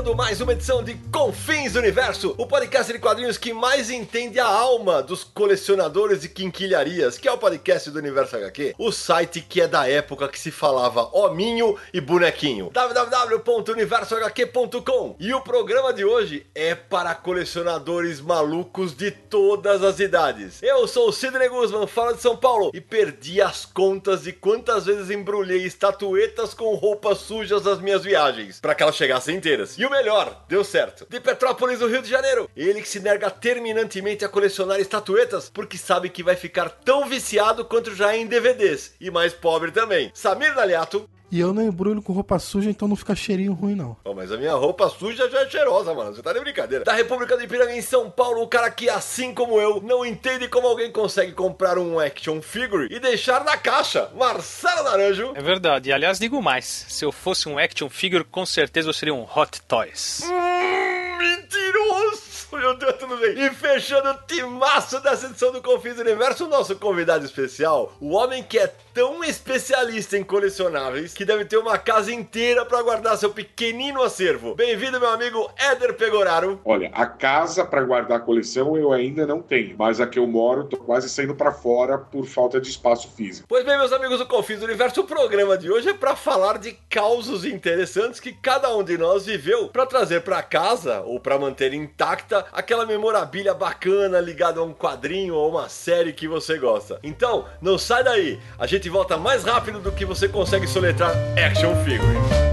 Começando mais uma edição de Confins Universo, o podcast de quadrinhos que mais entende a alma dos colecionadores de quinquilharias, que é o podcast do Universo HQ, o site que é da época que se falava hominho e bonequinho. www.universohq.com E o programa de hoje é para colecionadores malucos de todas as idades. Eu sou o Sidney Guzman, falo de São Paulo, e perdi as contas de quantas vezes embrulhei estatuetas com roupas sujas das minhas viagens, para que elas chegassem inteiras. E o melhor, deu certo. De Petrópolis, no Rio de Janeiro, ele que se nega terminantemente a colecionar estatuetas, porque sabe que vai ficar tão viciado quanto já é em DVDs, e mais pobre também. Samir Daliato. E eu não embrulho com roupa suja, então não fica cheirinho ruim, não. Oh, mas a minha roupa suja já é cheirosa, mano. Você tá de brincadeira. Da República do Ipiranga em São Paulo, o cara que, assim como eu, não entende como alguém consegue comprar um action figure e deixar na caixa. Marcelo Naranjo. É verdade. E aliás, digo mais: se eu fosse um action figure, com certeza eu seria um Hot Toys. Hum, mentiroso! Tudo bem. E fechando o timaço dessa edição do Confins Universo, o nosso convidado especial, o homem que é tão especialista em colecionáveis que deve ter uma casa inteira para guardar seu pequenino acervo. Bem-vindo, meu amigo Éder Pegoraro. Olha, a casa para guardar a coleção eu ainda não tenho, mas a que eu moro tô quase saindo para fora por falta de espaço físico. Pois bem, meus amigos do Confins Universo, o programa de hoje é para falar de causos interessantes que cada um de nós viveu para trazer para casa ou para manter intacta aquela memorabilia bacana ligada a um quadrinho ou uma série que você gosta. Então, não sai daí. A gente volta mais rápido do que você consegue soletrar action figure.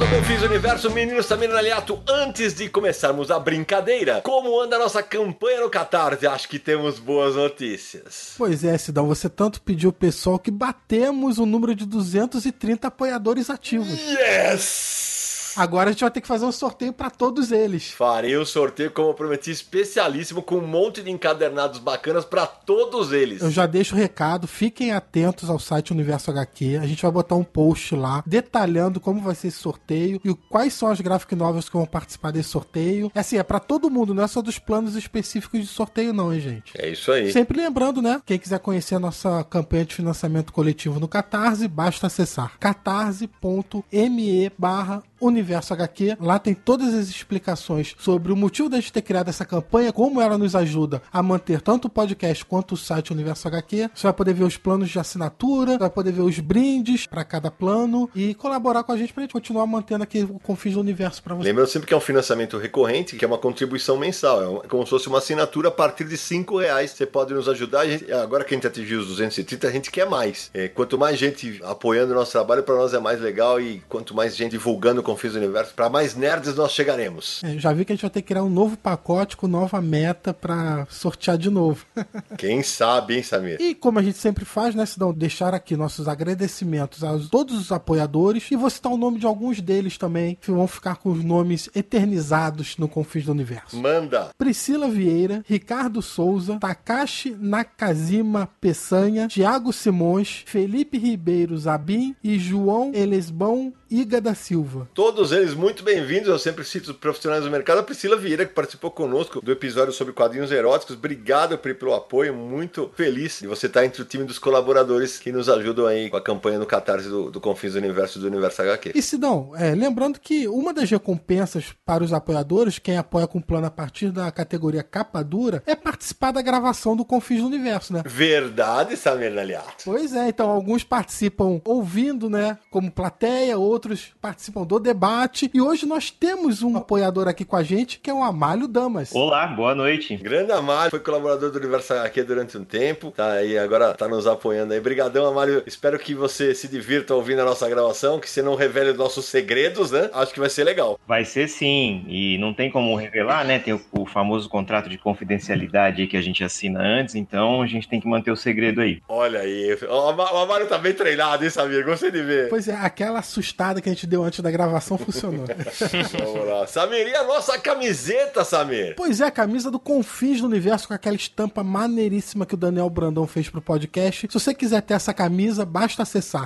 Ao Confins Universo, menino Samir Aliato, antes de começarmos a brincadeira, como anda a nossa campanha no Catarse? Acho que temos boas notícias. Pois é, Sidão, você tanto pediu pessoal que batemos o número de 230 apoiadores ativos. Yes! Agora a gente vai ter que fazer um sorteio para todos eles. Farei o sorteio, como eu prometi, especialíssimo, com um monte de encadernados bacanas para todos eles. Eu já deixo o recado, fiquem atentos ao site Universo HQ. A gente vai botar um post lá detalhando como vai ser esse sorteio e quais são as graphic novels que vão participar desse sorteio. É assim, é para todo mundo, não é só dos planos específicos de sorteio, não, hein, gente. É isso aí. Sempre lembrando, né? Quem quiser conhecer a nossa campanha de financiamento coletivo no Catarse, basta acessar catarse.me barra Universo HQ. Lá tem todas as explicações sobre o motivo da gente ter criado essa campanha, como ela nos ajuda a manter tanto o podcast quanto o site Universo HQ. Você vai poder ver os planos de assinatura, vai poder ver os brindes para cada plano e colaborar com a gente pra gente continuar mantendo aqui o Confins do Universo para você. Lembrando sempre que é um financiamento recorrente, que é uma contribuição mensal. É como se fosse uma assinatura a partir de 5 reais. Você pode nos ajudar. A gente- agora que a gente atingiu os 230, a gente quer mais. É, quanto mais gente apoiando o nosso trabalho, para nós é mais legal. E quanto mais gente divulgando o Confins do Universo, para mais nerds nós chegaremos. É, já vi que a gente vai ter que criar um novo pacote com nova meta para sortear de novo. Quem sabe, hein, Samir? E como a gente sempre faz, né, Sidão, deixar aqui nossos agradecimentos a todos os apoiadores e vou citar o nome de alguns deles também, que vão ficar com os nomes eternizados no Confins do Universo. Manda. Priscila Vieira, Ricardo Souza, Takashi Nakazima Peçanha, Tiago Simões, Felipe Ribeiro Zabim e João Elesbão Iga da Silva. Todos eles muito bem-vindos. Eu sempre cito os profissionais do mercado. A Priscila Vieira, que participou conosco do episódio sobre quadrinhos eróticos. Obrigado Pri, pelo apoio. Muito feliz de você estar entre o time dos colaboradores que nos ajudam aí com a campanha no Catarse do, do Confins do Universo e do Universo HQ. E Sidão, é, lembrando que uma das recompensas para os apoiadores, quem apoia com plano a partir da categoria capa dura, é participar da gravação do Confins do Universo, né? Verdade, Samir Naliato. Pois é, então alguns participam ouvindo, né, como plateia, outros outros participam do debate. E hoje nós temos um apoiador aqui com a gente, que é o Amálio Damas. Olá, boa noite. Grande Amário, foi colaborador do Universo HQ durante um tempo, tá aí agora tá nos apoiando aí. Brigadão, Amário. Espero que você se divirta ouvindo a nossa gravação, que você não revele os nossos segredos, né? Acho que vai ser legal. Vai ser sim, e não tem como revelar, né? Tem o, o famoso contrato de confidencialidade aí que a gente assina antes, então a gente tem que manter o segredo aí. Olha aí, o Amário tá bem treinado, hein, Samir? Gostei de ver. Pois é, aquela assustada que a gente deu antes da gravação funcionou. Vamos lá. Samir, e a nossa camiseta, Samir? Pois é, a camisa do Confins do Universo com aquela estampa maneiríssima que o Daniel Brandão fez pro podcast. Se você quiser ter essa camisa, basta acessar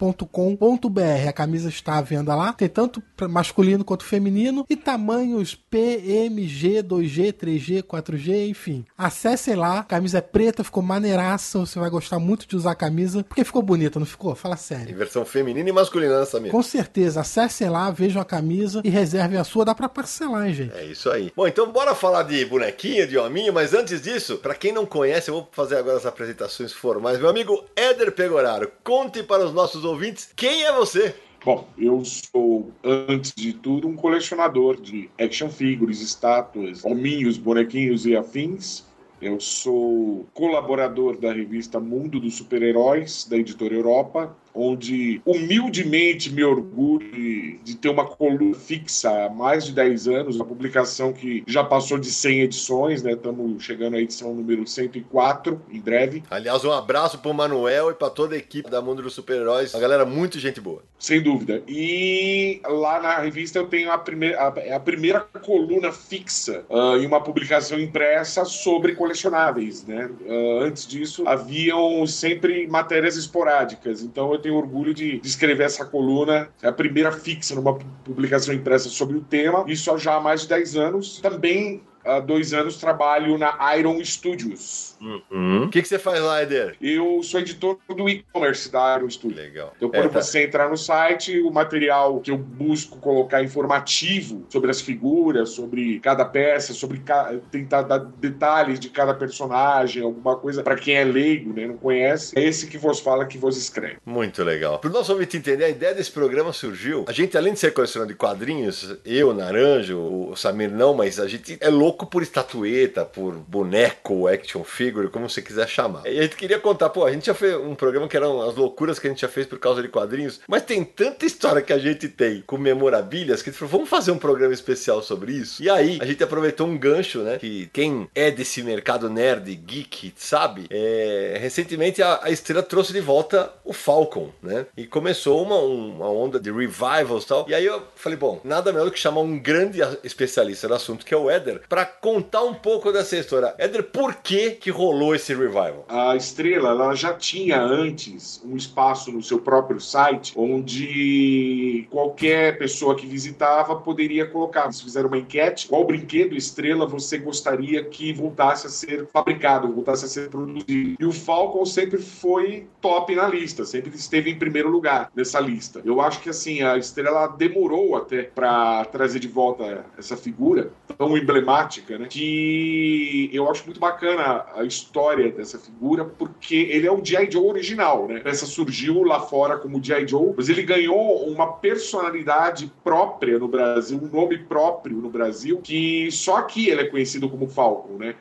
asbaratas.com.br. A camisa está à venda lá. Tem tanto masculino quanto feminino e tamanhos P, M, G, 2G, 3G, 4G, enfim. Acessem lá. A camisa é preta, ficou maneiraça. Você vai gostar muito de usar a camisa porque ficou bonita, não ficou? Fala Em sério. versão feminina e masculina, Samir? Com certeza, acessem lá, vejam a camisa e reservem a sua. Dá pra parcelar, hein, gente? É isso aí. Bom, então bora falar de bonequinho, de hominho, mas antes disso, pra quem não conhece, eu vou fazer agora as apresentações formais. Meu amigo Éder Pegoraro, conte para os nossos ouvintes quem é você. Bom, eu sou, antes de tudo, um colecionador de action figures, estátuas, hominhos, bonequinhos e afins. Eu sou colaborador da revista Mundo dos Super-Heróis, da editora Europa, onde humildemente me orgulho de, de ter uma coluna fixa há mais de 10 anos, uma publicação que já passou de 100 edições, né? Estamos chegando à edição número 104, em breve. Aliás, um abraço pro Manuel e pra toda a equipe da Mundo dos Super-Heróis. Uma galera muito gente boa. Sem dúvida. E lá na revista eu tenho a primeira, a, a primeira coluna fixa ah, em uma publicação impressa sobre colecionáveis. Né? Ah, antes disso, haviam sempre matérias esporádicas. Então eu tenho orgulho de, escrever essa coluna, é a primeira fixa numa publicação impressa sobre o tema. Isso já há mais de 10 anos. Também há dois anos trabalho na Iron Studios. O que, que você faz lá, Éder? Eu sou editor do e-commerce da Iron Studios. Legal. Então, É, quando tá. você entrar no site, o material que eu busco colocar informativo sobre as figuras, sobre cada peça, sobre ca- tentar dar detalhes de cada personagem, alguma coisa para quem é leigo, né, não conhece, é esse que vos fala, que vos escreve. Muito legal. Pro nosso ouvinte entender, a ideia desse programa surgiu. A gente, além de ser colecionador de quadrinhos, eu, Naranjo, o Samir não, mas a gente é louco por estatueta, por boneco, action figure, como você quiser chamar. E a gente queria contar, pô, a gente já fez um programa que eram as loucuras que a gente já fez por causa de quadrinhos, mas tem tanta história que a gente tem com memorabilhas que a gente falou, vamos fazer um programa especial sobre isso. E aí, a gente aproveitou um gancho, né? Que quem é desse mercado nerd, geek, sabe? É, recentemente a, a estrela trouxe de volta o Falcon, né? E começou uma, uma onda de revivals e tal. E aí eu falei, bom, nada melhor do que chamar um grande especialista no assunto, que é o Éder, pra contar um pouco dessa história. Éder, por que que rolou esse revival? A Estrela ela já tinha antes um espaço no seu próprio site onde qualquer pessoa que visitava poderia colocar. Eles fizeram uma enquete: qual brinquedo Estrela você gostaria que voltasse a ser fabricado, voltasse a ser produzido? E o Falcon sempre foi top na lista, sempre esteve em primeiro lugar nessa lista. Eu acho que assim a Estrela demorou até para trazer de volta essa figura tão emblemática, né? Que eu acho muito bacana a história dessa figura, porque ele é o G.I. Joe original, né? Essa surgiu lá fora como G.I. Joe, mas ele ganhou uma personalidade própria no Brasil, um nome próprio no Brasil, que só aqui ele é conhecido como Falcon, né?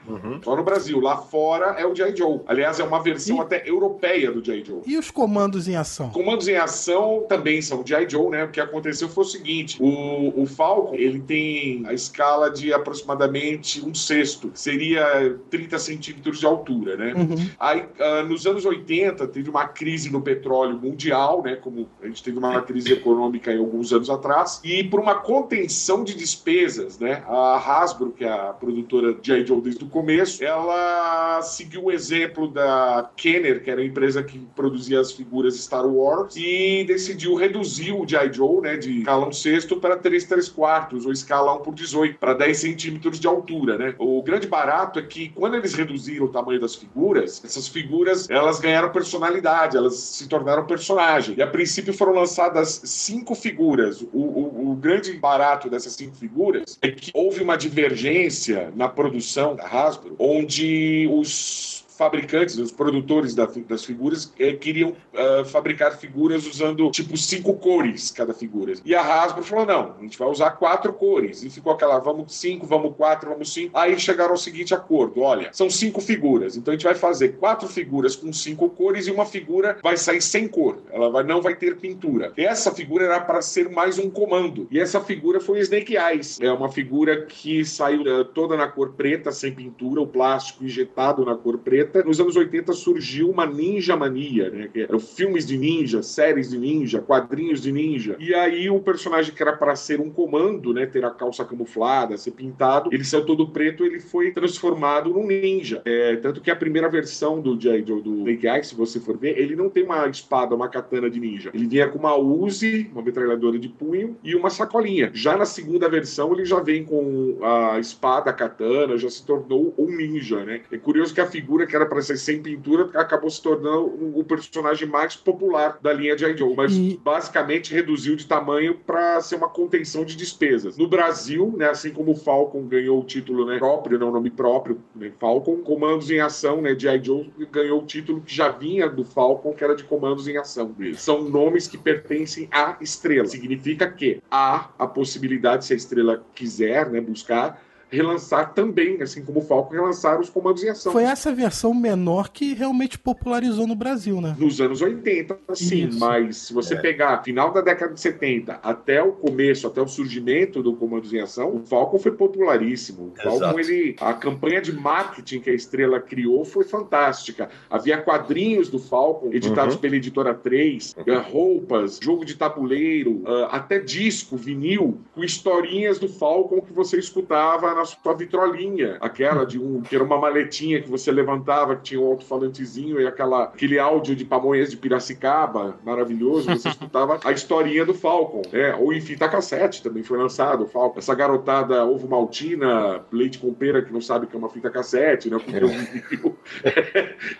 Só no Brasil. Lá fora é o G.I. Joe. Aliás, é uma versão E- até europeia do G.I. Joe. E os comandos em ação? Comandos em ação também são G.I. Joe, né? O que aconteceu foi o seguinte: o, o Falcon ele tem a escala de aproximadamente um sexto, seria 30 centímetros de altura, né? Uhum. Aí, ah, nos anos 80, teve uma crise no petróleo mundial, né? Como a gente teve uma crise econômica aí alguns anos atrás, e por uma contenção de despesas, né? A Hasbro, que é a produtora de G.I. Joe desde o começo, ela seguiu o exemplo da Kenner, que era a empresa que produzia as figuras Star Wars, e decidiu reduzir o G.I. Joe, né? De escala 1 sexto para 3 3 quartos, ou escala 1 por 18, para 10 centímetros de altura, né? O grande barato é que quando eles reduziram o tamanho das figuras, essas figuras elas ganharam personalidade, elas se tornaram personagem. E a princípio foram lançadas cinco figuras. O, o- o grande barato dessas cinco figuras é que houve uma divergência na produção da Hasbro, onde os fabricantes, os produtores da, das figuras, eh, queriam uh, fabricar figuras usando tipo cinco cores cada figura. E a Hasbro falou: não, a gente vai usar quatro cores. E ficou aquela, vamos cinco, vamos quatro, vamos cinco. Aí chegaram ao seguinte acordo: olha, são cinco figuras, então a gente vai fazer quatro figuras com cinco cores e uma figura vai sair sem cor. Ela vai, não vai ter pintura. Essa figura era para ser mais um comando. E essa figura foi Snake Eyes. É uma figura que saiu uh, toda na cor preta, sem pintura, o plástico injetado na cor preta. Nos anos 80 surgiu uma ninja mania, né? Que eram filmes de ninja, séries de ninja, quadrinhos de ninja. E aí o personagem que era para ser um comando, né? Ter a calça camuflada, ser pintado, ele saiu todo preto, ele foi transformado num ninja. É, tanto que a primeira versão do J. Do Snake se você for ver, ele não tem uma espada, uma katana de ninja. Ele vinha com uma Uzi, uma metralhadora de punho e uma sacolinha. Já na segunda versão, ele já vem com a espada, a katana, já se tornou um ninja, né? É curioso que a figura que era para ser sem pintura acabou se tornando o personagem mais popular da linha de Joe, mas e... basicamente reduziu de tamanho para ser uma contenção de despesas. No Brasil, né, assim como o Falcon ganhou o título né, próprio, não nome próprio, né, Falcon, Comandos em Ação, né, de Joe ganhou o título que já vinha do Falcon, que era de Comandos em Ação. São nomes que pertencem à estrela. Significa que há a possibilidade, se a estrela quiser né, buscar, relançar também, assim como o Falcon relançar os comandos em ação. Foi essa versão menor que realmente popularizou no Brasil, né? Nos anos 80, sim, Isso. mas se você é. pegar final da década de 70 até o começo, até o surgimento do comandos em ação, o Falcon foi popularíssimo. O Falcon, ele, a campanha de marketing que a Estrela criou foi fantástica. Havia quadrinhos do Falcon editados uhum. pela editora 3, uhum. roupas, jogo de tabuleiro, uh, até disco, vinil, com historinhas do Falcon que você escutava na sua vitrolinha, aquela de um que era uma maletinha que você levantava, que tinha um alto-falantezinho e aquela, aquele áudio de Pamonhas de Piracicaba, maravilhoso, você escutava a historinha do Falcon. É, ou em fita cassete também foi lançado o Falcon. Essa garotada ovo maltina, leite com pera que não sabe que é uma fita cassete, né?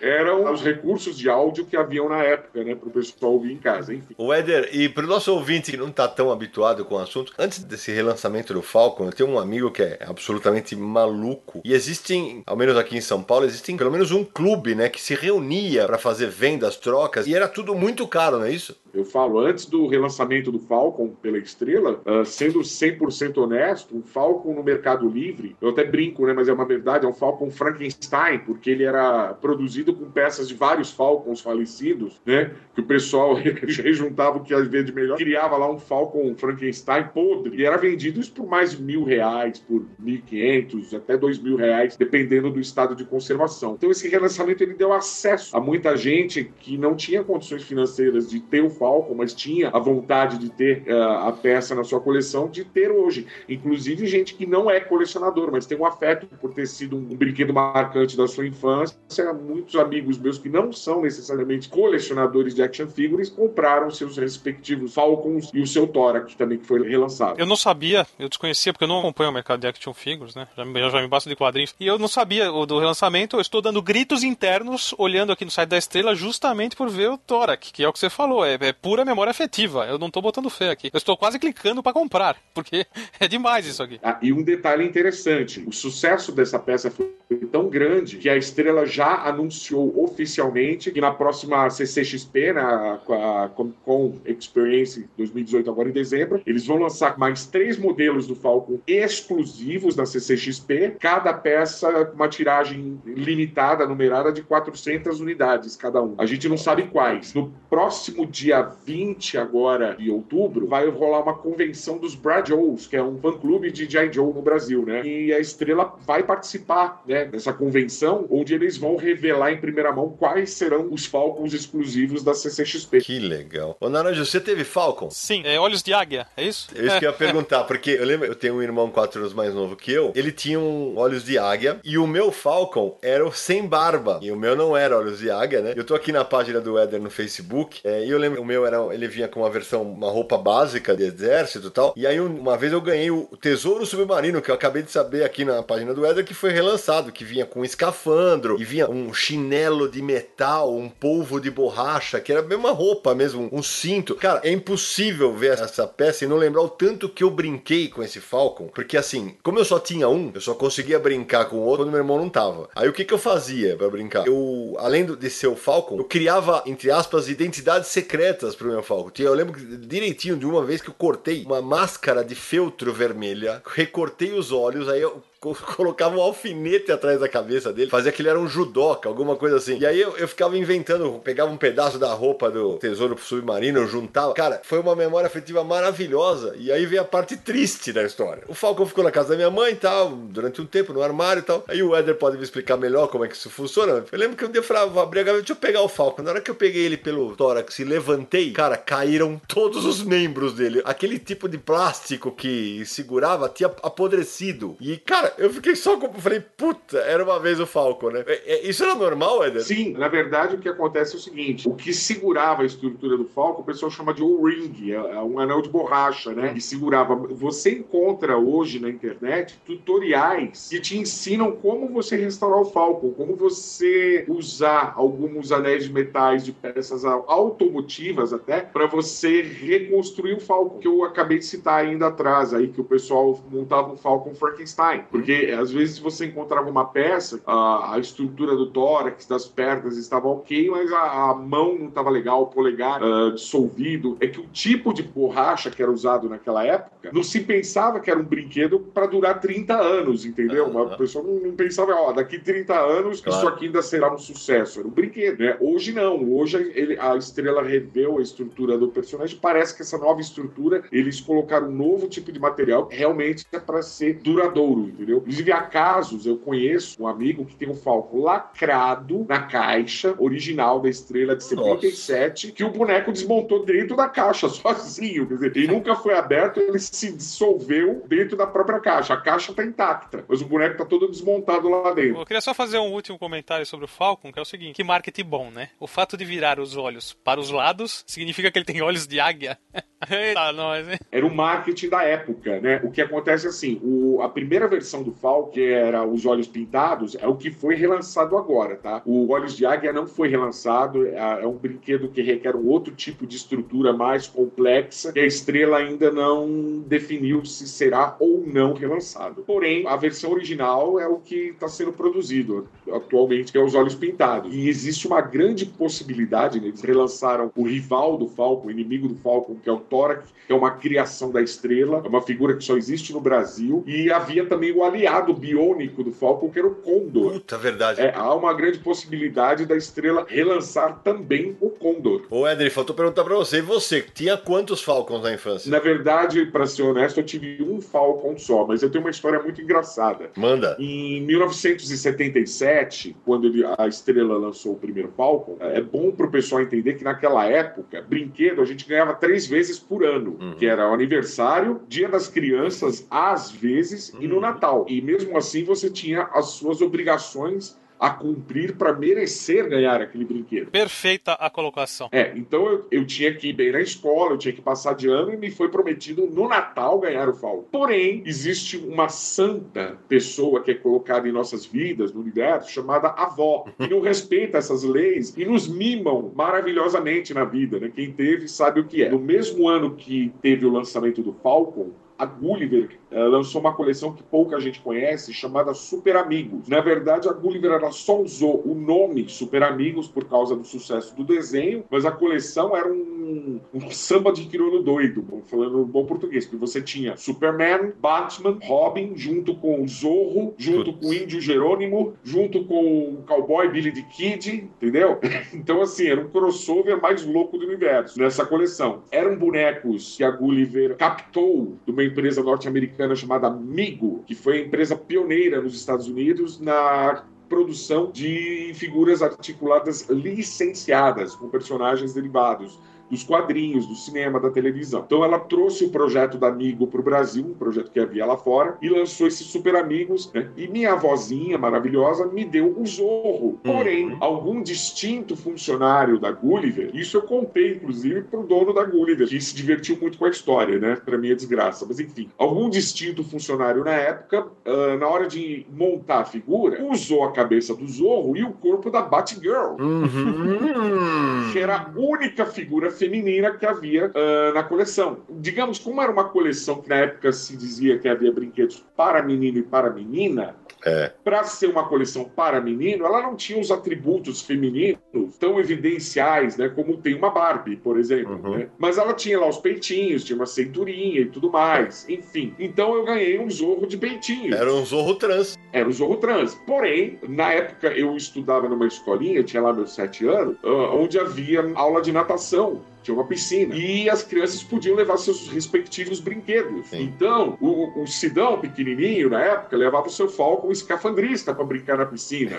É. Eram os recursos de áudio que haviam na época, né? Para o pessoal ouvir em casa, enfim. O Éder, e para o nosso ouvinte que não está tão habituado com o assunto, antes desse relançamento do Falcon, eu tenho um amigo que é absolutamente absolutamente maluco. E existem, ao menos aqui em São Paulo, existem pelo menos um clube, né, que se reunia para fazer vendas, trocas, e era tudo muito caro, não é isso? Eu falo, antes do relançamento do Falcon pela Estrela, uh, sendo 100% honesto, um Falcon no Mercado Livre, eu até brinco, né, mas é uma verdade, é um Falcon Frankenstein, porque ele era produzido com peças de vários Falcons falecidos, né, que o pessoal rejuntava o que havia de melhor, criava lá um Falcon Frankenstein podre, e era vendido isso por mais de mil reais, por mil 1.500 até 2 mil reais, dependendo do estado de conservação. Então esse relançamento ele deu acesso a muita gente que não tinha condições financeiras de ter o Falcon, mas tinha a vontade de ter uh, a peça na sua coleção, de ter hoje. Inclusive gente que não é colecionador, mas tem um afeto por ter sido um brinquedo marcante da sua infância. Muitos amigos meus que não são necessariamente colecionadores de action figures compraram seus respectivos Falcons e o seu que também foi relançado. Eu não sabia, eu desconhecia porque eu não acompanho o mercado de action figures Né? Já, já me basta de quadrinhos. E eu não sabia o do relançamento, eu estou dando gritos internos olhando aqui no site da Estrela justamente por ver o Torak, que é o que você falou, é, é pura memória afetiva. Eu não estou botando fé aqui. Eu estou quase clicando para comprar, porque é demais isso aqui. Ah, e um detalhe interessante: o sucesso dessa peça foi tão grande que a Estrela já anunciou oficialmente que na próxima CCXP, na a Comic Con Experience 2018, agora em dezembro, eles vão lançar mais três modelos do Falcon exclusivos da CCXP, cada peça com uma tiragem limitada, numerada de 400 unidades cada um. A gente não sabe quais. No próximo dia 20 agora de outubro, vai rolar uma convenção dos Brad Joes, que é um fã-clube de G.I. Joe no Brasil, né? E a Estrela vai participar, né, dessa convenção, onde eles vão revelar em primeira mão quais serão os Falcons exclusivos da CCXP. Que legal. Ô, Naranjo, você teve Falcon? Sim, é Olhos de Águia, é isso? É isso que eu ia perguntar, porque eu lembro, eu tenho um irmão quatro anos mais novo que que eu, ele tinha um olhos de águia e o meu Falcon era o sem barba. E o meu não era olhos de águia, né? Eu tô aqui na página do Eder no Facebook é, e eu lembro, o meu era, ele vinha com uma versão, uma roupa básica de exército e tal. E aí uma vez eu ganhei o Tesouro Submarino, que eu acabei de saber aqui na página do Eder, que foi relançado, que vinha com um escafandro, e vinha um chinelo de metal, um polvo de borracha, que era a mesma roupa mesmo, um cinto. Cara, é impossível ver essa peça e não lembrar o tanto que eu brinquei com esse Falcon, porque assim, como eu só tinha um, eu só conseguia brincar com o outro quando meu irmão não tava. Aí o que que eu fazia para brincar? Eu, além de ser o Falcon, eu criava, entre aspas, identidades secretas pro meu Falcon. Eu lembro direitinho de uma vez que eu cortei uma máscara de feltro vermelha, recortei os olhos, aí eu colocava um alfinete atrás da cabeça dele, fazia que ele era um judoca, alguma coisa assim. E aí eu, eu ficava inventando, pegava um pedaço da roupa do tesouro submarino, eu juntava. Cara, foi uma memória afetiva maravilhosa. E aí veio a parte triste da história. O Falcon ficou na casa da minha mãe e tal, durante um tempo, no armário e tal. Aí o Eder pode me explicar melhor como é que isso funciona. Eu lembro que um dia eu falava, vou abrir a gaveta, deixa eu pegar o Falcon. Na hora que eu peguei ele pelo tórax e levantei, cara, caíram todos os membros dele. Aquele tipo de plástico que segurava tinha apodrecido. E, cara, eu fiquei só com. Falei, puta, era uma vez o Falcon, né? É, é, isso era normal, Eder? Sim, na verdade o que acontece é o seguinte: o que segurava a estrutura do Falcon, o pessoal chama de O-ring, é, é um anel de borracha, né? Que segurava. Você encontra hoje na internet tutoriais que te ensinam como você restaurar o Falcon, como você usar alguns anéis de metais de peças automotivas até, para você reconstruir o Falcon, que eu acabei de citar ainda atrás, aí que o pessoal montava um Falcon Frankenstein. Porque às vezes você encontrava uma peça, a, a estrutura do tórax, das pernas estava ok, mas a, a mão não estava legal, o polegar uh, dissolvido. É que o tipo de borracha que era usado naquela época, não se pensava que era um brinquedo para durar 30 anos, entendeu? Uhum. Uma pessoa não, não pensava, ó, daqui 30 anos claro. isso aqui ainda será um sucesso. Era um brinquedo, né? Hoje não. Hoje ele, a estrela reveu a estrutura do personagem. Parece que essa nova estrutura, eles colocaram um novo tipo de material que realmente é para ser duradouro, entendeu? Entendeu? Inclusive, há casos, eu conheço um amigo que tem um Falcon lacrado na caixa original da estrela de 77, Nossa. que o boneco desmontou dentro da caixa, sozinho. Quer dizer, ele nunca foi aberto, ele se dissolveu dentro da própria caixa. A caixa tá intacta, mas o boneco tá todo desmontado lá dentro. Eu queria só fazer um último comentário sobre o Falcon, que é o seguinte: que marketing bom, né? O fato de virar os olhos para os lados significa que ele tem olhos de águia. Eita, nós, hein? Era o marketing da época, né? O que acontece é assim: o, a primeira versão do Fal, que era Os Olhos Pintados, é o que foi relançado agora, tá? O Olhos de Águia não foi relançado, é, é um brinquedo que requer um outro tipo de estrutura mais complexa, e a estrela ainda não definiu se será ou não relançado. Porém, a versão original é o que está sendo produzido atualmente, que é Os Olhos Pintados. E existe uma grande possibilidade, né? eles relançaram o rival do Falcon, o inimigo do Falcon, que é o Thorax, que é uma criação da estrela, é uma figura que só existe no Brasil, e havia também o aliado biônico do Falcon, que era o Condor. Puta, verdade. É, há uma grande possibilidade da estrela relançar também o Condor. Ô, Éder, faltou perguntar pra você. E você, tinha quantos Falcons na infância? Na verdade, para ser honesto, eu tive um Falcon só, mas eu tenho uma história muito engraçada. Manda. Em 1977, quando ele, a estrela lançou o primeiro Falcon, é bom pro pessoal entender que naquela época, brinquedo a gente ganhava três vezes por ano, uhum. que era o aniversário, dia das crianças, às vezes, uhum. e no uhum. Natal. E mesmo assim você tinha as suas obrigações a cumprir para merecer ganhar aquele brinquedo. Perfeita a colocação. É, então eu, eu tinha que ir bem na escola, eu tinha que passar de ano e me foi prometido no Natal ganhar o Falcon. Porém, existe uma santa pessoa que é colocada em nossas vidas, no universo, chamada avó, que não respeita essas leis e nos mimam maravilhosamente na vida, né? Quem teve sabe o que é. No mesmo ano que teve o lançamento do Falcon, a Gulliver uh, lançou uma coleção que pouca gente conhece, chamada Super Amigos. Na verdade, a Gulliver ela só usou o nome Super Amigos por causa do sucesso do desenho, mas a coleção era um, um samba de crioulo doido, falando bom português, porque você tinha Superman, Batman, Robin, junto com Zorro, junto Putz. com o Índio Jerônimo, junto com o cowboy Billy the Kid, entendeu? Então, assim, era um crossover mais louco do universo nessa coleção. Eram bonecos que a Gulliver captou do meio empresa norte-americana chamada Migo, que foi a empresa pioneira nos Estados Unidos na produção de figuras articuladas licenciadas com personagens derivados dos quadrinhos, do cinema, da televisão. Então ela trouxe o projeto da Amigo para o Brasil, um projeto que havia lá fora, e lançou esses Super Amigos. Né? E minha avózinha maravilhosa me deu um zorro. Porém, Uhum. algum distinto funcionário da Gulliver, isso eu contei, inclusive, pro dono da Gulliver, que se divertiu muito com a história, né? Pra minha desgraça. Mas enfim, algum distinto funcionário na época, ah, na hora de montar a figura, usou a cabeça do Zorro e o corpo da Batgirl. Uhum. Que era a única figura feminina que havia ah, na coleção. Digamos, como era uma coleção que na época se dizia que havia brinquedos para menino e para menina, É. para ser uma coleção para menino, ela não tinha os atributos femininos tão evidenciais, né, como tem uma Barbie, por exemplo. Uhum. né? Mas ela tinha lá os peitinhos, tinha uma cinturinha e tudo mais, enfim. Então eu ganhei um zorro de peitinhos. Era um zorro trans. Era o Zorro Trans. Porém, na época eu estudava numa escolinha, tinha lá meus sete anos, ah, onde havia aula de natação. Tinha uma piscina. E as crianças podiam levar seus respectivos brinquedos. Sim. Então, o, o Sidão, pequenininho, na época, levava o seu Falcon escafandrista para brincar na piscina.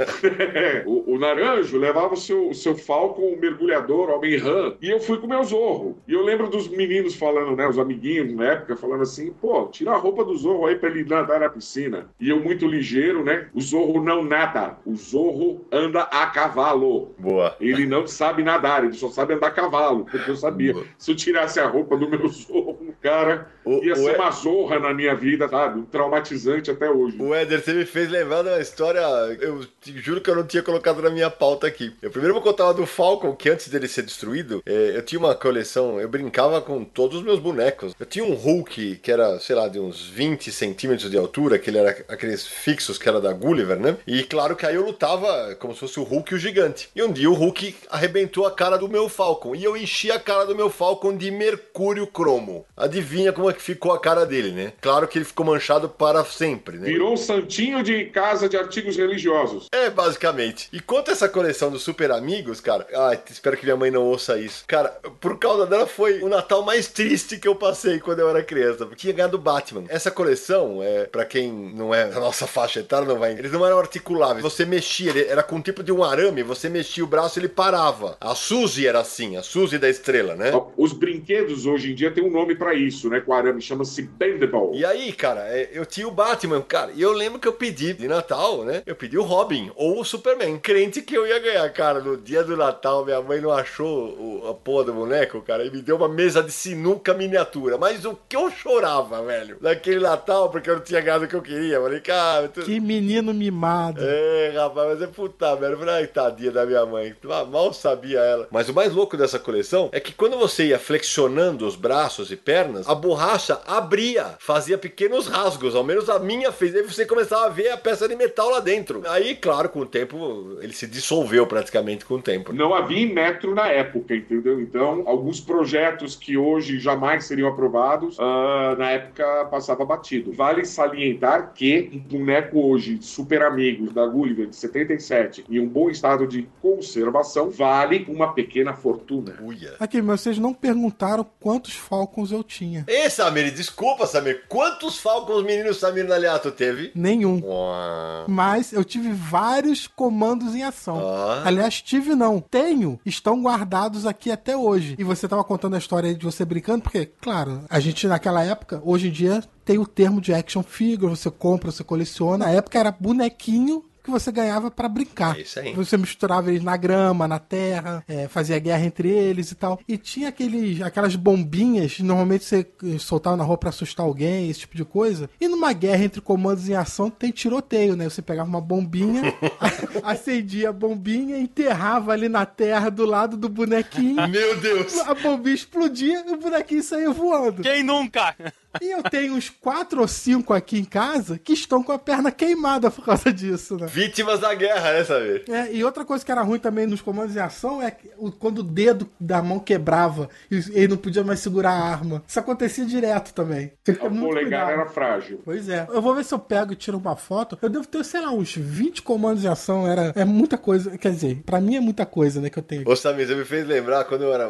o, o Naranjo levava o seu, o seu Falcon mergulhador, Homem-Ram. E eu fui com o meu Zorro. E eu lembro dos meninos falando, né, os amiguinhos na época, falando assim, pô, tira a roupa do Zorro aí pra ele nadar na piscina. E eu muito ligeiro, né, o Zorro não nada. O Zorro anda a cavalo. Boa. Ele não sabe nadar, ele só sabe andar cavalo, porque eu sabia. Se eu tirasse a roupa do meu Zorro, cara, O, ia o, ser uma zorra na minha vida, sabe? Um traumatizante até hoje. o Éder, você me fez lembrar de uma história. Eu juro que eu não tinha colocado na minha pauta aqui. Eu primeiro vou contar uma do Falcon, que antes dele ser destruído, é, eu tinha uma coleção, eu brincava com todos os meus bonecos. Eu tinha um Hulk que era, sei lá, de uns 20 centímetros de altura, que ele era aqueles fixos que era da Gulliver, né? E claro que aí eu lutava como se fosse o Hulk e o gigante. E um dia o Hulk arrebentou a cara do meu Falcon. E eu enchi a cara do meu Falcon de mercúrio cromo. Adivinha como é que ficou a cara dele, né? Claro que ele ficou manchado para sempre, né? Virou um santinho de casa de artigos religiosos. É, basicamente. E quanto a essa coleção dos Super Amigos, cara, ai, espero que minha mãe não ouça isso. Cara, por causa dela foi o Natal mais triste que eu passei quando eu era criança. Tinha ganhado Batman. Essa coleção, é, para quem não é da nossa faixa etária, não vai. Eles não eram articuláveis. Você mexia, ele era com um tipo de um arame, você mexia o braço e ele parava. A Suzy era assim, a Suzy da estrela, né? Os brinquedos hoje em dia tem um nome pra isso, né? Com arame, chama-se Bendable. E aí, cara, é, eu tinha o Batman, cara, e eu lembro que eu pedi de Natal, né? Eu pedi o Robin ou o Superman, crente que eu ia ganhar, cara. No dia do Natal, minha mãe não achou o- a porra do boneco, cara, e me deu uma mesa de sinuca miniatura. Mas o que eu chorava, velho, naquele Natal, porque eu não tinha ganhado o que eu queria. Eu falei, cara, tu... Que menino mimado. É, rapaz, mas é puta. Eu falei, ai, tadinha da minha mãe. Ah, Mal sabia ela. Mas o mais louco dessa coleção é que quando você ia flexionando os braços e pernas, a borracha abria, fazia pequenos rasgos. Ao menos a minha fez. Aí você começava a ver a peça de metal lá dentro. Aí, claro, com o tempo, ele se dissolveu praticamente com o tempo. Não havia metro na época, entendeu? Então, alguns projetos que hoje jamais seriam aprovados, ah, na época passava batido. Vale salientar que um boneco hoje, Super Amigos, da Gulliver, de 77, em um bom estado de conservação, vale uma pequena fortuna. Uia. Aqui, mas vocês não perguntaram quantos Falcons eu tinha. Ei, Samir, desculpa, Samir. Quantos Falcons meninos Samir Naliato teve? Nenhum. Uau. Mas eu tive vários comandos em ação. Ah. Aliás, tive não. Tenho. Estão guardados aqui até hoje. E você tava contando a história aí de você brincando, porque, claro, a gente naquela época, hoje em dia, tem o termo de action figure, você compra, você coleciona. Na época era bonequinho que você ganhava pra brincar. É isso aí. Você misturava eles na grama, na terra, é, fazia guerra entre eles e tal. E tinha aqueles, aquelas bombinhas, normalmente você eh, soltava na rua pra assustar alguém, esse tipo de coisa. E numa guerra entre comandos em ação tem tiroteio, né? Você pegava uma bombinha, acendia a bombinha, enterrava ali na terra do lado do bonequinho. Meu Deus. A bombinha explodia e o bonequinho saía voando. Quem nunca? E eu tenho uns quatro ou cinco aqui em casa que estão com a perna queimada por causa disso, né? Vítimas da guerra, né, Samir? É, e outra coisa que era ruim também nos comandos em ação é quando o dedo da mão quebrava e ele não podia mais segurar a arma. Isso acontecia direto também. Ter O polegar era frágil. Pois é. Eu vou ver se eu pego e tiro uma foto. Eu devo ter, sei lá, uns 20 comandos em ação. Era, é muita coisa. Quer dizer, pra mim é muita coisa, né, que eu tenho. Ô Samir, você me fez lembrar quando eu era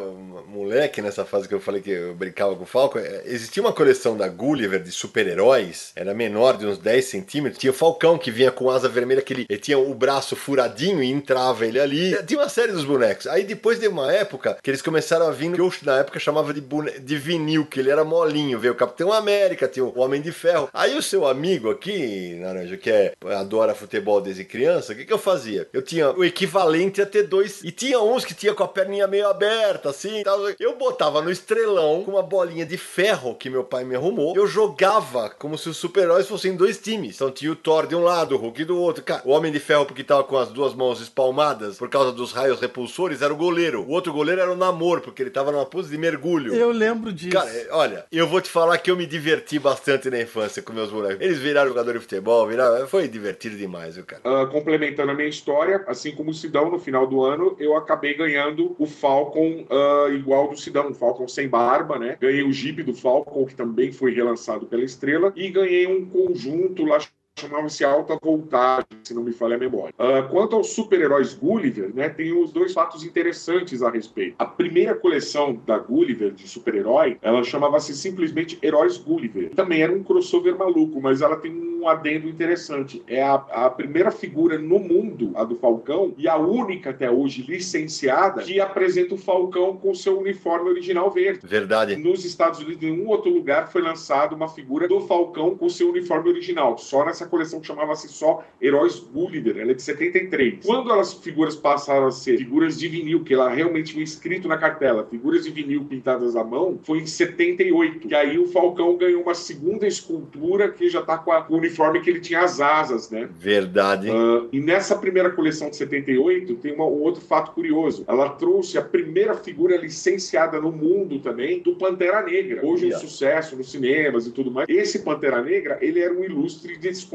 moleque, nessa fase que eu falei que eu brincava com o Falcon, é, existia uma coleção da Gulliver de super-heróis, era menor de uns 10 centímetros, tinha o Falcão que vinha com asa vermelha que ele, ele tinha o braço furadinho e entrava ele ali. Tinha uma série dos bonecos. Aí depois de uma época que eles começaram a vir, que eu na época chamava de, de vinil, que ele era molinho. Veio o Capitão América, tinha o Homem de Ferro. Aí o seu amigo aqui, Naranja, que é, adora futebol desde criança, o que, que eu fazia? Eu tinha o equivalente a ter dois. E tinha uns que tinha com a perninha meio aberta, assim. Tal. Eu botava no estrelão com uma bolinha de ferro que meu pai me arrumou. Eu jogava como se os super-heróis fossem dois times. Então tinha o Thor de um lado, o Hulk do outro. Cara, o Homem de Ferro, porque tava com as duas mãos espalmadas por causa dos raios repulsores, era o goleiro. O outro goleiro era o Namor, porque ele tava numa pose de mergulho. Eu lembro disso. Cara, é, olha, eu vou te falar que eu me diverti bastante na infância com meus bonecos. Eles viraram jogador de futebol, viraram. Foi divertido demais, viu, cara. Uh, complementando a minha história, assim como o Sidão, no final do ano, eu acabei ganhando o Falcon uh, igual do Sidão, o Falcon sem barba, né? Ganhei o Jeep do Falcon, que também foi relançado pela Estrela, e ganhei um conjunto lá chamava-se Alta Voltagem, se não me falha a memória. Uh, quanto aos super-heróis Gulliver, né, tem os dois fatos interessantes a respeito. A primeira coleção da Gulliver de super-herói, ela chamava-se simplesmente Heróis Gulliver. Também era um crossover maluco, mas ela tem um adendo interessante. É a, a primeira figura no mundo, a do Falcão, e a única até hoje licenciada que apresenta o Falcão com seu uniforme original verde. Verdade. Nos Estados Unidos, em nenhum outro lugar foi lançado uma figura do Falcão com seu uniforme original. Só nessa coleção que chamava-se só Heróis Gulliver. Ela é de 73. Quando as figuras passaram a ser figuras de vinil, que ela realmente foi escrito na cartela, figuras de vinil pintadas à mão, foi em 78. Que aí o Falcão ganhou uma segunda escultura que já tá com, a, com o uniforme que ele tinha as asas, né? Verdade. Uh, e nessa primeira coleção de 78 tem uma, um outro fato curioso. Ela trouxe a primeira figura licenciada no mundo também do Pantera Negra. Hoje yeah. um sucesso nos cinemas e tudo mais. Esse Pantera Negra, ele era um ilustre desconhecido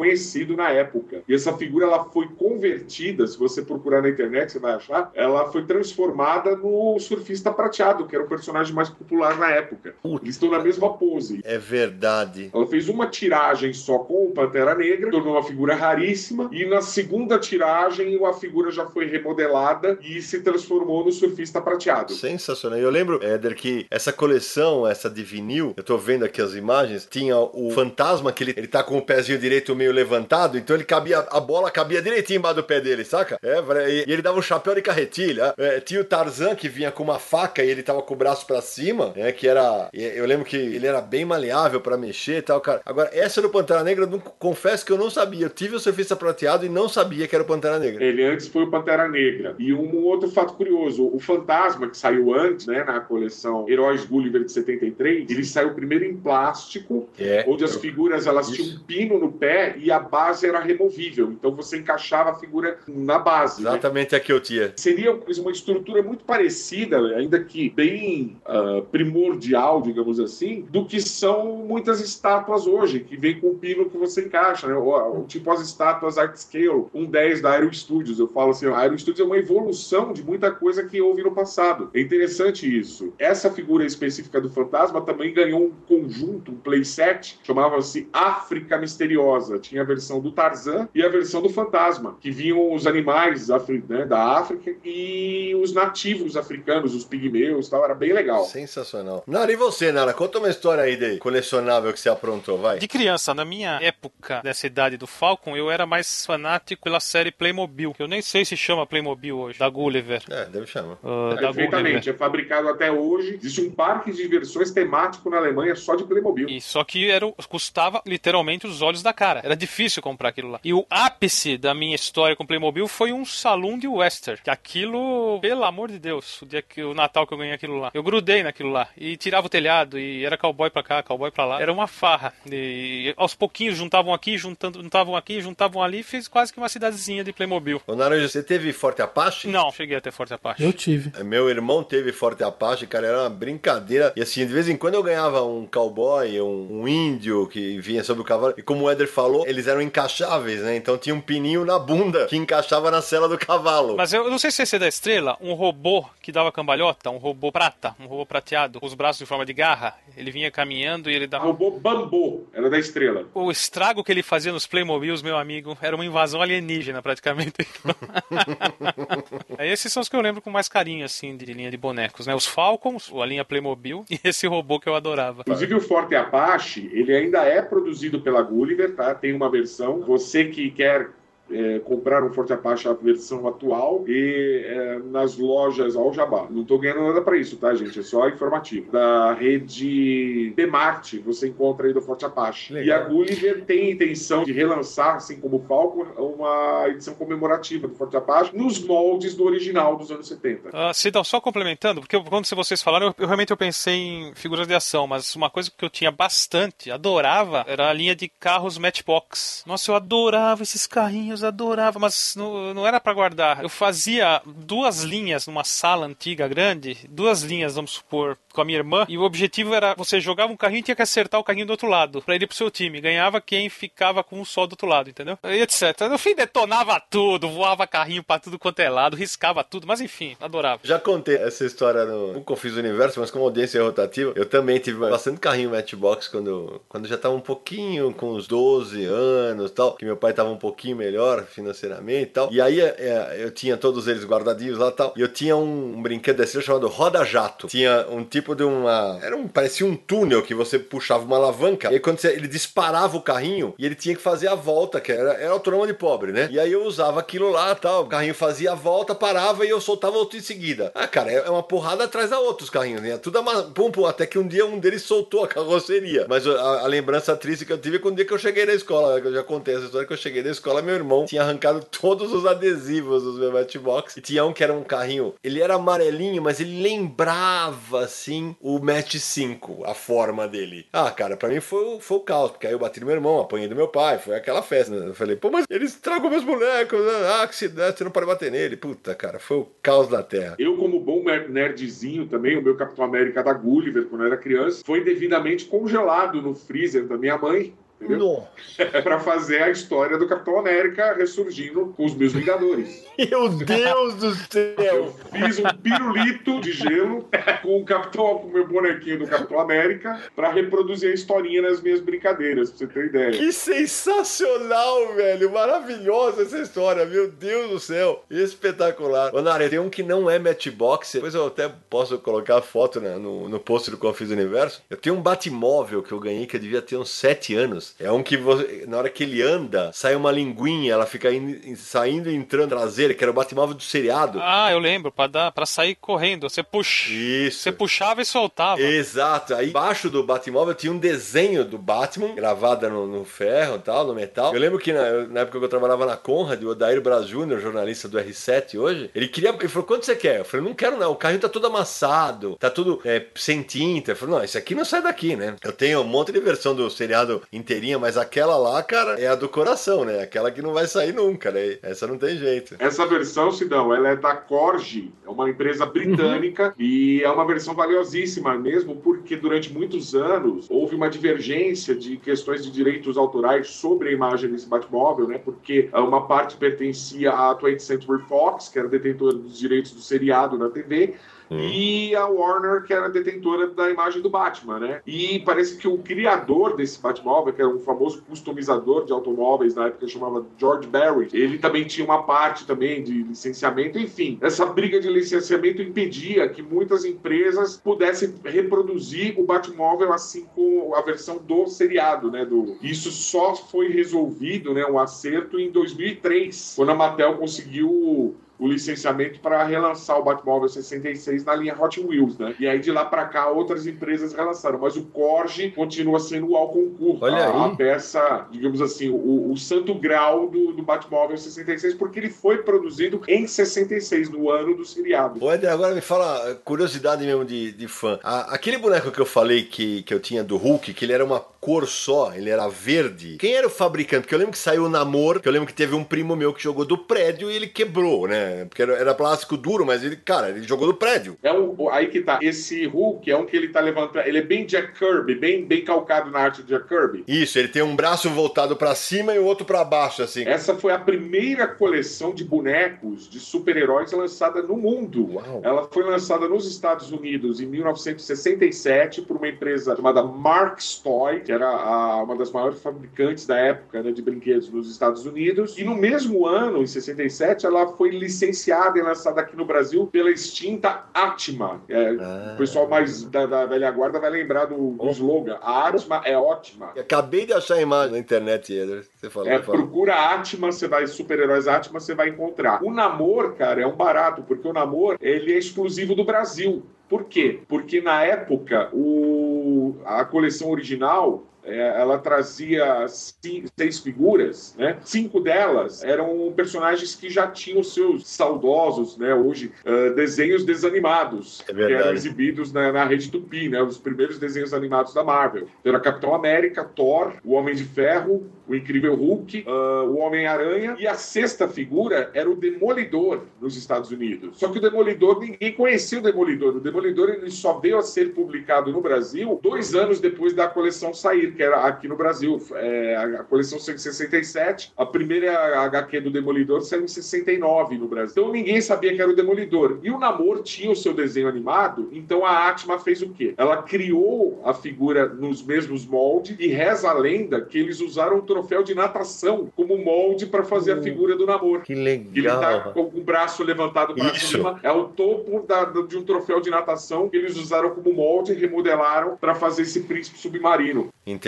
na época. E essa figura ela foi convertida, se você procurar na internet, você vai achar, ela foi transformada no surfista prateado, que era o personagem mais popular na época. Eles estão na mesma pose. É verdade. Ela fez uma tiragem só com o Pantera Negra, tornou uma figura raríssima, e na segunda tiragem a figura já foi remodelada e se transformou no surfista prateado. Sensacional. Eu lembro, Éder, que essa coleção, essa de vinil, eu tô vendo aqui as imagens, tinha o fantasma que ele, ele tá com o pezinho direito meio levantado, então ele cabia, a bola cabia direitinho embaixo do pé dele, saca? É, e, ele dava um chapéu de carretilha. É, tinha o Tarzan que vinha com uma faca e ele tava com o braço para cima, né? Que era. Eu lembro que ele era bem maleável para mexer e tal, cara. Agora, essa do Pantera Negra, eu não, confesso que eu não sabia. Eu tive o surfista prateado e não sabia que era o Pantera Negra. Ele antes foi o Pantera Negra. E um outro fato curioso: o Fantasma, que saiu antes, né, na coleção Heróis Gulliver de 73, ele saiu primeiro em plástico, é, onde as figuras elas isso. tinham um pino no pé e a base era removível. Então você encaixava a figura na base. Né? Exatamente né? a que eu tinha. Seria uma estrutura muito parecida, ainda que bem uh, primordial, digamos assim, do que são muitas estátuas hoje, que vem com o pino que você encaixa, né? O, tipo as estátuas Art Scale, um 10 da Aero Studios. Eu falo assim, a Aero Studios é uma evolução de muita coisa que houve no passado. É interessante isso. Essa figura específica do fantasma também ganhou um conjunto, um playset, chamava-se África Misteriosa. Tinha a versão do Tarzan e a versão do fantasma, que vinham os animais né, da África e os nativos africanos, os pigmeus tal. Era bem legal. Sensacional. Nara, e você, Nara? Conta uma história aí de colecionável que você aprontou, vai. De criança, na minha época dessa idade do Falcon, eu era mais fanático pela série Playmobil. Eu nem sei se chama Playmobil hoje, da Gulliver. É, deve chamar. Uh, é, perfeitamente. É fabricado até hoje. Existe um parque de diversões temático na Alemanha só de Playmobil. E só que era, custava literalmente os olhos da cara. Era difícil comprar aquilo lá. E o ápice da minha história com Playmobil foi um salão de Wester. Que aquilo, pelo amor de Deus, o dia que o Natal que eu ganhei aquilo lá. Eu grudei naquilo lá. E tirava o telhado, e era cowboy pra cá, cowboy pra lá. Era uma farra. E aos pouquinhos juntavam aqui, juntando, juntavam aqui, juntavam ali, fez quase que uma cidadezinha de Playmobil. Ô Naranja, você teve Forte Apache? Não, cheguei a ter Forte Apache. Eu tive. É, meu irmão teve Forte Apache, cara, era uma brincadeira. E assim, de vez em quando eu ganhava um cowboy, um, um índio que vinha sobre o cavalo. E como o Eder falou, eles eram encaixáveis, né? Então tinha um pininho na bunda que encaixava na cela do cavalo. Mas eu não sei se esse é da estrela, um robô que dava cambalhota, um robô prata, um robô prateado, com os braços em forma de garra. Ele vinha caminhando e ele dava. Robô bambu, era da estrela. O estrago que ele fazia nos Playmobiles, meu amigo, era uma invasão alienígena praticamente. Esses são os que eu lembro com mais carinho, assim, de linha de bonecos, né? Os Falcons, a linha Playmobil e esse robô que eu adorava. Inclusive o Forte Apache, ele ainda é produzido pela Gulliver, tá? Tem uma versão. Você que quer é, comprar um Forte Apache a versão atual e é, nas lojas ao Jabá. Não estou ganhando nada para isso, tá, gente? É só informativo. Da rede Demart, você encontra aí do Forte Apache. Legal. E a Gulliver tem a intenção de relançar, assim como o Falcon, uma edição comemorativa do Forte Apache nos moldes do original dos anos 70. Uh, Cidão, só complementando, porque quando vocês falaram, eu, eu, realmente eu pensei em figuras de ação, mas uma coisa que eu tinha bastante, adorava, era a linha de carros Matchbox. Nossa, eu adorava esses carrinhos, adorava, mas não, não era para guardar. Eu fazia duas linhas numa sala antiga grande, duas linhas, vamos supor, com a minha irmã, e o objetivo era você jogava um carrinho e tinha que acertar o carrinho do outro lado, para ir pro seu time. Ganhava quem ficava com um só do outro lado, entendeu? E etc. No fim, detonava tudo, voava carrinho para tudo quanto é lado, riscava tudo, mas enfim, adorava. Já contei essa história no, Confis Universo, mas como audiência rotativa, eu também tive bastante carrinho Matchbox quando, quando já tava um pouquinho com uns 12 anos tal, que meu pai tava um pouquinho melhor financeiramente e tal. E aí é, é, eu tinha todos eles guardadinhos lá tal. E eu tinha um, um brinquedo desse chamado Roda Jato. Tinha um tipo de uma. Era um. parecia um túnel que você puxava uma alavanca. E aí quando você, ele disparava o carrinho e ele tinha que fazer a volta, que era, era autônomo de pobre, né? E aí eu usava aquilo lá tal. O carrinho fazia a volta, parava e eu soltava outro em seguida. Ah, cara, é uma porrada atrás da outra os carrinhos, né? Tudo uma, pum, pum, até que um dia um deles soltou a carroceria. Mas a, a lembrança triste que eu tive é quando um dia que eu cheguei na escola, que eu já contei essa história que eu cheguei na escola, meu irmão tinha arrancado todos os adesivos dos meus Matchbox. E tinha um que era um carrinho, ele era amarelinho, mas ele lembrava assim o Match 5, a forma dele. Ah, cara, pra mim foi, foi o caos, porque aí eu bati no meu irmão, apanhei do meu pai, foi aquela festa. Né? Eu falei, pô, mas eles tragam meus bonecos, né? ah, que se você não pode bater nele. Puta, cara, foi o caos da terra. Eu, como bom nerdzinho também, o meu Capitão América da Gulliver, quando eu era criança, foi devidamente congelado no freezer da minha mãe para fazer a história do Capitão América ressurgindo com os meus Vingadores. Meu Deus do céu! Eu fiz um pirulito de gelo com o Capitão, com o meu bonequinho do Capitão América, para reproduzir a historinha nas minhas brincadeiras, pra você ter ideia. Que sensacional, velho! Maravilhosa essa história, meu Deus do céu! Espetacular. Ô, Nara, tem um que não é Matchbox, depois eu até posso colocar a foto né, no, no post do Confis Universo. Eu tenho um Batmóvel que eu ganhei que eu devia ter uns 7 anos. É um que você, na hora que ele anda, sai uma linguinha, ela fica in, saindo e entrando traseira, que era o Batmóvel do seriado. Ah, eu lembro, para dar para sair correndo, você puxa. Isso. Você puxava e soltava. Exato. Aí embaixo do Batmóvel tinha um desenho do Batman gravada no, no ferro, tal, no metal. Eu lembro que na, na, época que eu trabalhava na Conrad, o Odair Braz Jr., jornalista do R7 hoje, ele queria, ele falou: "Quanto você quer?" Eu falei: "Não quero não, o carrinho tá todo amassado, tá tudo é, sem tinta". Ele falou: "Não, esse aqui não sai daqui, né?" Eu tenho um monte de versão do seriado inteiro inteirinha, mas aquela lá, cara, é a do coração, né? Aquela que não vai sair nunca, né? Essa não tem jeito. Essa versão, Sidão, ela é da Corgi, é uma empresa britânica uhum. e é uma versão valiosíssima mesmo, porque durante muitos anos houve uma divergência de questões de direitos autorais sobre a imagem desse Batmóvel, né? Porque uma parte pertencia à 20th Century Fox, que era detentora dos direitos do seriado na TV, Hum. e a Warner, que era detentora da imagem do Batman, né? E parece que o criador desse Batmóvel, que era um famoso customizador de automóveis na época, chamava George Barry, ele também tinha uma parte também de licenciamento, enfim. Essa briga de licenciamento impedia que muitas empresas pudessem reproduzir o Batmóvel assim com a versão do seriado, né? Do... Isso só foi resolvido, né? Um acerto em 2003, quando a Mattel conseguiu o licenciamento para relançar o Batmóvel 66 na linha Hot Wheels, né? E aí de lá para cá outras empresas relançaram, mas o Corge continua sendo o concurso, Olha a, aí. a peça, digamos assim, o, o santo grau do, do Batmóvel 66, porque ele foi produzido em 66, no ano do seriado. Eder, agora me fala, curiosidade mesmo de, de fã. A, aquele boneco que eu falei que, que eu tinha do Hulk, que ele era uma cor só, ele era verde. Quem era o fabricante? Porque eu lembro que saiu o Namor, que eu lembro que teve um primo meu que jogou do prédio e ele quebrou, né? Porque era, plástico duro, mas ele, cara, ele jogou do prédio. É o, aí que tá. Esse Hulk é um que ele tá levantando. Ele é bem Jack Kirby, bem, bem calcado na arte de Jack Kirby. Isso, ele tem um braço voltado para cima e o outro para baixo, assim. Essa foi a primeira coleção de bonecos de super-heróis lançada no mundo. Uau. Ela foi lançada nos Estados Unidos em 1967 por uma empresa chamada Mark's Toy, que era a, uma das maiores fabricantes da época né, de brinquedos nos Estados Unidos. E no mesmo ano, em 67, ela foi licenciada e lançada aqui no Brasil pela extinta Atma. É, Ah. O pessoal mais da, da velha guarda vai lembrar do, do slogan. A Atma é ótima. Acabei de achar a imagem na internet, Eder. Você falou. É, procura Atma, você vai, super-heróis Atma, você vai encontrar. O Namor, cara, é um barato, porque o Namor, ele é exclusivo do Brasil. Por quê? Porque na época, o, a coleção original, ela trazia ci- seis figuras, né? Cinco delas eram personagens que já tinham seus saudosos, né? Hoje, ah, desenhos desanimados, É que eram exibidos na, na Rede Tupi, né? Os primeiros desenhos animados da Marvel. Então, era Capitão América, Thor, o Homem de Ferro, o Incrível Hulk, ah, o Homem-Aranha e a sexta figura era o Demolidor nos Estados Unidos. Só que o Demolidor, ninguém conhecia o Demolidor. O Demolidor ele só veio a ser publicado no Brasil dois anos depois da coleção sair, que era aqui no Brasil. É, a coleção saiu em 67, a primeira HQ do Demolidor saiu em 69 no Brasil. Então ninguém sabia que era o Demolidor. E o Namor tinha o seu desenho animado, então a Atma fez o quê? Ela criou a figura nos mesmos moldes e reza a lenda que eles usaram o troféu de natação como molde para fazer a figura do Namor. Que Ele tá legal. com o braço levantado para cima. É o topo da- de um troféu de natação que eles usaram como molde e remodelaram para fazer esse príncipe submarino. Entendi.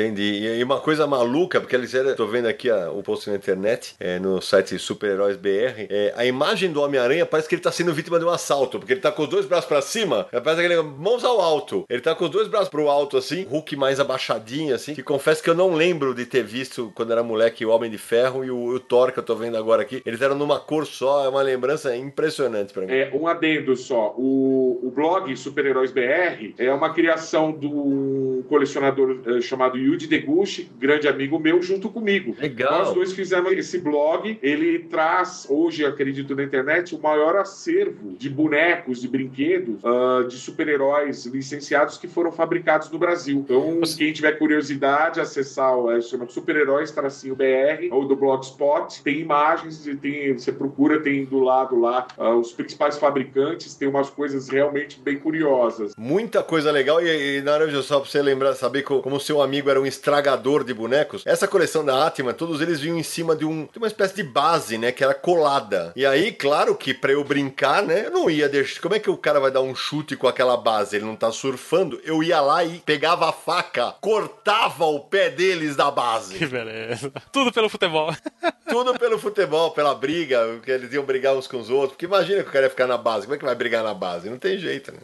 E aí uma coisa maluca, porque eles eram, tô vendo aqui a- o post na internet, é, no site Super-Heróis BR, é, a imagem do Homem-Aranha parece que ele tá sendo vítima de um assalto, porque ele tá com os dois braços pra cima, parece que ele mãos ao alto. Ele tá com os dois braços pro alto assim, Hulk mais abaixadinho assim, que confesso que eu não lembro de ter visto quando era moleque o Homem de Ferro e o, o Thor que eu tô vendo agora aqui. Eles eram numa cor só, é uma lembrança impressionante pra mim. É, um adendo só. O, o blog Super-Heróis BR é uma criação um colecionador eh, chamado Yuji Deguchi, grande amigo meu, junto comigo. Legal. Nós dois fizemos esse blog. Ele traz, hoje, acredito na internet, o maior acervo de bonecos, de brinquedos, ah, de super-heróis licenciados que foram fabricados no Brasil. Então, quem tiver curiosidade, acessar o é, chama Super-Heróis Tracinho BR ou do Blogspot. Tem imagens, e tem, você procura, tem do lado lá ah, os principais fabricantes, tem umas coisas realmente bem curiosas. Muita coisa legal e, e na hora só pra você lembrar, saber co- como seu amigo era um estragador de bonecos. Essa coleção da Atma, todos eles vinham em cima de, um, de uma espécie de base, né, que era colada. E aí, claro que pra eu brincar, né, eu não ia deixar. Como é que o cara vai dar um chute com aquela base? Ele não tá surfando. Eu ia lá e pegava a faca, cortava o pé deles da base. Que beleza. Tudo pelo futebol. Tudo pelo futebol, pela briga, que eles iam brigar uns com os outros. Porque imagina que o cara ia ficar na base. Como é que vai brigar na base? Não tem jeito, né?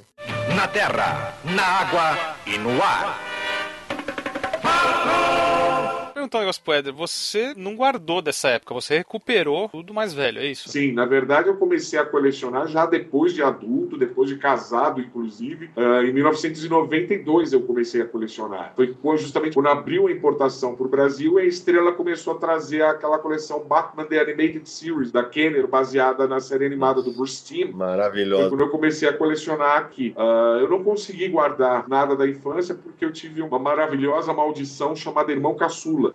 Na terra, na água e no ar. Vou perguntar um negócio pro Éder. Você não guardou dessa época, você recuperou tudo mais velho, é isso? Sim, na verdade eu comecei a colecionar já depois de adulto, depois de casado, inclusive. Ah, em 1992 eu comecei a colecionar. Foi justamente quando abriu a importação para o Brasil e a Estrela começou a trazer aquela coleção Batman The Animated Series da Kenner, baseada na série animada do Bruce Timm. Foi Maravilhoso. quando eu comecei a colecionar aqui. Ah, eu não consegui guardar nada da infância porque eu tive uma maravilhosa maldição chamada Irmão Caçula.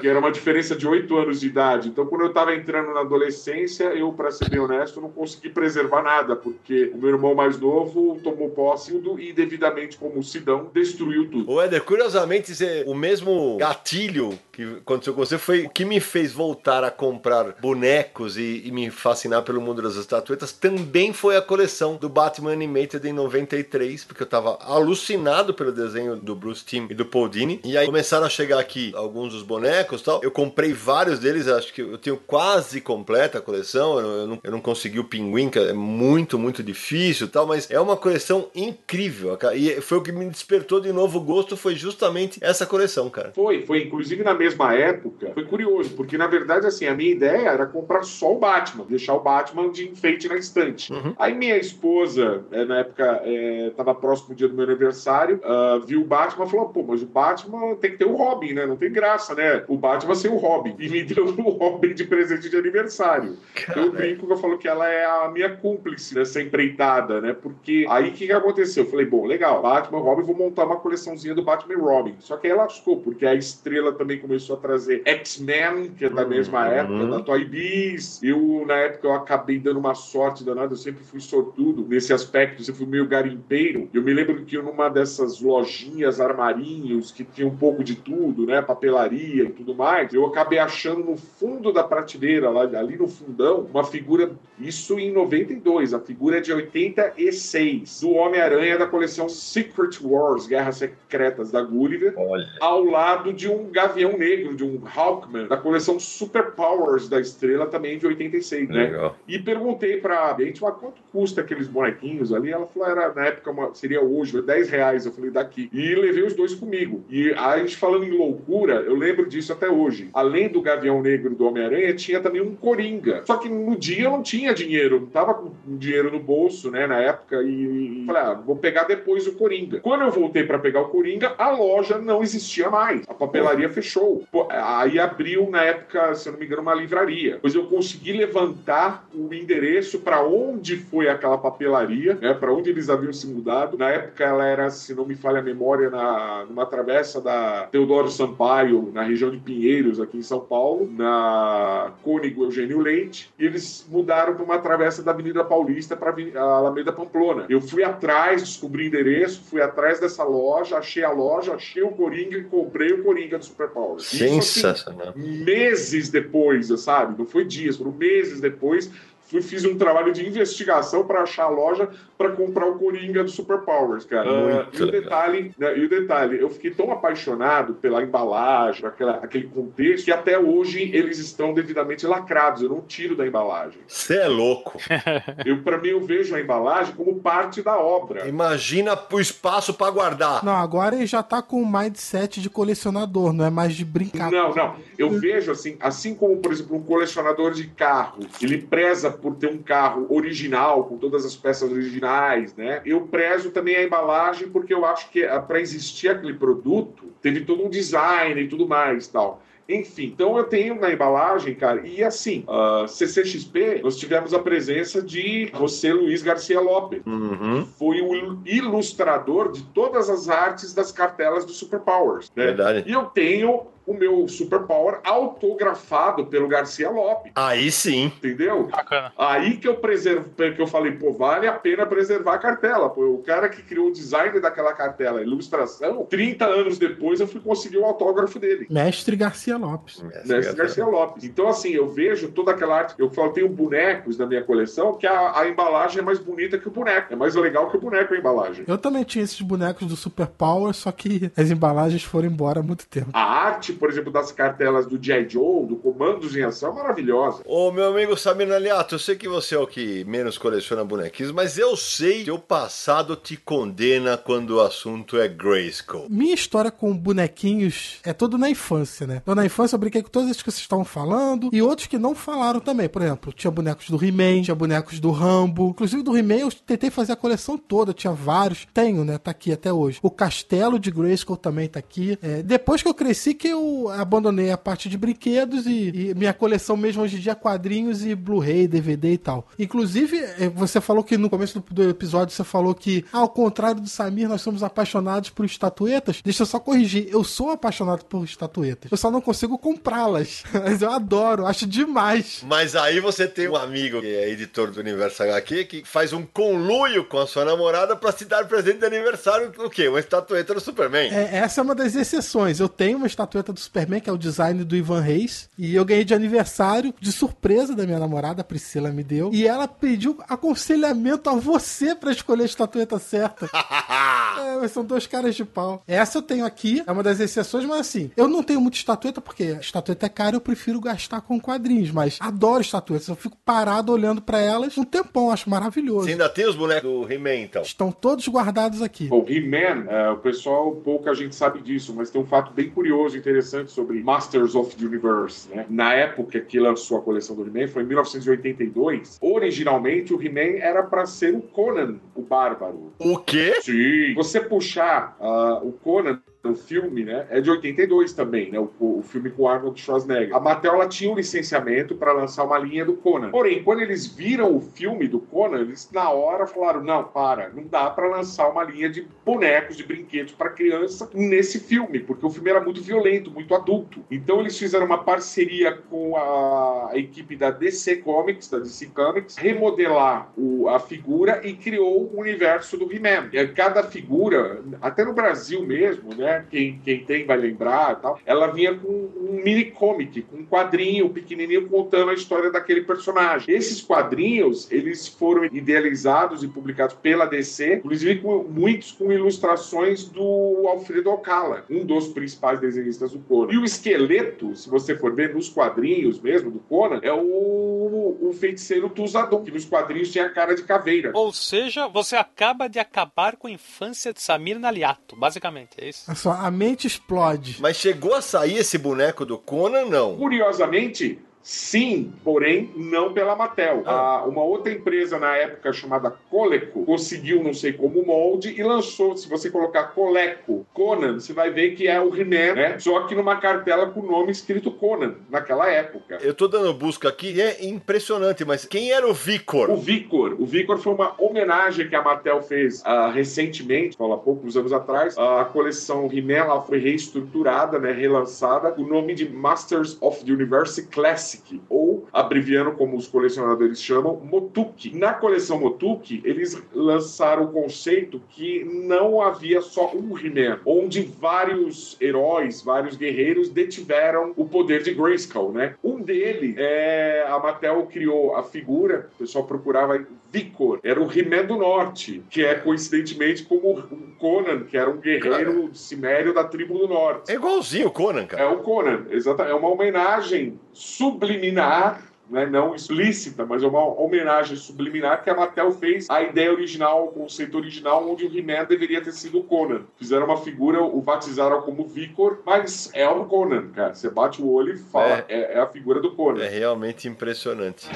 Que era uma diferença de oito anos de idade. Então, quando eu estava entrando na adolescência, eu, para ser bem honesto, não consegui preservar nada, porque o meu irmão mais novo tomou posse e, devidamente, como Sidão, destruiu tudo. Ô Éder, curiosamente, o mesmo gatilho que aconteceu com você foi o que me fez voltar a comprar bonecos e, e me fascinar pelo mundo das estatuetas. Também foi a coleção do Batman Animated em 93, porque eu tava alucinado pelo desenho do Bruce Timm e do Paul Dini. E aí começaram a chegar aqui alguns dos bonecos tal. Eu comprei vários deles, acho que eu tenho quase completa a coleção. Eu, eu não, eu não consegui o Pinguim, que é muito, muito difícil tal, mas é uma coleção incrível. cara. E foi o que me despertou de novo o gosto, foi justamente essa coleção, cara. Foi, foi inclusive na mesma época. Foi curioso, porque na verdade, assim, a minha ideia era comprar só o Batman, deixar o Batman de enfeite na estante. Aí minha esposa, eh, na época, estava próximo do dia do meu aniversário, ah, viu o Batman e falou: pô, mas o Batman tem que ter o Robin, né? Não tem graça, né? O Batman sem o Robin. E me deu o Robin de presente de aniversário. Eu brinco que eu falo que ela é a minha cúmplice nessa empreitada, né? Porque aí o que, que aconteceu? Eu falei, bom, legal, Batman, Robin, vou montar uma coleçãozinha do Batman e Robin. Só que aí lascou, porque a estrela também começou a trazer X-Men, que é da mesma época, da Toy Biz. Eu, na época, eu acabei dando uma sorte danada, eu sempre fui sortudo nesse aspecto, eu sempre fui meio garimpeiro. Eu me lembro que numa dessas lojinhas, armarinhos, que tinha um pouco de tudo, né? né, papelaria e tudo mais, eu acabei achando no fundo da prateleira, lá, ali no fundão, uma figura, isso em 92, a figura é de 86, do Homem-Aranha da coleção Secret Wars, Guerras Secretas da Gulliver, Olha. ao lado de um Gavião Negro, de um Hawkman, da coleção Super Powers da Estrela, também de 86, né? Legal. E perguntei pra gente, mas quanto custa aqueles bonequinhos ali? Ela falou, era na época, uma- seria hoje, 10 reais. Eu falei, daqui. E levei os dois comigo. E a gente falando em loucura, eu lembro disso até hoje. Além do Gavião Negro do Homem-Aranha, tinha também um Coringa. Só que no dia eu não tinha dinheiro, não tava com dinheiro no bolso, né, na época. E, e falei, ah, vou pegar depois o Coringa. Quando eu voltei pra pegar o Coringa, a loja não existia mais. A papelaria fechou. Pô, aí abriu, na época, se eu não me engano, uma livraria. Pois eu consegui levantar o endereço para onde foi aquela papelaria, né, para onde eles haviam se mudado. Na época ela era, se não me falha a memória, na, numa travessa da Teodoro Sampaio, na região de Pinheiros, aqui em São Paulo, na Cônigo Eugênio Leite, e eles mudaram para uma travessa da Avenida Paulista para a Alameda Pamplona. Eu fui atrás, descobri o endereço, fui atrás dessa loja, achei a loja, achei o Coringa e comprei o Coringa do Super Power. Isso, assim, Sensacional. meses depois, sabe? Não foi dias, foram meses depois. Fui, fiz um trabalho de investigação para achar a loja para comprar o Coringa do Super Powers, cara. Muito Ah, e o detalhe, né, e o detalhe, eu fiquei tão apaixonado pela embalagem, aquela, aquele contexto, que até hoje eles estão devidamente lacrados. Eu não tiro da embalagem. Você é louco. Eu, para mim, eu vejo a embalagem como parte da obra. Imagina o espaço pra guardar. Não, agora ele já tá com um mindset de colecionador, não é mais de brincar. Não, não. Eu vejo assim, assim como, por exemplo, um colecionador de carros, ele preza por ter um carro original, com todas as peças originais, né? Eu prezo também a embalagem porque eu acho que para existir aquele produto, teve todo um design e tudo mais, tal. Enfim, então eu tenho na embalagem, cara, e assim, a CCXP, nós tivemos a presença de José Luiz Garcia Lopes. Uhum. Foi o ilustrador de todas as artes das cartelas do Super Powers. Né? Verdade. E eu tenho o meu Super Power autografado pelo Garcia Lopes, Aí sim. entendeu? Bacana. Aí que eu preservo, que eu falei, pô, vale a pena preservar a cartela. Pô, o cara que criou o design daquela cartela, a ilustração, 30 anos depois eu fui conseguir o autógrafo dele. Mestre Garcia Lopes. Mestre Garcia Lopes. Então, assim, eu vejo toda aquela arte. Eu falo, tenho bonecos na minha coleção que a, a embalagem é mais bonita que o boneco. É mais legal que o boneco a embalagem. Eu também tinha esses bonecos do Super Power, só que as embalagens foram embora há muito tempo. A arte, por exemplo, das cartelas do G.I. Joe, do Comandos em Ação, é maravilhosa. Ô, meu amigo Samir Naliato, eu sei que você é o que menos coleciona bonequinhos, mas eu sei que o passado te condena quando o assunto é Grayskull. Minha história com bonequinhos é toda na infância, né? Eu na infância eu brinquei com todos esses que vocês estavam falando e outros que não falaram também. Por exemplo, tinha bonecos do He-Man, tinha bonecos do Rambo. Inclusive do He-Man eu tentei fazer a coleção toda, tinha vários. Tenho, né? Tá aqui até hoje. O Castelo de Grayskull também tá aqui. É, depois que eu cresci que eu abandonei a parte de brinquedos e, e minha coleção mesmo hoje em dia é quadrinhos e Blu-ray, DVD e tal. Inclusive, é, você falou que no começo do, do episódio você falou que, ao contrário do Samir, nós somos apaixonados por estatuetas. Deixa eu só corrigir, eu sou apaixonado por estatuetas. Eu só não consigo comprá-las. Mas eu adoro, acho demais. Mas aí você tem um amigo que é editor do Universo HQ que faz um conluio com a sua namorada pra te dar presente de aniversário o quê? Uma estatueta do Superman. É, essa é uma das exceções. Eu tenho uma estatueta do Superman, que é o design do Ivan Reis, e eu ganhei de aniversário, de surpresa da minha namorada, a Priscila me deu, e ela pediu aconselhamento a você pra escolher a estatueta certa. É, são dois caras de pau. Essa eu tenho aqui, é uma das exceções, mas assim, eu não tenho muita estatueta, porque estatueta é cara, eu prefiro gastar com quadrinhos, mas adoro estatuetas. Eu fico parado olhando pra elas um tempão, acho maravilhoso. Você ainda tem os bonecos do He-Man, então? Estão todos guardados aqui. Bom, He-Man, é, o pessoal, pouca gente sabe disso, mas tem um fato bem curioso e interessante sobre Masters of the Universe. Né? Na época que lançou a coleção do He-Man, foi em 1982. Originalmente, o He-Man era para ser o Conan, o Bárbaro. O quê? Sim. Você puxar ah, o Conan o filme, né, é de 82 também, né, o, o filme com Arnold Schwarzenegger. A Mattel ela tinha um licenciamento para lançar uma linha do Conan. Porém, quando eles viram o filme do Conan, eles na hora falaram: "Não, para, não dá para lançar uma linha de bonecos, de brinquedos para criança nesse filme, porque o filme era muito violento, muito adulto". Então eles fizeram uma parceria com a, a equipe da DC Comics, da DC Comics, remodelar o, a figura e criou o universo do He-Man. Cada figura, até no Brasil mesmo, né, né? Quem, quem tem vai lembrar e tal. Ela vinha com um mini comic, com um quadrinho pequenininho contando a história daquele personagem. Esses quadrinhos, eles foram idealizados e publicados pela DC, inclusive com, muitos com ilustrações do Alfredo Alcala, um dos principais desenhistas do Conan. E o esqueleto, se você for ver nos quadrinhos mesmo do Conan, é o, o feiticeiro Tuzadon, que nos quadrinhos tinha a cara de caveira. Ou seja, você acaba de acabar com a infância de Samir Naliato, basicamente, é isso? Só, a mente explode. Mas chegou a sair esse boneco do Conan, não? Curiosamente, Sim, porém não pela Mattel. Ah, uma outra empresa na época chamada Coleco conseguiu não sei como molde e lançou. Se você colocar Coleco Conan, você vai ver que é o He-Man, né? Só que numa cartela com o nome escrito Conan naquela época. Eu tô dando busca aqui e é impressionante, mas quem era o Vicor? O Vicor. O Vicor foi uma homenagem que a Mattel fez uh, recentemente, há poucos anos atrás. Uh, a coleção He-Man foi reestruturada, né? Relançada. O nome de Masters of the Universe Classic, ou abreviando como os colecionadores chamam, Motuki. Na coleção Motuki, eles lançaram o conceito que não havia só um He-Man, onde vários heróis, vários guerreiros detiveram o poder de Grayskull, né? Um deles, é, a Mattel criou a figura, o pessoal procurava Vicor, era o He-Man do Norte, que é coincidentemente como o Conan, que era um guerreiro cimério da tribo do Norte. É igualzinho o Conan, cara. É o Conan, exatamente. É uma homenagem subliminar né, não explícita, mas é uma homenagem subliminar que a Mattel fez à ideia original, ao conceito original, onde o He-Man deveria ter sido o Conan. Fizeram uma figura, o batizaram como Vicor, mas é o Conan, cara. Você bate o olho e fala, é, é, é a figura do Conan. É realmente impressionante.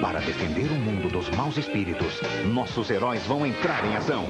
Para defender o mundo dos maus espíritos, nossos heróis vão entrar em ação.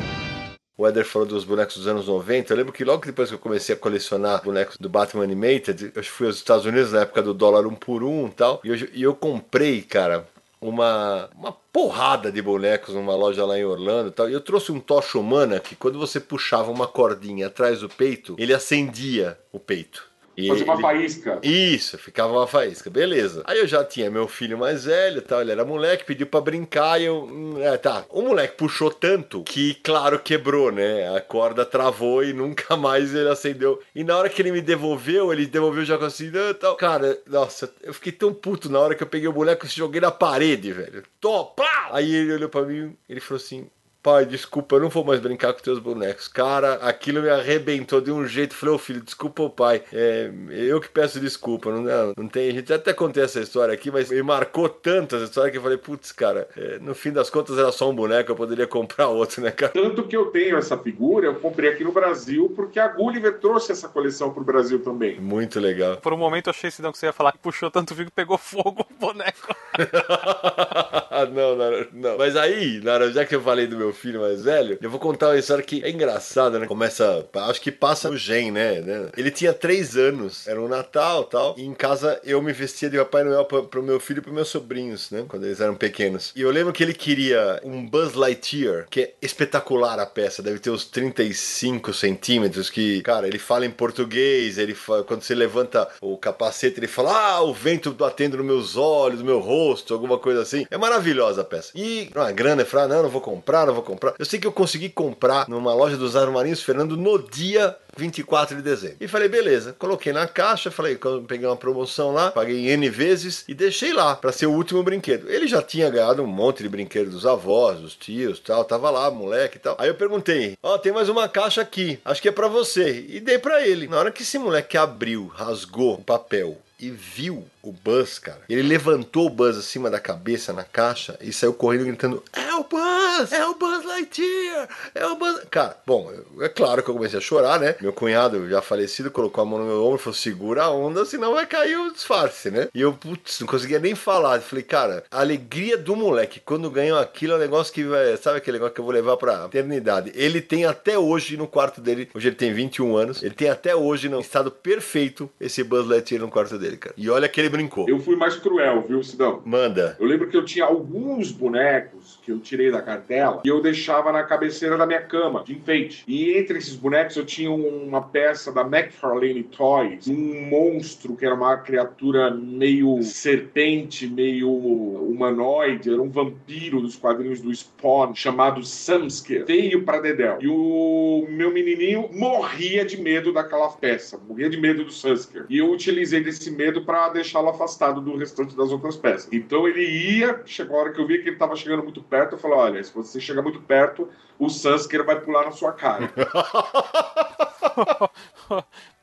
O Eder falou dos bonecos dos anos 90. Eu lembro que logo depois que eu comecei a colecionar bonecos do Batman Animated, eu fui aos Estados Unidos na época do dólar um por um e tal. E eu, e eu comprei, cara, uma, uma porrada de bonecos numa loja lá em Orlando e tal. E eu trouxe um Tocha Humana que quando você puxava uma cordinha atrás do peito, ele acendia o peito. E Fazer uma ele... faísca. Isso, ficava uma faísca, beleza. Aí eu já tinha meu filho mais velho tal, ele era moleque, pediu pra brincar e eu. Hum, é, tá. O moleque puxou tanto que, claro, quebrou, né? A corda travou e nunca mais ele acendeu. E na hora que ele me devolveu, ele devolveu já com assim, ah, tal. Cara, nossa, eu fiquei tão puto na hora que eu peguei o boneco e joguei na parede, velho. Topa! Aí ele olhou pra mim, ele falou assim: pai, desculpa, eu não vou mais brincar com teus bonecos. Cara, aquilo me arrebentou de um jeito. Falei, ô oh, filho, desculpa o pai. É, eu que peço desculpa. Não, não, não tem. A gente até contei essa história aqui, mas me marcou tanto essa história que eu falei, putz, cara, é, no fim das contas era só um boneco, eu poderia comprar outro, né, cara? Tanto que eu tenho essa figura, eu comprei aqui no Brasil, porque a Gulliver trouxe essa coleção pro Brasil também. Muito legal. Por um momento eu achei que você ia falar que puxou tanto fio que pegou fogo o boneco. não, não, não. Mas aí, já que eu falei do meu filho mais velho, eu vou contar uma história que é engraçada, né? Começa, acho que passa o gen, né? Ele tinha três anos, era um Natal tal, e em casa eu me vestia de Papai Noel pra, pro meu filho e pros meus sobrinhos, né? Quando eles eram pequenos. E eu lembro que ele queria um Buzz Lightyear, que é espetacular a peça, deve ter uns 35 centímetros, que, cara, ele fala em português, ele fala, quando você levanta o capacete, ele fala, ah, o vento batendo nos meus olhos, no meu rosto, alguma coisa assim. É maravilhosa a peça. E a grana, eu falei, ah, não, não vou comprar, não vou comprar. Eu sei que eu consegui comprar numa loja dos Armarinhos Fernando no dia 24 de dezembro. E falei, beleza. Coloquei na caixa, falei, peguei uma promoção lá, paguei N vezes e deixei lá para ser o último brinquedo. Ele já tinha ganhado um monte de brinquedos dos avós, dos tios, tal, tava lá, moleque e tal. Aí eu perguntei: "Ó, oh, tem mais uma caixa aqui. Acho que é para você". E dei para ele. Na hora que esse moleque abriu, rasgou o papel e viu o Buzz, cara. Ele levantou o Buzz acima da cabeça na caixa e saiu correndo gritando: É o Buzz! É o Buzz Lightyear! É o Buzz. Cara, bom, é claro que eu comecei a chorar, né? Meu cunhado, já falecido, colocou a mão no meu ombro e falou: Segura a onda, senão vai cair o disfarce, né? E eu, putz, não conseguia nem falar. Eu falei, cara, a alegria do moleque quando ganhou aquilo é um negócio que vai. Sabe aquele negócio que eu vou levar pra eternidade? Ele tem até hoje no quarto dele, hoje ele tem 21 anos, ele tem até hoje no estado perfeito esse Buzz Lightyear no quarto dele, cara. E olha que ele brincou. Eu fui mais cruel, viu, Sidão? Manda. Eu lembro que eu tinha alguns bonecos que eu tirei da cartela e eu deixava na cabeceira da minha cama, de enfeite. E entre esses bonecos eu tinha uma peça da McFarlane Toys, um monstro que era uma criatura meio serpente, meio humanoide, era um vampiro dos quadrinhos do Spawn, chamado Samsker. Veio pra Dedel. E o meu menininho morria de medo daquela peça, morria de medo do Samsker. E eu utilizei desse medo para deixá-lo afastado do restante das outras peças. Então ele ia, chegou a hora que eu vi que ele tava chegando muito perto, eu falei: olha, se você chegar muito perto, o Samsker vai pular na sua cara.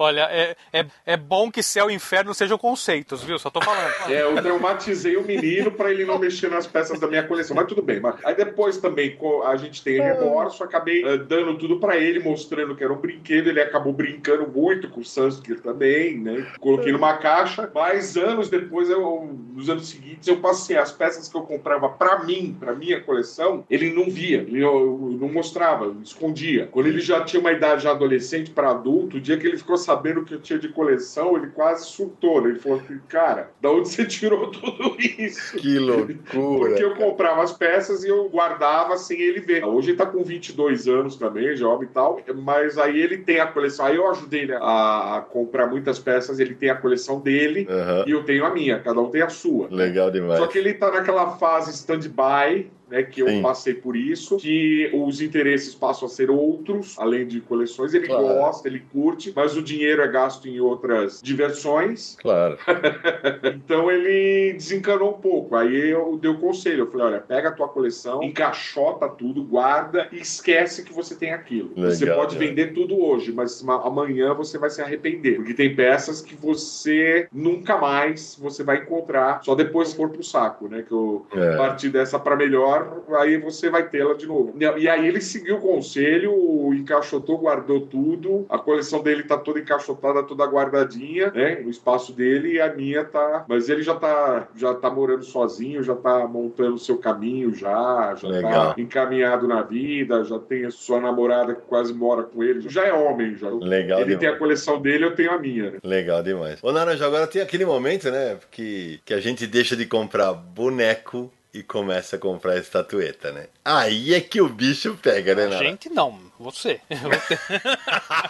Olha, é, é, é bom que céu e inferno sejam conceitos, viu? Só tô falando. É, eu traumatizei o menino para ele não mexer nas peças da minha coleção, mas tudo bem. Mas... Aí depois também a gente tem remorso, acabei uh, dando tudo para ele, mostrando que era um brinquedo. Ele acabou brincando muito com o Sanskrit também, né? Coloquei numa caixa, mas anos depois, eu, nos anos seguintes, eu passei as peças que eu comprava para mim, para minha coleção, ele não via, ele eu, eu não mostrava, escondia. Quando ele já tinha uma idade já adolescente para adulto, o dia que ele ficou sabendo que eu tinha de coleção, ele quase surtou. Né? Ele falou assim, cara, da onde você tirou tudo isso? Que loucura. Porque eu comprava as peças e eu guardava sem ele ver. Hoje ele tá com 22 anos também, jovem e tal, mas aí ele tem a coleção. Aí eu ajudei ele a comprar muitas peças, ele tem a coleção dele Aham. e eu tenho a minha. Cada um tem a sua. Legal demais. Só que ele tá naquela fase stand-by, né, que eu Sim. passei por isso, que os interesses passam a ser outros, além de coleções. Ele Claro. gosta, ele curte, mas o dinheiro é gasto em outras diversões. Claro. Então ele desencanou um pouco. Aí eu dei o conselho. Eu falei: olha, pega a tua coleção, encaixota tudo, guarda e esquece que você tem aquilo. você Legal, pode cara. vender tudo hoje, mas ma- amanhã você vai se arrepender. Porque tem peças que você nunca mais você vai encontrar, só depois for pro saco, né? Que eu É. partir dessa para melhor, aí você vai tê-la de novo. E aí ele seguiu o conselho, encaixotou, guardou tudo. A coleção dele tá toda encaixotada, toda guardadinha, né? No espaço dele e a minha tá. Mas ele já tá, já tá morando sozinho, já tá montando o seu caminho já, já Legal. tá encaminhado na vida, já tem a sua namorada que quase mora com ele, já é homem já. Legal Ele tem demais. a coleção dele, eu tenho a minha, né? Legal demais. Ô, Naranja, agora tem aquele momento, né? Que, que a gente deixa de comprar boneco e começa a comprar estatueta, né? Aí é que o bicho pega, né, Naranja? Gente, não. Você.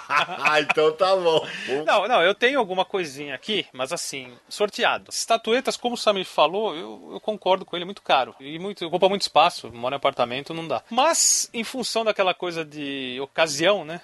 ah, então tá bom. Não, não, eu tenho alguma coisinha aqui, mas assim, sorteado. Estatuetas, como o Samir falou, eu, eu concordo com ele, é muito caro. E muito, ocupa muito espaço, mora em apartamento, não dá. Mas, em função daquela coisa de ocasião, né?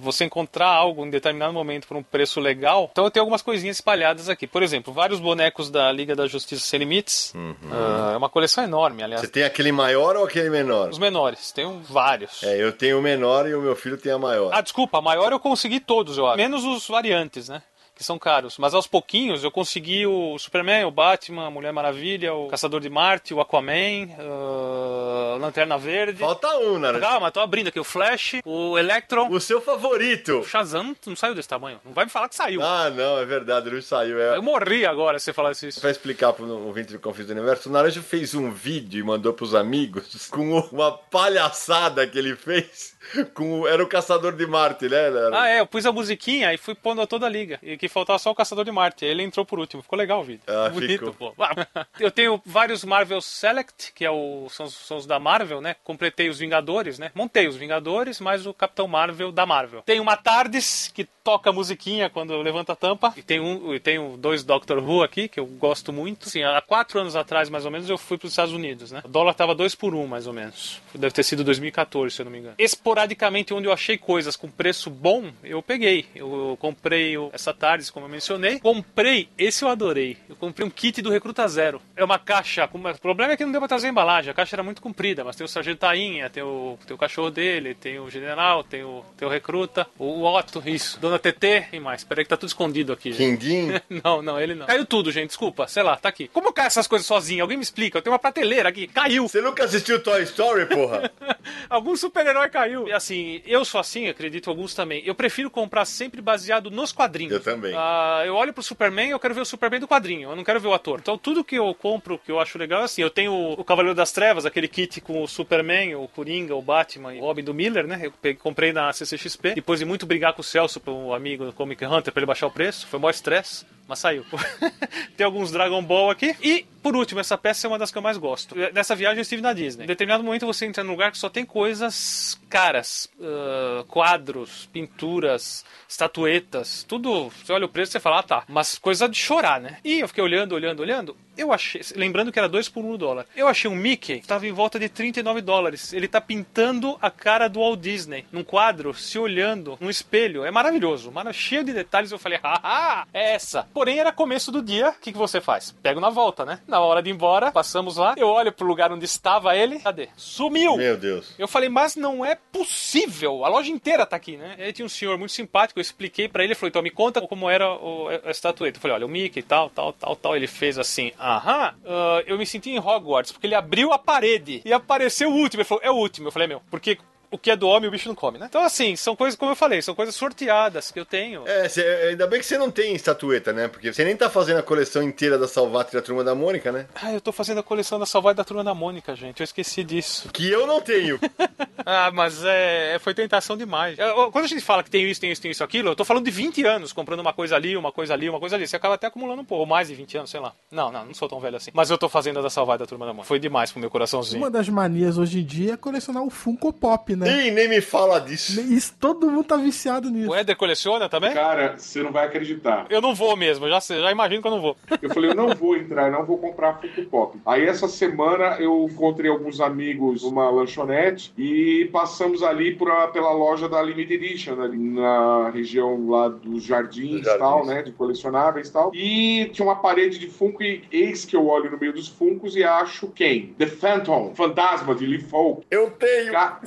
Você encontrar algo em determinado momento por um preço legal. Então eu tenho algumas coisinhas espalhadas aqui. Por exemplo, vários bonecos da Liga da Justiça Sem Limites. Ah, é uma coleção enorme, aliás. Você tem aquele maior ou aquele menor? Os menores, tenho vários. É, eu tenho o menor e o meu filho tem a maior. Ah, desculpa, a maior eu consegui todos, eu acho. Menos os variantes, né? Que são caros. Mas aos pouquinhos eu consegui o Superman, o Batman, a Mulher Maravilha, o Caçador de Marte, o Aquaman, ah, a Lanterna Verde. Falta um, Naranja. Calma, tô abrindo aqui. O Flash, o Electron. O seu favorito. O Shazam não saiu desse tamanho. Não vai me falar que saiu. Ah, não, é verdade, não saiu. É... Eu morri agora se você falasse isso. Pra explicar pro ouvinte do Confins do Universo, o Naranja fez um vídeo e mandou pros amigos com uma palhaçada que ele fez. Com. Era o Caçador de Marte, né? Naranja? Ah, é, eu pus a musiquinha e fui pondo a toda a liga. E que faltava só o Caçador de Marte. Aí ele entrou por último. Ficou legal o vídeo. Ah, Bonito, ficou. pô. Ah, Eu tenho vários Marvel Select, que é o, são, os- são os da Marvel, né? Completei os Vingadores, né? Montei os Vingadores, mais o Capitão Marvel da Marvel. Tem uma Tardes, que toca musiquinha quando levanta a tampa. E tem, um, e tenho dois Doctor Who aqui, que eu gosto muito. Assim, há quatro anos atrás, mais ou menos, eu fui para os Estados Unidos, né? O dólar tava dois por um, mais ou menos. Deve ter sido 2014, se eu não me engano. Esporadicamente, onde eu achei coisas com preço bom, eu peguei. Eu comprei essa Tardes, como eu mencionei. Comprei, esse eu adorei. Eu comprei um kit do Recruta Zero. É uma caixa. com- O problema é que não deu pra trazer a embalagem. A caixa era muito comprida, mas tem o Sargento Tainha, tem o, tem o cachorro dele, tem o General, tem o, tem o Recruta, o Otto, isso. Dona TT e mais. Peraí que tá tudo escondido aqui. Quindim? Não, não, ele não. Caiu tudo, gente. Desculpa. Sei lá, tá aqui. Como cai essas coisas sozinho? Alguém me explica. Eu tenho uma prateleira aqui. Caiu. Você nunca assistiu Toy Story, porra? Algum super-herói caiu. E assim, eu sou assim, acredito alguns também. Eu prefiro comprar sempre baseado nos quadrinhos. Eu também. Ah, eu olho pro Superman eu quero ver o Superman do quadrinho, eu não quero ver o ator. Então tudo que eu compro, que eu acho legal, é assim, eu tenho o Cavaleiro das Trevas, aquele kit com o Superman, o Coringa, o Batman e o Robin do Miller, né? Eu peguei, comprei na CCXP. Depois de muito brigar com o Celso, pro amigo do Comic Hunter, pra ele baixar o preço. Foi maior estresse. Mas saiu. Tem alguns Dragon Ball aqui. E, por último, essa peça é uma das que eu mais gosto. Nessa viagem eu estive na Disney. Em determinado momento você entra num lugar que só tem coisas caras. Uh, quadros, pinturas, estatuetas. Tudo. Você olha o preço e você fala, ah tá. Mas coisa de chorar, né? E eu fiquei olhando, olhando, olhando. Eu achei. Lembrando que era 2 por 1 um dólar. Eu achei um Mickey que tava em volta de 39 dólares. Ele tá pintando a cara do Walt Disney num quadro, se olhando num espelho. É maravilhoso. Mano, cheio de detalhes. Eu falei, haha, é essa. Porém, era começo do dia. O que, que você faz? Pego na volta, né? Na hora de ir embora, passamos lá. Eu olho pro lugar onde estava ele. Cadê? Sumiu! Meu Deus. Eu falei, mas não é possível. A loja inteira tá aqui, né? Aí tinha um senhor muito simpático. Eu expliquei para ele. Ele falou, então me conta como era o, a estatueta. Eu falei, olha, o Mickey, tal, tal, tal, tal. Ele fez assim, aham. Uh, eu me senti em Hogwarts, porque ele abriu a parede e apareceu o último. Ele falou, é o último. Eu falei, meu, porque o que é do homem o bicho não come, né? Então, assim, são coisas, como eu falei, são coisas sorteadas que eu tenho. É, cê, ainda bem que você não tem estatueta, né? Porque você nem tá fazendo a coleção inteira da Salvati da Turma da Mônica, né? Ah, eu tô fazendo a coleção da Salvati da Turma da Mônica, gente. Eu esqueci disso. Que eu não tenho. ah, mas é, foi tentação demais. Quando a gente fala que tem isso, tem isso, tem isso, aquilo, eu tô falando de 20 anos, comprando uma coisa ali, uma coisa ali, uma coisa ali. Você acaba até acumulando um pouco, ou mais de 20 anos, sei lá. Não, não, não sou tão velho assim. Mas eu tô fazendo a da Salvati da Turma da Mônica. Foi demais pro meu coraçãozinho. Uma das manias hoje em dia é colecionar o Funko Pop, né? Ih, nem me fala disso. Isso, todo mundo tá viciado nisso. O Éder coleciona também? Cara, você não vai acreditar. Eu não vou mesmo, já, já imagino que eu não vou. Eu falei, eu não vou entrar, não vou comprar Funko Pop. Aí essa semana eu encontrei alguns amigos numa lanchonete e passamos ali por a, pela loja da Limited Edition, ali na região lá dos jardins e tal, né? De colecionáveis e tal. E tinha uma parede de Funko e eis que eu olho no meio dos Funkos e acho quem? The Phantom, Fantasma de Lee Falk. Eu tenho! Ca...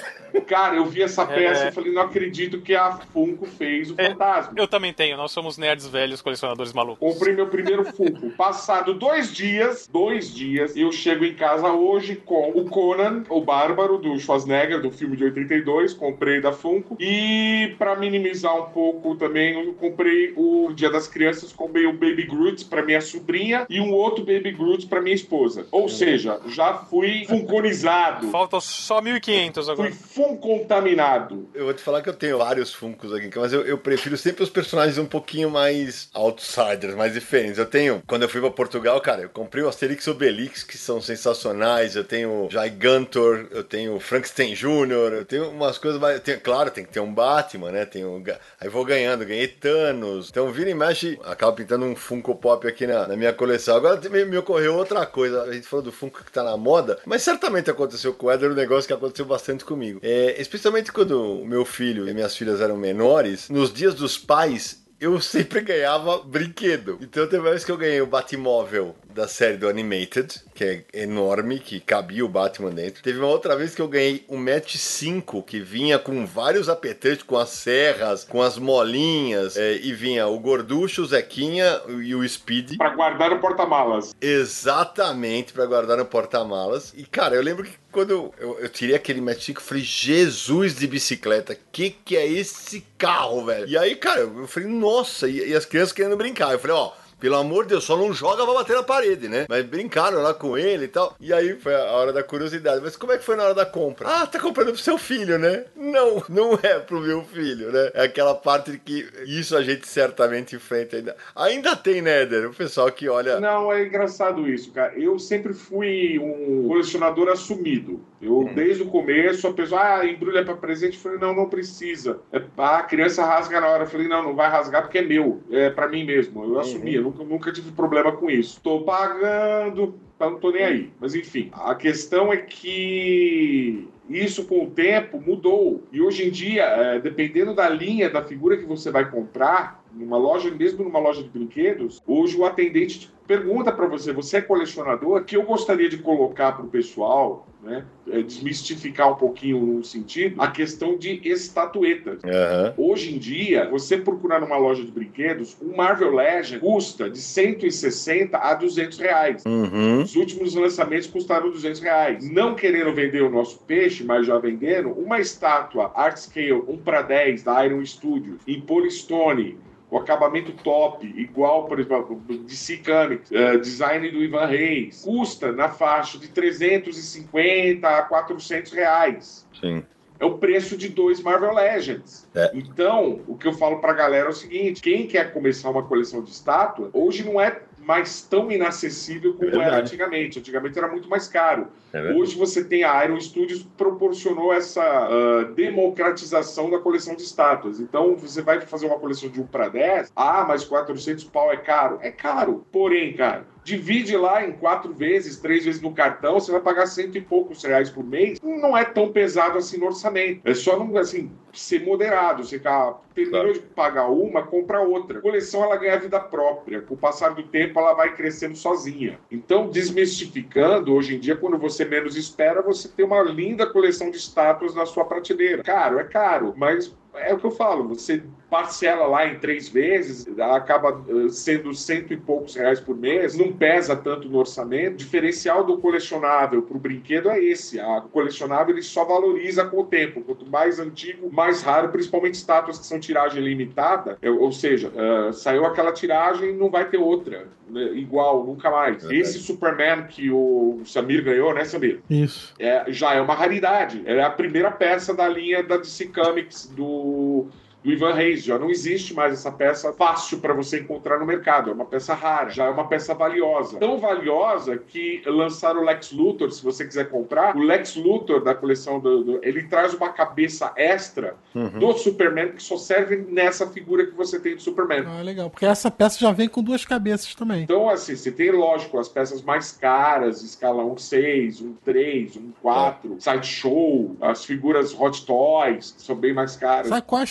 Cara, eu vi essa peça é... e falei, não acredito que a Funko fez o é, fantasma. Eu também tenho, nós somos nerds velhos, colecionadores malucos. Comprei meu primeiro Funko. Passado dois dias, dois dias, eu chego em casa hoje com o Conan, o Bárbaro, do Schwarzenegger, do filme de 82, comprei da Funko. E para minimizar um pouco também, eu comprei o Dia das Crianças, comprei o Baby Groot para minha sobrinha e um outro Baby Groot para minha esposa. Ou seja, já fui funconizado. Faltam só 1.500 agora. Fui contaminado. Eu vou te falar que eu tenho vários Funkos aqui, mas eu, eu, prefiro sempre os personagens um pouquinho mais outsiders, mais diferentes. Eu tenho, quando eu fui pra Portugal, cara, eu comprei o Asterix Obelix, que são sensacionais. Eu tenho Gigantor, eu tenho Frankenstein Jr., eu tenho umas coisas mais. Tenho, claro, tem que ter um Batman, né? Tenho, aí vou ganhando, ganhei Thanos. Então, vira e mexe, acabo pintando um Funko Pop aqui na, na minha coleção. Agora me, me, ocorreu outra coisa. A gente falou do Funko que tá na moda, mas certamente aconteceu com o Eder um negócio que aconteceu bastante comigo. É, especialmente quando o meu filho e minhas filhas eram menores, nos dias dos pais, eu sempre ganhava brinquedo. Então teve uma vez que eu ganhei o Batmóvel da série do Animated, que é enorme, que cabia o Batman dentro. Teve uma outra vez que eu ganhei um Match 5, que vinha com vários apetrechos, com as serras, com as molinhas, é, e vinha o Gorducho, o Zequinha e o Speed. Pra guardar no porta-malas. Exatamente, para guardar no porta-malas. E, cara, eu lembro que quando eu, eu, eu tirei aquele Match 5, eu falei, Jesus de bicicleta, que que é esse carro, velho? E aí, cara, eu falei, nossa, e, e as crianças querendo brincar. Eu falei, ó, pelo amor de Deus, só não joga pra bater na parede, né? Mas brincaram lá com ele e tal. E aí foi a hora da curiosidade. Mas como é que foi na hora da compra? Ah, tá comprando pro seu filho, né? Não, não é pro meu filho, né? É aquela parte que isso a gente certamente enfrenta ainda. Ainda tem, né, Eder? O pessoal que olha. Não, é engraçado isso, cara. Eu sempre fui um colecionador assumido. Eu, hum. desde o começo, a pessoa, ah, embrulha pra presente. Eu falei, não, não precisa. É, ah, a criança rasga na hora. Eu falei, não, não vai rasgar porque é meu. É pra mim mesmo. Eu uhum. assumi. Eu nunca, nunca tive problema com isso. Tô pagando, então não tô nem aí. Mas enfim, a questão é que isso com o tempo mudou. E hoje em dia, é, dependendo da linha, da figura que você vai comprar, numa loja, mesmo numa loja de brinquedos, hoje o atendente pergunta para você: você é colecionador? Que eu gostaria de colocar para o pessoal né? É desmistificar um pouquinho no sentido, a questão de estatuetas. Uhum. Hoje em dia, você procurar numa loja de brinquedos, um Marvel Legend custa de 160 a 200 reais. Uhum. Os últimos lançamentos custaram 200 reais. Não querendo vender o nosso peixe, mas já vendendo, uma estátua Art Scale 1 para 10 da Iron Studios em Polystone o acabamento top, igual, por exemplo, DC Comics, uh, design do Ivan Reis, custa na faixa de 350 a 400 reais. Sim. É o preço de dois Marvel Legends. É. Então, o que eu falo pra galera é o seguinte: quem quer começar uma coleção de estátua, hoje não é mais tão inacessível como É era antigamente. Antigamente era muito mais caro. É. Hoje você tem a Iron Studios proporcionou essa ah, democratização da coleção de estátuas. Então você vai fazer uma coleção de 1 para 10, ah, mas 400 pau é caro. É caro, porém, cara, divide lá em quatro vezes, três vezes no cartão, você vai pagar cento e poucos reais por mês. Não é tão pesado assim no orçamento. É só não, assim, ser moderado. Você ah, terminou Claro. de pagar uma, compra outra. A coleção ela ganha vida própria. Com o passar do tempo, ela vai crescendo sozinha. Então, desmistificando, hoje em dia, quando você menos espera, você tem uma linda coleção de estátuas na sua prateleira. Caro, é caro, mas é o que eu falo, você parcela lá em três vezes, acaba eh, sendo cento e poucos reais por mês, não pesa tanto no orçamento. O diferencial do colecionável para o brinquedo é esse. A- O colecionável ele só valoriza com o tempo. Quanto mais antigo, mais raro, principalmente estátuas que são tiragem limitada. eh, Ou seja, eh, saiu aquela tiragem não vai ter outra né, igual, nunca mais. Verdade. Esse Superman que o Samir ganhou, né, Samir? Isso. é, já é uma raridade. É a primeira peça da linha da DC Comics do, do Ivan Reis. Já não existe mais essa peça fácil para você encontrar no mercado. É uma peça rara, já é uma peça valiosa. Tão valiosa que lançaram o Lex Luthor, se você quiser comprar. O Lex Luthor da coleção do, do- ele traz uma cabeça extra do Superman que só serve nessa figura que você tem do Superman. Ah, legal. Porque essa peça já vem com duas cabeças também. Então, assim, você tem, lógico, as peças mais caras, escala 1.6, 1.3, 1.4, Sideshow, as figuras Hot Toys, que são bem mais caras. Sabe qual a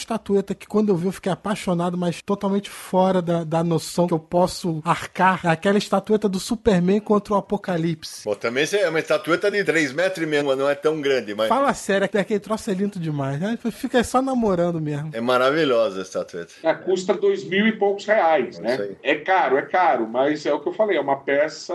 que quando eu vi eu fiquei apaixonado, mas totalmente fora da, da noção que eu posso arcar? É aquela estatueta do Superman contra o Apocalipse. Bom, também é uma estatueta de 3 metros meio, não é tão grande, mas Fala sério, que aquele troço é lindo demais. né? Fica só namorando mesmo. é maravilhosa a estatueta. É, custa dois mil e poucos reais, É né? É caro, é caro, mas é o que eu falei, é uma peça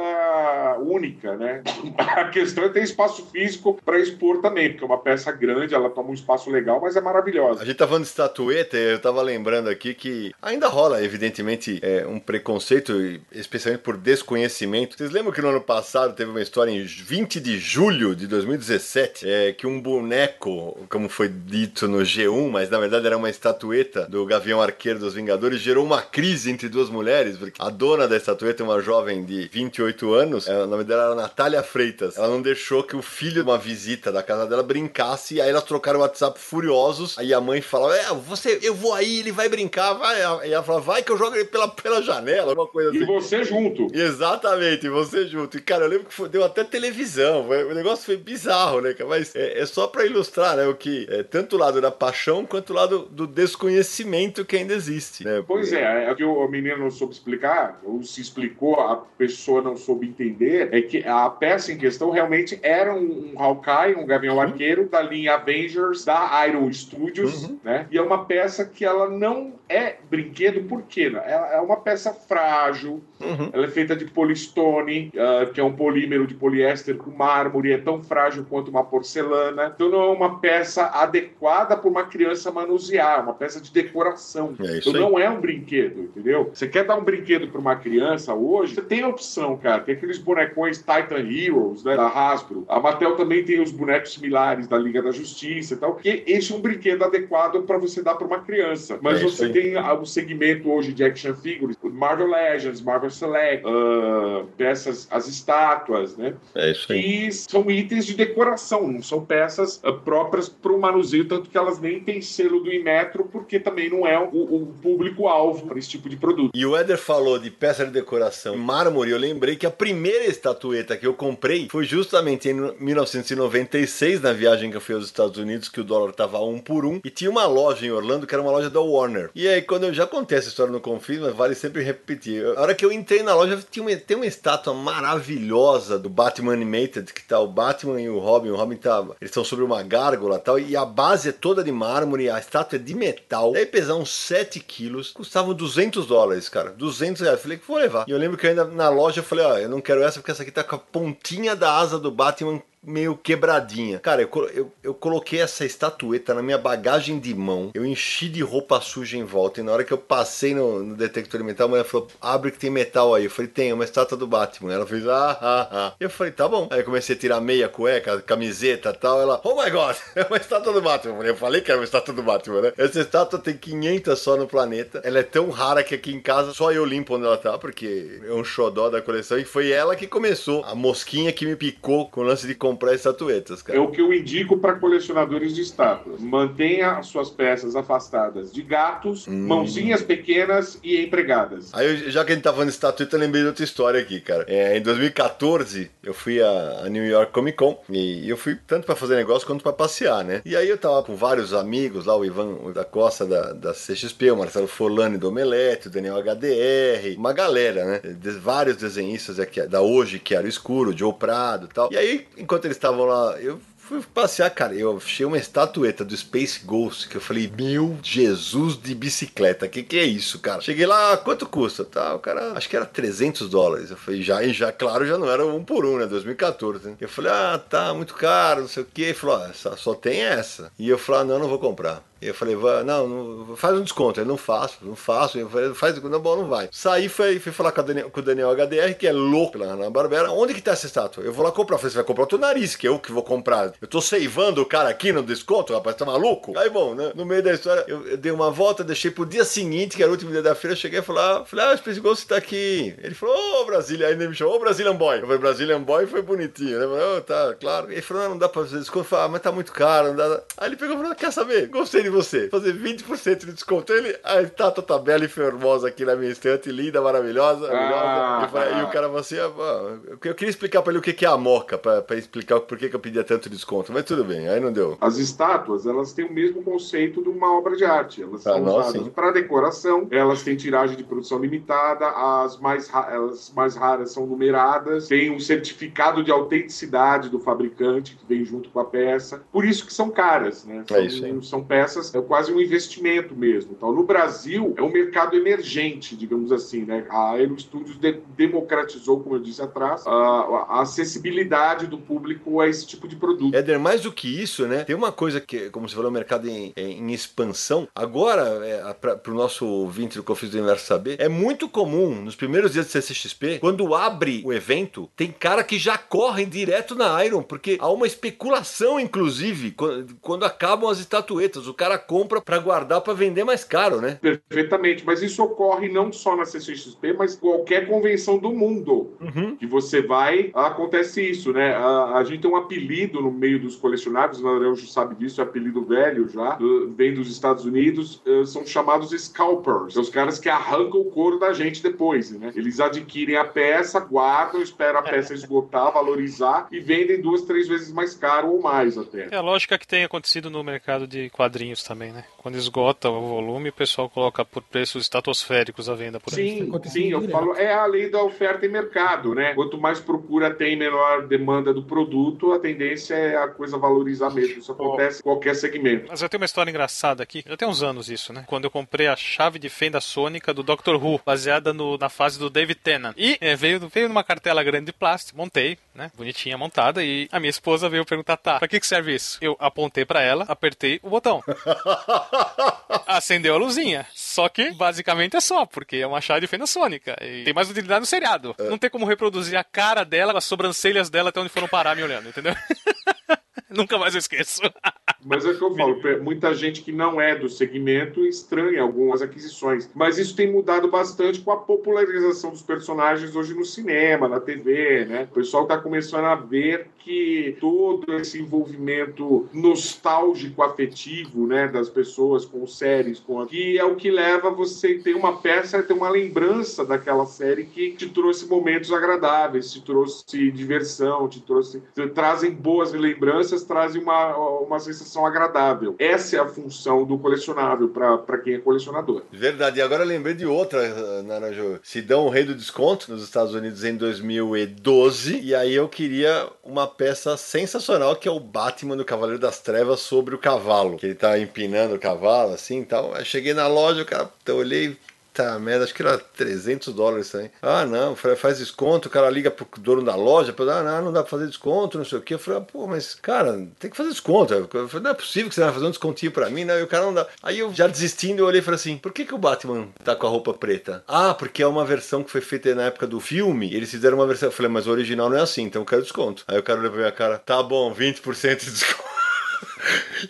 única, né? A questão é ter espaço físico para expor também, porque é uma peça grande, ela toma um espaço legal, mas é maravilhosa. A gente tá falando de estatueta, eu tava lembrando aqui que ainda rola, evidentemente, é, um preconceito, especialmente por desconhecimento. Vocês lembram que no ano passado teve uma história em 20 de julho de 2017, é, que um boneco, como foi dito no G1, mas na verdade era uma estatueta do Gavião Arqueiro dos Vingadores, gerou uma crise entre duas mulheres, porque a dona da estatueta é uma jovem de 28 anos, é, o nome dela era Natália Freitas. Ela não deixou que o filho de uma visita da casa dela brincasse, e aí elas trocaram o WhatsApp furiosos. Aí a mãe falava: É, você, eu vou aí, ele vai brincar, vai. E ela falava: Vai que eu jogo ele pela, pela janela, alguma coisa assim. E você junto. Exatamente, você junto. E, cara, eu lembro que foi- deu até televisão. foi- o negócio foi bizarro, né? cara? Mas é, é só pra ilustrar, né? O que é tanto o lado da paixão quanto o lado do desconhecimento que ainda existe. Né? Pois é, é o que o menino não soube explicar, ou se explicou, a pessoa não soube entender, é que a peça em questão realmente era um, um Hawkeye, um Gavião Arqueiro da linha Avengers da Iron Studios, né? E é uma peça que ela não é brinquedo, por quê? né? Ela é uma peça frágil, ela é feita de polistone, ah, que é um polímero de poliéster com mármore, é tão frágil quanto uma porcelana. Então não é uma peça adequada para uma criança manusear, é uma peça de decoração. É então aí. não é um brinquedo, entendeu? Você quer dar um brinquedo para uma criança hoje, você tem a opção, cara. Tem aqueles bonecões Titan Heroes, né, da Hasbro. A Mattel também tem os bonecos similares da Liga da Justiça e tal, que esse é um brinquedo adequado para você dar para uma criança. Mas É você aí. tem ah, o segmento hoje de action figures, Marvel Legends, Marvel Select, ah, peças, as estátuas, né? É isso aí. que são itens de decoração, não são peças ah, próprias para o manuseio, tanto que elas nem têm selo do Imetro, porque também não é o, o público-alvo para esse tipo de produto. E o Éder falou de peça de decoração mármore. Eu lembrei que a primeira estatueta que eu comprei foi justamente em 1996, na viagem que eu fui aos Estados Unidos, que o dólar tava um por um. E tinha uma loja em Orlando que era uma loja da Warner. E aí, quando eu já contei essa história no Confis, mas vale sempre repetir. A hora que eu entrei na loja, tinha uma, tem uma estátua maravilhosa do Batman Animated, que tá o Batman e o Robin. O Robin tá. Eles estão sobre uma gárgula e tal. E a base é toda de mármore, a estátua é de metal. Deve pesar uns 7 quilos. Custava 200 dólares, cara. 200 reais. Falei que vou levar. E eu lembro que ainda na loja eu falei: Ó, eu não quero essa porque essa aqui tá com a pontinha da asa do Batman meio quebradinha. Cara, eu, eu, eu coloquei essa estatueta na minha bagagem de mão, eu enchi de roupa suja em volta, e na hora que eu passei no, no detector de metal, a mulher falou: abre que tem metal aí. Eu falei: tem, é uma estátua do Batman. Ela fez: ah, ah, ah. Eu falei: tá bom. Aí eu comecei a tirar meia, cueca, camiseta tal. Ela: oh my god, é uma estátua do Batman. Eu falei: que era uma estátua do Batman, né? Essa estátua tem 500 só no planeta. Ela é tão rara que aqui em casa só eu limpo onde ela tá, porque é um xodó da coleção. E foi ela que começou, a mosquinha que me picou com o lance de comprar estatuetas, cara. É o que eu indico para colecionadores de estátuas. Mantenha as suas peças afastadas de gatos, mãozinhas pequenas e empregadas. Aí, já que a gente tá falando de estatueta, eu lembrei de outra história aqui, cara. É, em 2014, eu fui a, a New York Comic Con e eu fui tanto pra fazer negócio quanto pra passear, né? E aí eu tava com vários amigos lá, o Ivan da Costa da, da CXP, o Marcelo Forlani do Omelete, o Daniel HDR, uma galera, né? De, vários desenhistas aqui, da Hoje, que era o Escuro, o Joe Prado e tal. E aí, enquanto eles estavam lá, eu Fui passear, cara, eu achei uma estatueta do Space Ghost que eu falei, meu Jesus de bicicleta, que que é isso, cara? Cheguei lá, quanto custa? Tá, o cara, acho que era 300 dólares. Eu falei, já, já, claro, já não era um por um, né, 2014, né? Eu falei, ah, tá, muito caro, não sei o que. Ele falou, ah, só, só tem essa. E eu falei, ah, não, não vou comprar. Eu falei, não, não, faz um desconto. Ele, não faço, não faço. Eu falei, faz não, bom, não vai. Saí, fui, fui falar com, Daniel, com o Daniel HDR, que é louco lá na Barbera. Onde que tá essa estátua? Eu vou lá comprar. Eu falei, você vai comprar o teu nariz, que eu que vou comprar. Eu tô seivando o cara aqui no desconto, rapaz, tá maluco? Aí, bom, né, no meio da história, eu, eu dei uma volta, deixei pro dia seguinte, que era o último dia da feira, cheguei e falei, ah, falei, ah, Space Ghost tá aqui. Ele falou, ô, Brasília. Aí ele me chamou, ô, Brazilian Boy. Eu falei, Brazilian Boy foi bonitinho, né? Eu falei, oh, tá, claro. Ele falou, não, não dá pra fazer desconto. Eu falei, ah, mas tá muito caro, não dá. Aí ele pegou e falou, quer saber? Gostei de você. Fazer 20% de desconto. Ele, a estátua tá bela e formosa aqui na minha estante, linda, maravilhosa. Ah. falei- e o cara falou assim, ah, eu queria explicar pra ele o que é a moca, pra, pra explicar por que eu pedia tanto desconto. Mas tudo bem, aí não deu. As estátuas, elas têm o mesmo conceito de uma obra de arte. Elas Ah, são usadas para decoração, elas têm tiragem de produção limitada, as mais, ra- as mais raras são numeradas, tem um certificado de autenticidade do fabricante que vem junto com a peça. Por isso que são caras, né? São, É isso são peças, é quase um investimento mesmo. Então, no Brasil, é um mercado emergente, digamos assim, né? A Aero Studios de- democratizou, como eu disse atrás, a, a acessibilidade do público a esse tipo de produto. Éder, mais do que isso, né? Tem uma coisa que, como você falou, o mercado em, em- expansão. Agora, é, para o nosso ouvinte do Confis do Universo saber, é muito comum, nos primeiros dias do CCXP, quando abre o evento, tem cara que já correm direto na Iron, porque há uma especulação, inclusive, quando, quando acabam as estatuetas. O cara compra para guardar para vender mais caro, né? Perfeitamente, mas isso ocorre não só na CCXP, mas qualquer convenção do mundo que você vai, acontece isso, né? A, a gente tem um apelido no meio dos colecionáveis, o já sabe disso, é apelido velho já, do- vem dos Estados Unidos, eh, são chamados scalpers, são os caras que arrancam o couro da gente depois, né? Eles adquirem a peça, guardam, esperam a peça esgotar, valorizar e vendem duas, três vezes mais caro ou mais até. É a lógica que tem acontecido no mercado de quadrinhos também, né? Quando esgota o volume, o pessoal coloca por preços estratosféricos à venda por aí. Sim, sim, eu falo, é a lei da oferta e mercado, né? Quanto mais procura tem, menor demanda do produto, a tendência é a coisa valorizar mesmo. Isso acontece em qualquer segmento. Mas eu tenho uma história engraçada aqui. Já tem uns anos isso, né? Quando eu comprei a chave de fenda sônica do Doctor Who, baseada no- na fase do David Tennant. E é, veio, veio numa cartela grande de plástico, montei, né? Bonitinha montada. E a minha esposa veio perguntar, tá, pra que, que serve isso? Eu apontei pra ela, apertei o botão. Acendeu a luzinha. Só que, basicamente, é só, porque é uma chave de fenda sônica. E tem mais utilidade no seriado. Não tem como reproduzir a cara dela, as sobrancelhas dela até onde foram parar me olhando, entendeu? Nunca mais eu esqueço. Mas é o que eu falo, muita gente que não é do segmento estranha algumas aquisições. Mas isso tem mudado bastante com a popularização dos personagens hoje no cinema, na TV, né? O pessoal está começando a ver que todo esse envolvimento nostálgico, afetivo, né, das pessoas com séries, com a... que é o que leva você ter uma peça, ter uma lembrança daquela série que te trouxe momentos agradáveis, te trouxe diversão, te trouxe, te trazem boas lembranças, trazem uma, uma sensação agradável. Essa é a função do colecionável para quem é colecionador. Verdade, e agora lembrei de outra, eh, Naranjo. Se dão o rei do desconto nos Estados Unidos em 2012, e aí eu queria uma peça sensacional que é o Batman do Cavaleiro das Trevas sobre o cavalo, que ele tá empinando o cavalo assim e tal. Aí cheguei na loja, o cara, olhei, Puta merda, acho que era 300 dólares também. Ah, não, falei, faz desconto, o cara liga pro dono da loja, ah, não, não dá pra fazer desconto, não sei o que. Eu falei, ah, pô, mas, cara, tem que fazer desconto. Eu falei, não é possível que você vai fazer um descontinho pra mim, né? E o cara não dá. Aí eu, já desistindo, eu olhei e falei assim, por que, que o Batman tá com a roupa preta? Ah, porque é uma versão que foi feita na época do filme, eles fizeram uma versão. Eu falei, mas o original não é assim, então eu quero desconto. Aí o cara olhou pra minha cara, tá bom, 20% de desconto.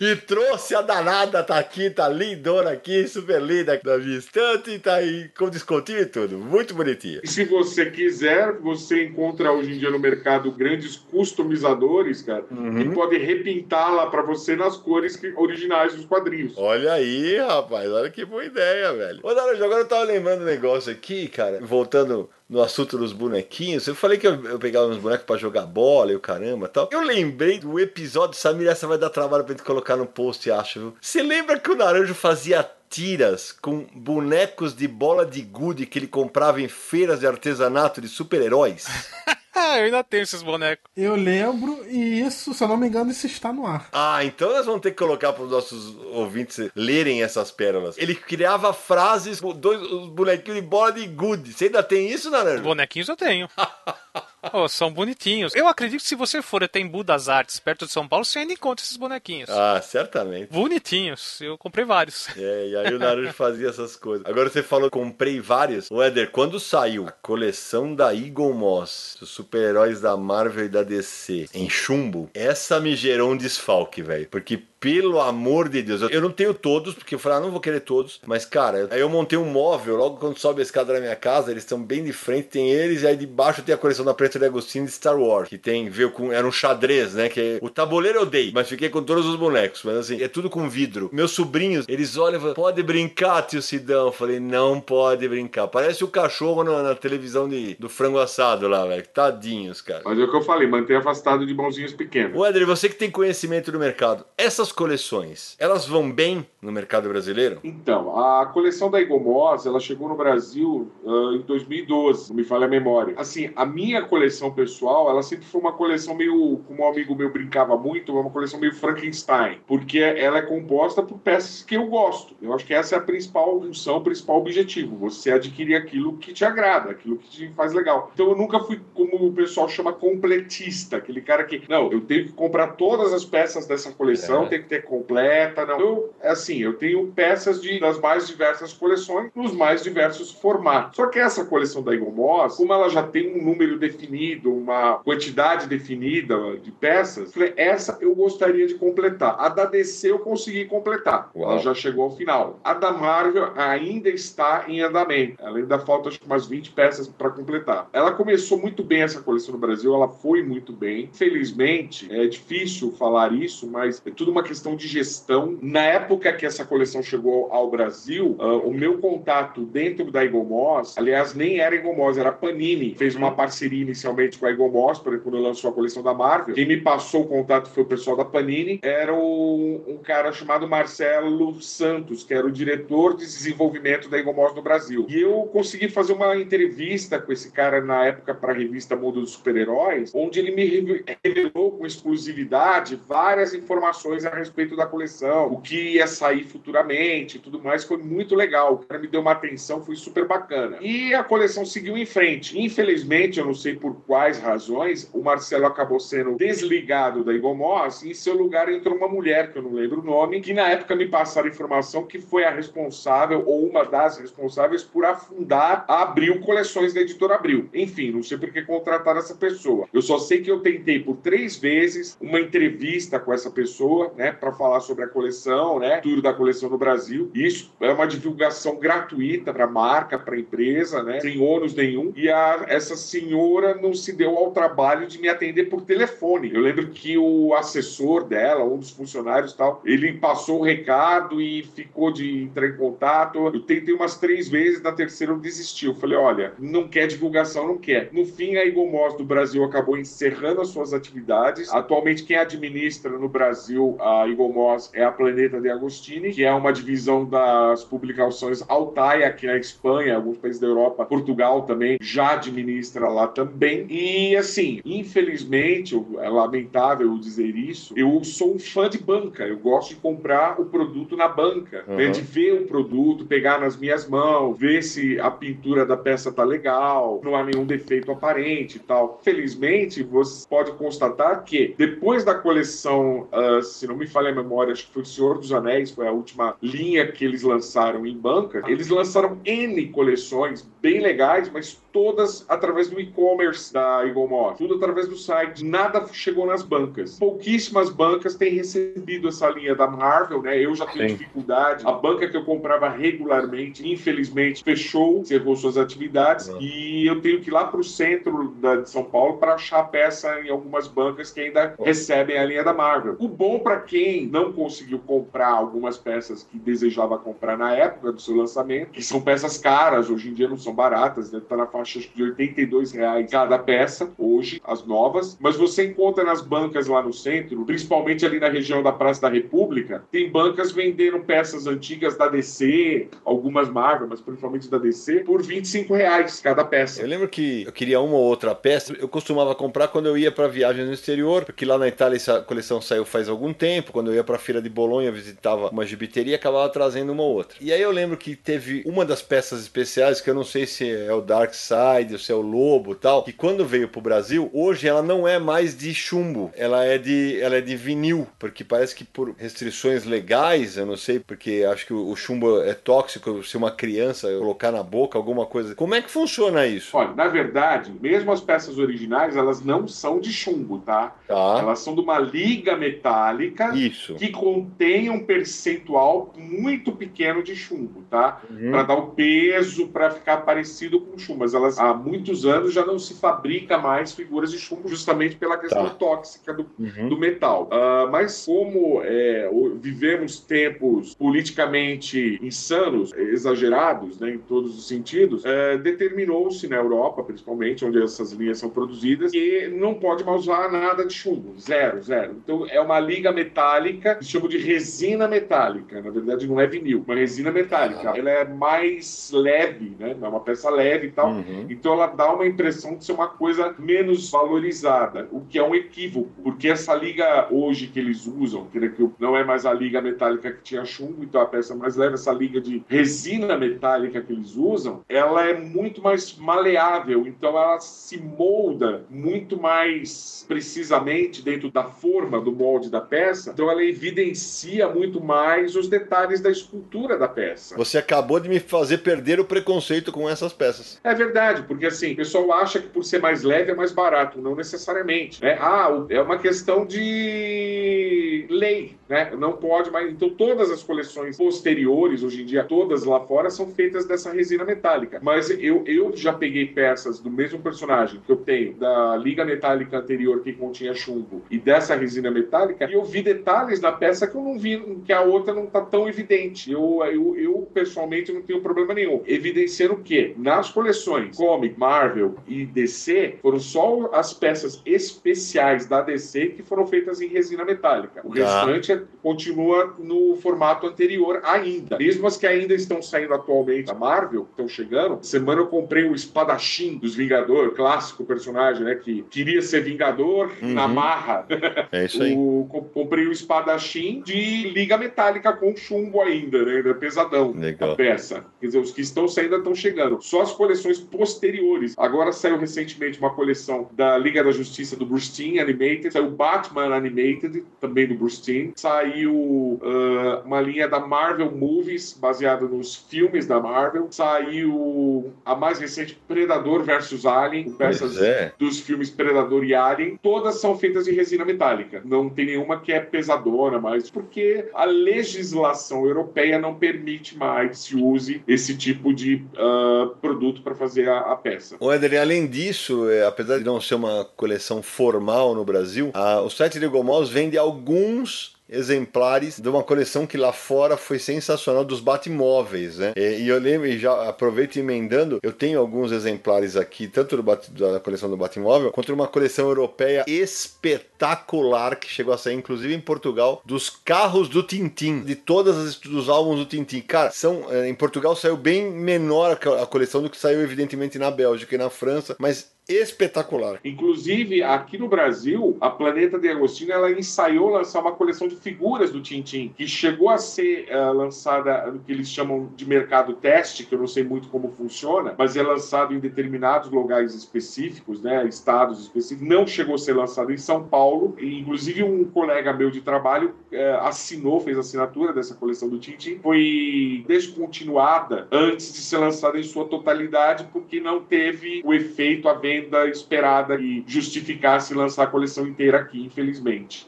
E trouxe a danada, tá aqui, tá lindona aqui, super linda da minha estante, tá aí com descontinho e tudo, muito bonitinha. E se você quiser, você encontra hoje em dia no mercado grandes customizadores, cara, Uhum. que podem repintá-la pra você nas cores que- originais dos quadrinhos. Olha aí, rapaz, olha que boa ideia, velho. Ô, Naranjo, agora eu tava lembrando um negócio aqui, cara, voltando no assunto dos bonequinhos. Eu falei que eu, eu pegava uns bonecos pra jogar bola e o caramba tal. Eu lembrei do episódio, Samir, essa vai dar trabalho pra gente colocar no post, acho, viu? Você lembra que o Naranjo fazia tiras com bonecos de bola de gude que ele comprava em feiras de artesanato de super-heróis? Ah, eu ainda tenho esses bonecos. Eu lembro, e isso, se eu não me engano, isso está no ar. Ah, então nós vamos ter que colocar para os nossos ouvintes lerem essas pérolas. Ele criava frases, dois os bonequinhos de bola de gude. Você ainda tem isso, Naranjo? Bonequinhos eu tenho. Oh, são bonitinhos. Eu acredito que se você for até em das Artes, perto de São Paulo, você ainda encontra esses bonequinhos. Ah, certamente. Bonitinhos. Eu comprei vários. É, e aí o Naruto fazia essas coisas. Agora você falou, comprei vários. O Éder, quando saiu a coleção da Eagle Moss, dos super-heróis da Marvel e da DC, em chumbo, essa me gerou um desfalque, velho. Porque, pelo amor de Deus, eu- não tenho todos, porque eu falei, ah, não vou querer todos. Mas, cara, aí eu montei um móvel, logo quando sobe a escada da minha casa, eles estão bem de frente, tem eles, e aí debaixo tem a coleção da Preta de Agostinho de Star Wars, que tem, veio com, era um xadrez, né? Que o tabuleiro eu dei, mas fiquei com todos os bonecos. Mas assim, é tudo com vidro. Meus sobrinhos, eles olham e falam, pode brincar, tio Sidão. Eu falei, não pode brincar. Parece o cachorro na, na televisão de, do frango assado lá, velho. Tadinhos, cara. Mas é o que eu falei, manter afastado de mãozinhos pequenos. Éder, você que tem conhecimento do mercado, essas coleções, elas vão bem no mercado brasileiro? Então, a coleção da Igomos, ela chegou no Brasil ah, em 2012, não me falha a memória. Assim, a minha coleção pessoal, ela sempre foi uma coleção meio, como um amigo meu brincava muito, uma coleção meio Frankenstein, porque ela é composta por peças que eu gosto. Eu acho que essa é a principal função, o principal objetivo, você adquirir aquilo que te agrada, aquilo que te faz legal. Então eu nunca fui, como o pessoal chama, completista, aquele cara que, não, eu tenho que comprar todas as peças dessa coleção, É. tem que ter completa, não. Eu, assim, eu tenho peças de, das mais diversas coleções, nos mais diversos formatos. Só que essa coleção da Eagle Moss, como ela já tem um número definido, uma quantidade definida de peças, falei, essa eu gostaria de completar. A da DC eu consegui completar. Uau. Ela já chegou ao final. A da Marvel ainda está em andamento. Ela ainda falta acho que umas 20 peças para completar. Ela começou muito bem essa coleção no Brasil, ela foi muito bem. Felizmente, é difícil falar isso, mas é tudo uma questão de gestão. Na época que essa coleção chegou ao Brasil, ah, o meu contato dentro da Moss, aliás, nem era Moss, era Panini. Fez uma parceria inicialmente com a para quando lançou a coleção da Marvel. Quem me passou o contato foi o pessoal da Panini. Era o- um cara chamado Marcelo Santos, que era o diretor de desenvolvimento da Moss no Brasil. E eu consegui fazer uma entrevista com esse cara na época para a revista Mundo dos Super-Heróis, onde ele me reve- revelou com exclusividade várias informações a respeito da coleção, o que ia sair futuramente tudo mais. Foi muito legal. O cara me deu uma atenção, foi super bacana. E a coleção seguiu em frente. Infelizmente, eu não sei por quais razões, o Marcelo acabou sendo desligado da Moss e em seu lugar entrou uma mulher, que eu não lembro o nome, que na época me passaram a informação que foi a responsável ou uma das responsáveis por afundar a Abril Coleções da editora Abril. Enfim, não sei por que contrataram essa pessoa. Eu só sei que eu tentei por três vezes uma entrevista com essa pessoa, né, para falar sobre a coleção, né, tudo da coleção no Brasil. Isso é uma divulgação gratuita para a marca, para a empresa, né, sem ônus nenhum. E a, essa senhora não se deu ao trabalho de me atender por telefone. Eu lembro que o assessor dela, um dos funcionários tal, ele passou o recado e ficou de entrar em contato. Eu tentei umas três vezes, na terceira eu desisti. Eu falei, olha, não quer divulgação, não quer. No fim, a Moss do Brasil acabou encerrando as suas atividades. Atualmente, quem administra no Brasil a Eagle Moss é a Planeta de Agostini, que é uma divisão das publicações Altaia, que é a Espanha, alguns países da Europa, Portugal também já administra lá também. E assim, infelizmente, é lamentável dizer isso, eu sou um fã de banca, eu gosto de comprar o produto na banca, uhum. né, de ver o produto, pegar nas minhas mãos, ver se a pintura da peça tá legal, não há nenhum defeito aparente e tal. Felizmente, você pode constatar que depois da coleção, uh, se não me falha a memória, acho que foi o Senhor dos Anéis, foi a última linha que eles lançaram em banca, eles lançaram N coleções bem legais, mas todas através do e-commerce da Eagle tudo através do site. Nada chegou nas bancas. Pouquíssimas bancas têm recebido essa linha da Marvel, né? Eu já tenho Sim. dificuldade. A banca que eu comprava regularmente, infelizmente, fechou, encerrou suas atividades uhum. e eu tenho que ir lá para o centro da, de São Paulo para achar peça em algumas bancas que ainda uhum. recebem a linha da Marvel. O bom para quem não conseguiu comprar algumas peças que desejava comprar na época do seu lançamento, que são peças caras, hoje em dia não são baratas, deve estar na faixa faixa de 82 reais cada peça, hoje, as novas. Mas você encontra nas bancas lá no centro, principalmente ali na região da Praça da República, tem bancas vendendo peças antigas da DC, algumas Marvel, mas principalmente da DC, por 25 reais cada peça. Eu lembro que eu queria uma ou outra peça, eu costumava comprar quando eu ia para viagens no exterior, porque lá na Itália essa coleção saiu faz algum tempo, quando eu ia para a feira de Bolonha, visitava uma gibiteria, acabava trazendo uma ou outra. E aí eu lembro que teve uma das peças especiais, que eu não sei se é o Dark Side, o seu lobo tal, que quando veio pro Brasil, hoje ela não é mais de chumbo, ela é de, ela é de vinil, porque parece que por restrições legais, eu não sei, porque acho que o, o chumbo é tóxico se uma criança colocar na boca alguma coisa. Como é que funciona isso? Olha, na verdade, mesmo as peças originais, elas não são de chumbo, tá? tá. Elas são de uma liga metálica isso. que contém um percentual muito pequeno de chumbo, tá? Uhum. Para dar o peso, para ficar parecido com chumbo. Mas elas há muitos anos já não se fabrica mais figuras de chumbo justamente pela questão tá. tóxica do, uhum. do metal. Uh, mas como é, vivemos tempos politicamente insanos, exagerados, né, em todos os sentidos, é, determinou-se na Europa, principalmente, onde essas linhas são produzidas, que não pode mais usar nada de chumbo, zero, zero. Então é uma liga metálica, que chama de resina metálica. Na verdade, não é vinil, uma resina metálica. Ela é mais leve, né? É uma peça leve e tal. Uhum. Então ela dá uma impressão de ser uma coisa menos valorizada, o que é um equívoco, porque essa liga hoje que eles usam, que não é mais a liga metálica que tinha chumbo, então a peça mais leve, essa liga de resina metálica que eles usam, ela é muito mais maleável, então ela se molda muito mais precisamente dentro da forma do molde da peça, então ela evidencia muito mais os detalhes da escultura da peça. Você acabou de me fazer perder o preconceito com essas peças. É verdade, porque assim, o pessoal acha que por ser mais leve é mais barato, não necessariamente. Né? Ah, é uma questão de lei, né? Não pode mais. Então, todas as coleções posteriores, hoje em dia, todas lá fora, são feitas dessa resina metálica. Mas eu, eu já peguei peças do mesmo personagem que eu tenho, da liga metálica anterior que continha chumbo, e dessa resina metálica, e eu vi detalhes na peça que eu não vi, que a outra não está tão evidente. Eu, eu, eu, pessoalmente, não tenho problema nenhum. Evidenciando o quê? Nas coleções Comic, Marvel e DC, foram só as peças especiais da DC que foram feitas em resina metálica. O tá. restante é, continua no formato anterior ainda. Mesmo as que ainda estão saindo atualmente da Marvel, estão chegando, semana eu comprei o espadachim dos Vingador, clássico personagem, né? Que queria ser Vingador uhum. na marra. É isso aí. o, comprei o espadachim de liga metálica com chumbo ainda, né? Pesadão. Legal. A peça. Quer dizer, os que estão saindo estão chegando. Só as coleções posteriores. Agora saiu recentemente uma coleção da Liga da Justiça do Bruce Timm Animated, saiu Batman Animated, também do Bruce Timm, saiu uh, uma linha da Marvel Movies, baseada nos filmes da Marvel, saiu a mais recente Predador versus Alien, peças é. dos filmes Predador e Alien, todas são feitas em resina metálica. Não tem nenhuma que é pesadona mais, porque a legislação europeia não permite mais que se use esse tipo de uh, produto para fazer a, a, peça. O Eder, além disso, é, apesar de não ser uma coleção formal no Brasil, a, o site de Gomos vende alguns exemplares de uma coleção que lá fora foi sensacional dos Batmóveis, né? E, e eu lembro, e já aproveito emendando, eu tenho alguns exemplares aqui, tanto do Bat, da coleção do Batmóvel, quanto uma coleção europeia espetacular que chegou a sair, inclusive em Portugal, dos carros do Tintim, de todos os álbuns do Tintim. Cara, são, eh, em Portugal saiu bem menor a coleção do que saiu, evidentemente, na Bélgica e na França, mas espetacular. Inclusive, aqui no Brasil, a Planeta de Agostinho ela ensaiou lançar uma coleção de figuras do Tintim, que chegou a ser uh, lançada no que eles chamam de mercado teste, que eu não sei muito como funciona, mas é lançado em determinados lugares específicos, né, estados específicos. Não chegou a ser lançado em São Paulo, e inclusive um colega meu de trabalho uh, assinou, fez assinatura dessa coleção do Tintim, foi descontinuada antes de ser lançada em sua totalidade, porque não teve o efeito a venda venda esperada e justificasse lançar a coleção inteira aqui, infelizmente.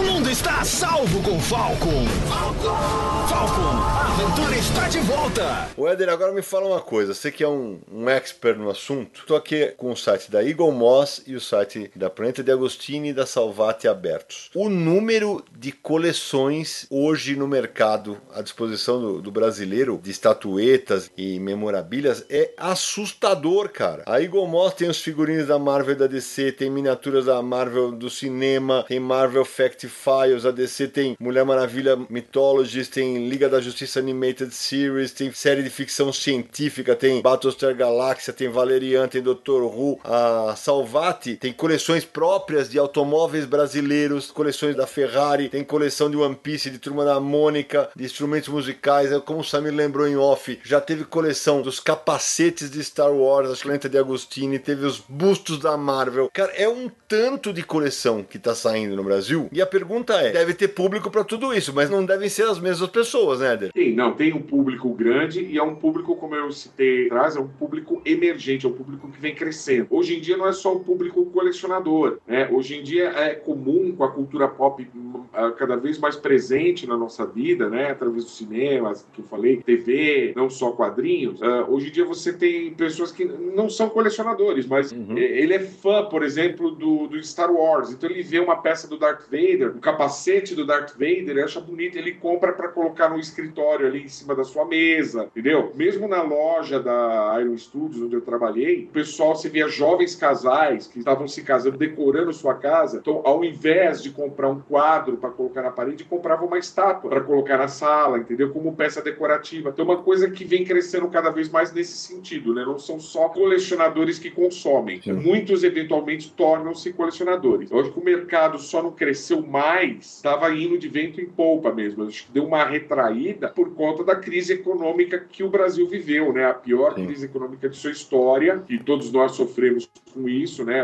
O mundo está a salvo com Falcon. Falcon! Falcon, a aventura está de volta. O Éder, agora me fala uma coisa. Você que é um, um expert no assunto. Estou aqui com o site da Eagle Moss e o site da Planeta de Agostini e da Salvati abertos. O número de coleções hoje no mercado à disposição do, do brasileiro de estatuetas e memorabilhas é assustador, cara. A Eagle Moss tem os figurinos da Marvel da DC, tem miniaturas da Marvel do cinema, tem Marvel Fact Files, a DC tem Mulher Maravilha Mythologies, tem Liga da Justiça Animated Series, tem série de ficção científica, tem Battlestar Galáxia, tem Valerian, tem Dr. Who, a Salvati tem coleções próprias de automóveis brasileiros, coleções da Ferrari, tem coleção de One Piece, de Turma da Mônica, de instrumentos musicais, como o Samir lembrou em off, já teve coleção dos capacetes de Star Wars, a Clenta de Agostini, teve os bustos da Marvel. Cara, é um tanto de coleção que tá saindo no Brasil. E a pergunta é: deve ter público para tudo isso, mas não devem ser as mesmas pessoas, né, Eder? Tem, não, tem um público grande e é um público, como eu citei atrás, é um público emergente, é um público que vem crescendo. Hoje em dia não é só um público colecionador, né? Hoje em dia é comum com a cultura pop hum, cada vez mais presente na nossa vida, né? Através do cinema, que eu falei, TV, não só quadrinhos. Uh, hoje em dia você tem pessoas que não são colecionadores, mas uhum. ele é fã, por exemplo, do, do Star Wars. Então ele vê uma peça do Darth Vader, o capacete do Darth Vader, ele acha bonito, ele compra para colocar no escritório ali em cima da sua mesa, entendeu? Mesmo na loja da Iron Studios, onde eu trabalhei, o pessoal, você via jovens casais que estavam se casando, decorando sua casa. Então, ao invés de comprar um quadro para colocar na parede, comprava uma estátua para colocar na sala, entendeu? Como peça decorativa. Então, uma coisa que vem crescendo cada vez mais nesse sentido, né? Não são só colecionadores que consomem. Sim. Muitos, eventualmente, tornam-se colecionadores. Eu acho que o mercado só não cresceu mais, estava indo de vento em polpa mesmo. Acho que deu uma retraída por conta da crise econômica que o Brasil viveu, né? A pior Sim. crise econômica de sua história, e todos nós sofremos com isso, né?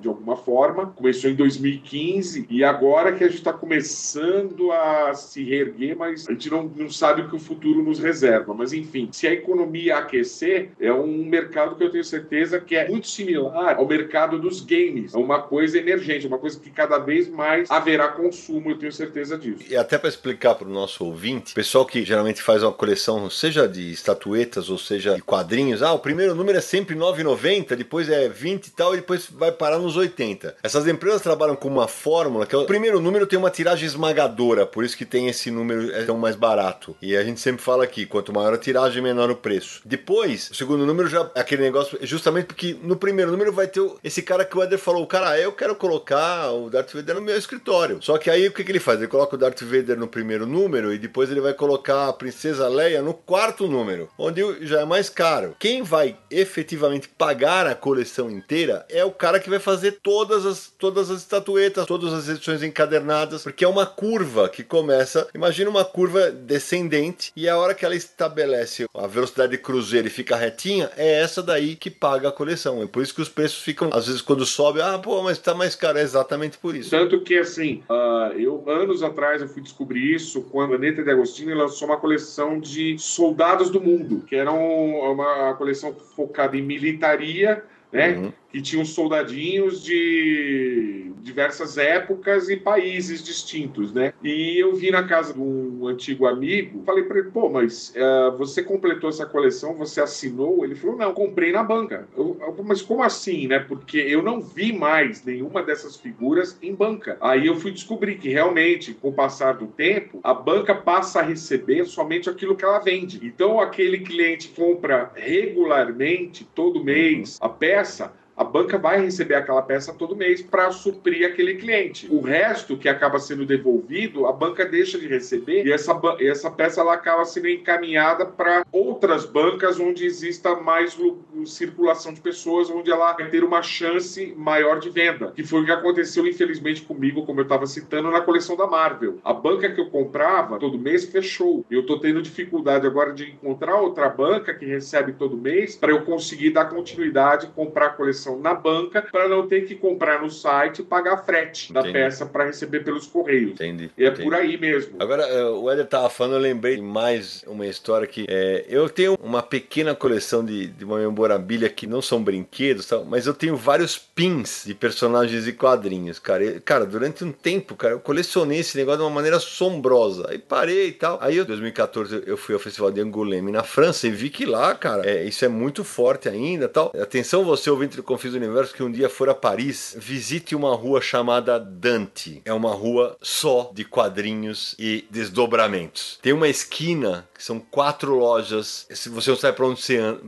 De alguma forma. Começou em 2015 e agora que a gente está começando a se reerguer, mas a gente não, não sabe o que o futuro nos reserva. Mas enfim, se a economia aquecer, é um mercado que eu tenho certeza que é muito similar ao mercado dos games. É uma coisa emergente, uma coisa que cada vez mais haverá consumo, eu tenho certeza disso. E até para explicar para o nosso ouvinte, pessoal que geralmente faz uma coleção, seja de estatuetas ou seja de quadrinhos, ah, o primeiro número é sempre 9,90, depois é 20 e tal, e depois vai parar nos 80. Essas empresas trabalham com uma fórmula que é o primeiro número tem uma tiragem esmagadora, por isso que tem esse número é tão mais barato. E a gente sempre fala aqui, quanto maior a tiragem, menor o preço. Depois, o segundo número já é aquele negócio, justamente porque no primeiro número vai ter esse cara que o Eder falou, cara, eu quero colocar o Darth Vader no meu escritório. Só que aí o que, que ele faz? Ele coloca o Darth Vader no primeiro número e depois ele vai colocar a Princesa Leia no quarto número, onde já é mais caro. Quem vai efetivamente pagar a coleção inteira é o cara que vai fazer todas as, todas as estatuetas, todas as edições encadernadas, porque é uma curva que começa. Imagina uma curva descendente e a hora que ela estabelece a velocidade de cruzeiro e fica retinha, é essa daí que paga a coleção. É por isso que os preços ficam, às vezes, quando sobe, ah, pô, mas tá mais caro. É exatamente por isso. Tanto que, assim, uh, eu, anos atrás, eu fui descobrir isso quando a Neta de Agostini lançou uma coleção de soldados do mundo, que era uma coleção focada em militaria né? Uhum. que tinham soldadinhos de diversas épocas e países distintos, né? E eu vi na casa de um antigo amigo, falei para ele, pô, mas uh, você completou essa coleção, você assinou? Ele falou, não, comprei na banca. Eu, eu, mas como assim, né? Porque eu não vi mais nenhuma dessas figuras em banca. Aí eu fui descobrir que realmente, com o passar do tempo, a banca passa a receber somente aquilo que ela vende. Então, aquele cliente compra regularmente, todo mês, a peça, essa a banca vai receber aquela peça todo mês para suprir aquele cliente. O resto que acaba sendo devolvido, a banca deixa de receber e essa, essa peça ela acaba sendo encaminhada para outras bancas onde exista mais circulação de pessoas, onde ela vai ter uma chance maior de venda. Que foi o que aconteceu, infelizmente, comigo, como eu estava citando, na coleção da Marvel. A banca que eu comprava todo mês fechou. Eu estou tendo dificuldade agora de encontrar outra banca que recebe todo mês para eu conseguir dar continuidade e comprar a coleção na banca para não ter que comprar no site e pagar frete da peça para receber pelos correios. Entendi. E é entendi. por aí mesmo. Agora, eh, o Éder tava falando, eu lembrei de mais uma história que é, eu tenho uma pequena coleção de, de uma memorabilia que não são brinquedos, tal, mas eu tenho vários pins de personagens e quadrinhos, cara. Cara, durante um tempo, cara, eu colecionei esse negócio de uma maneira assombrosa. Aí parei e tal. Aí, em 2014, eu fui ao Festival de Angoulême na França e vi que lá, cara, é, isso é muito forte ainda tal. Atenção, você ouvinte do Confis do Universo, que um dia for a Paris, visite uma rua chamada Dante. É uma rua só de quadrinhos e desdobramentos. Tem uma esquina que são quatro lojas. Se você não sabe para onde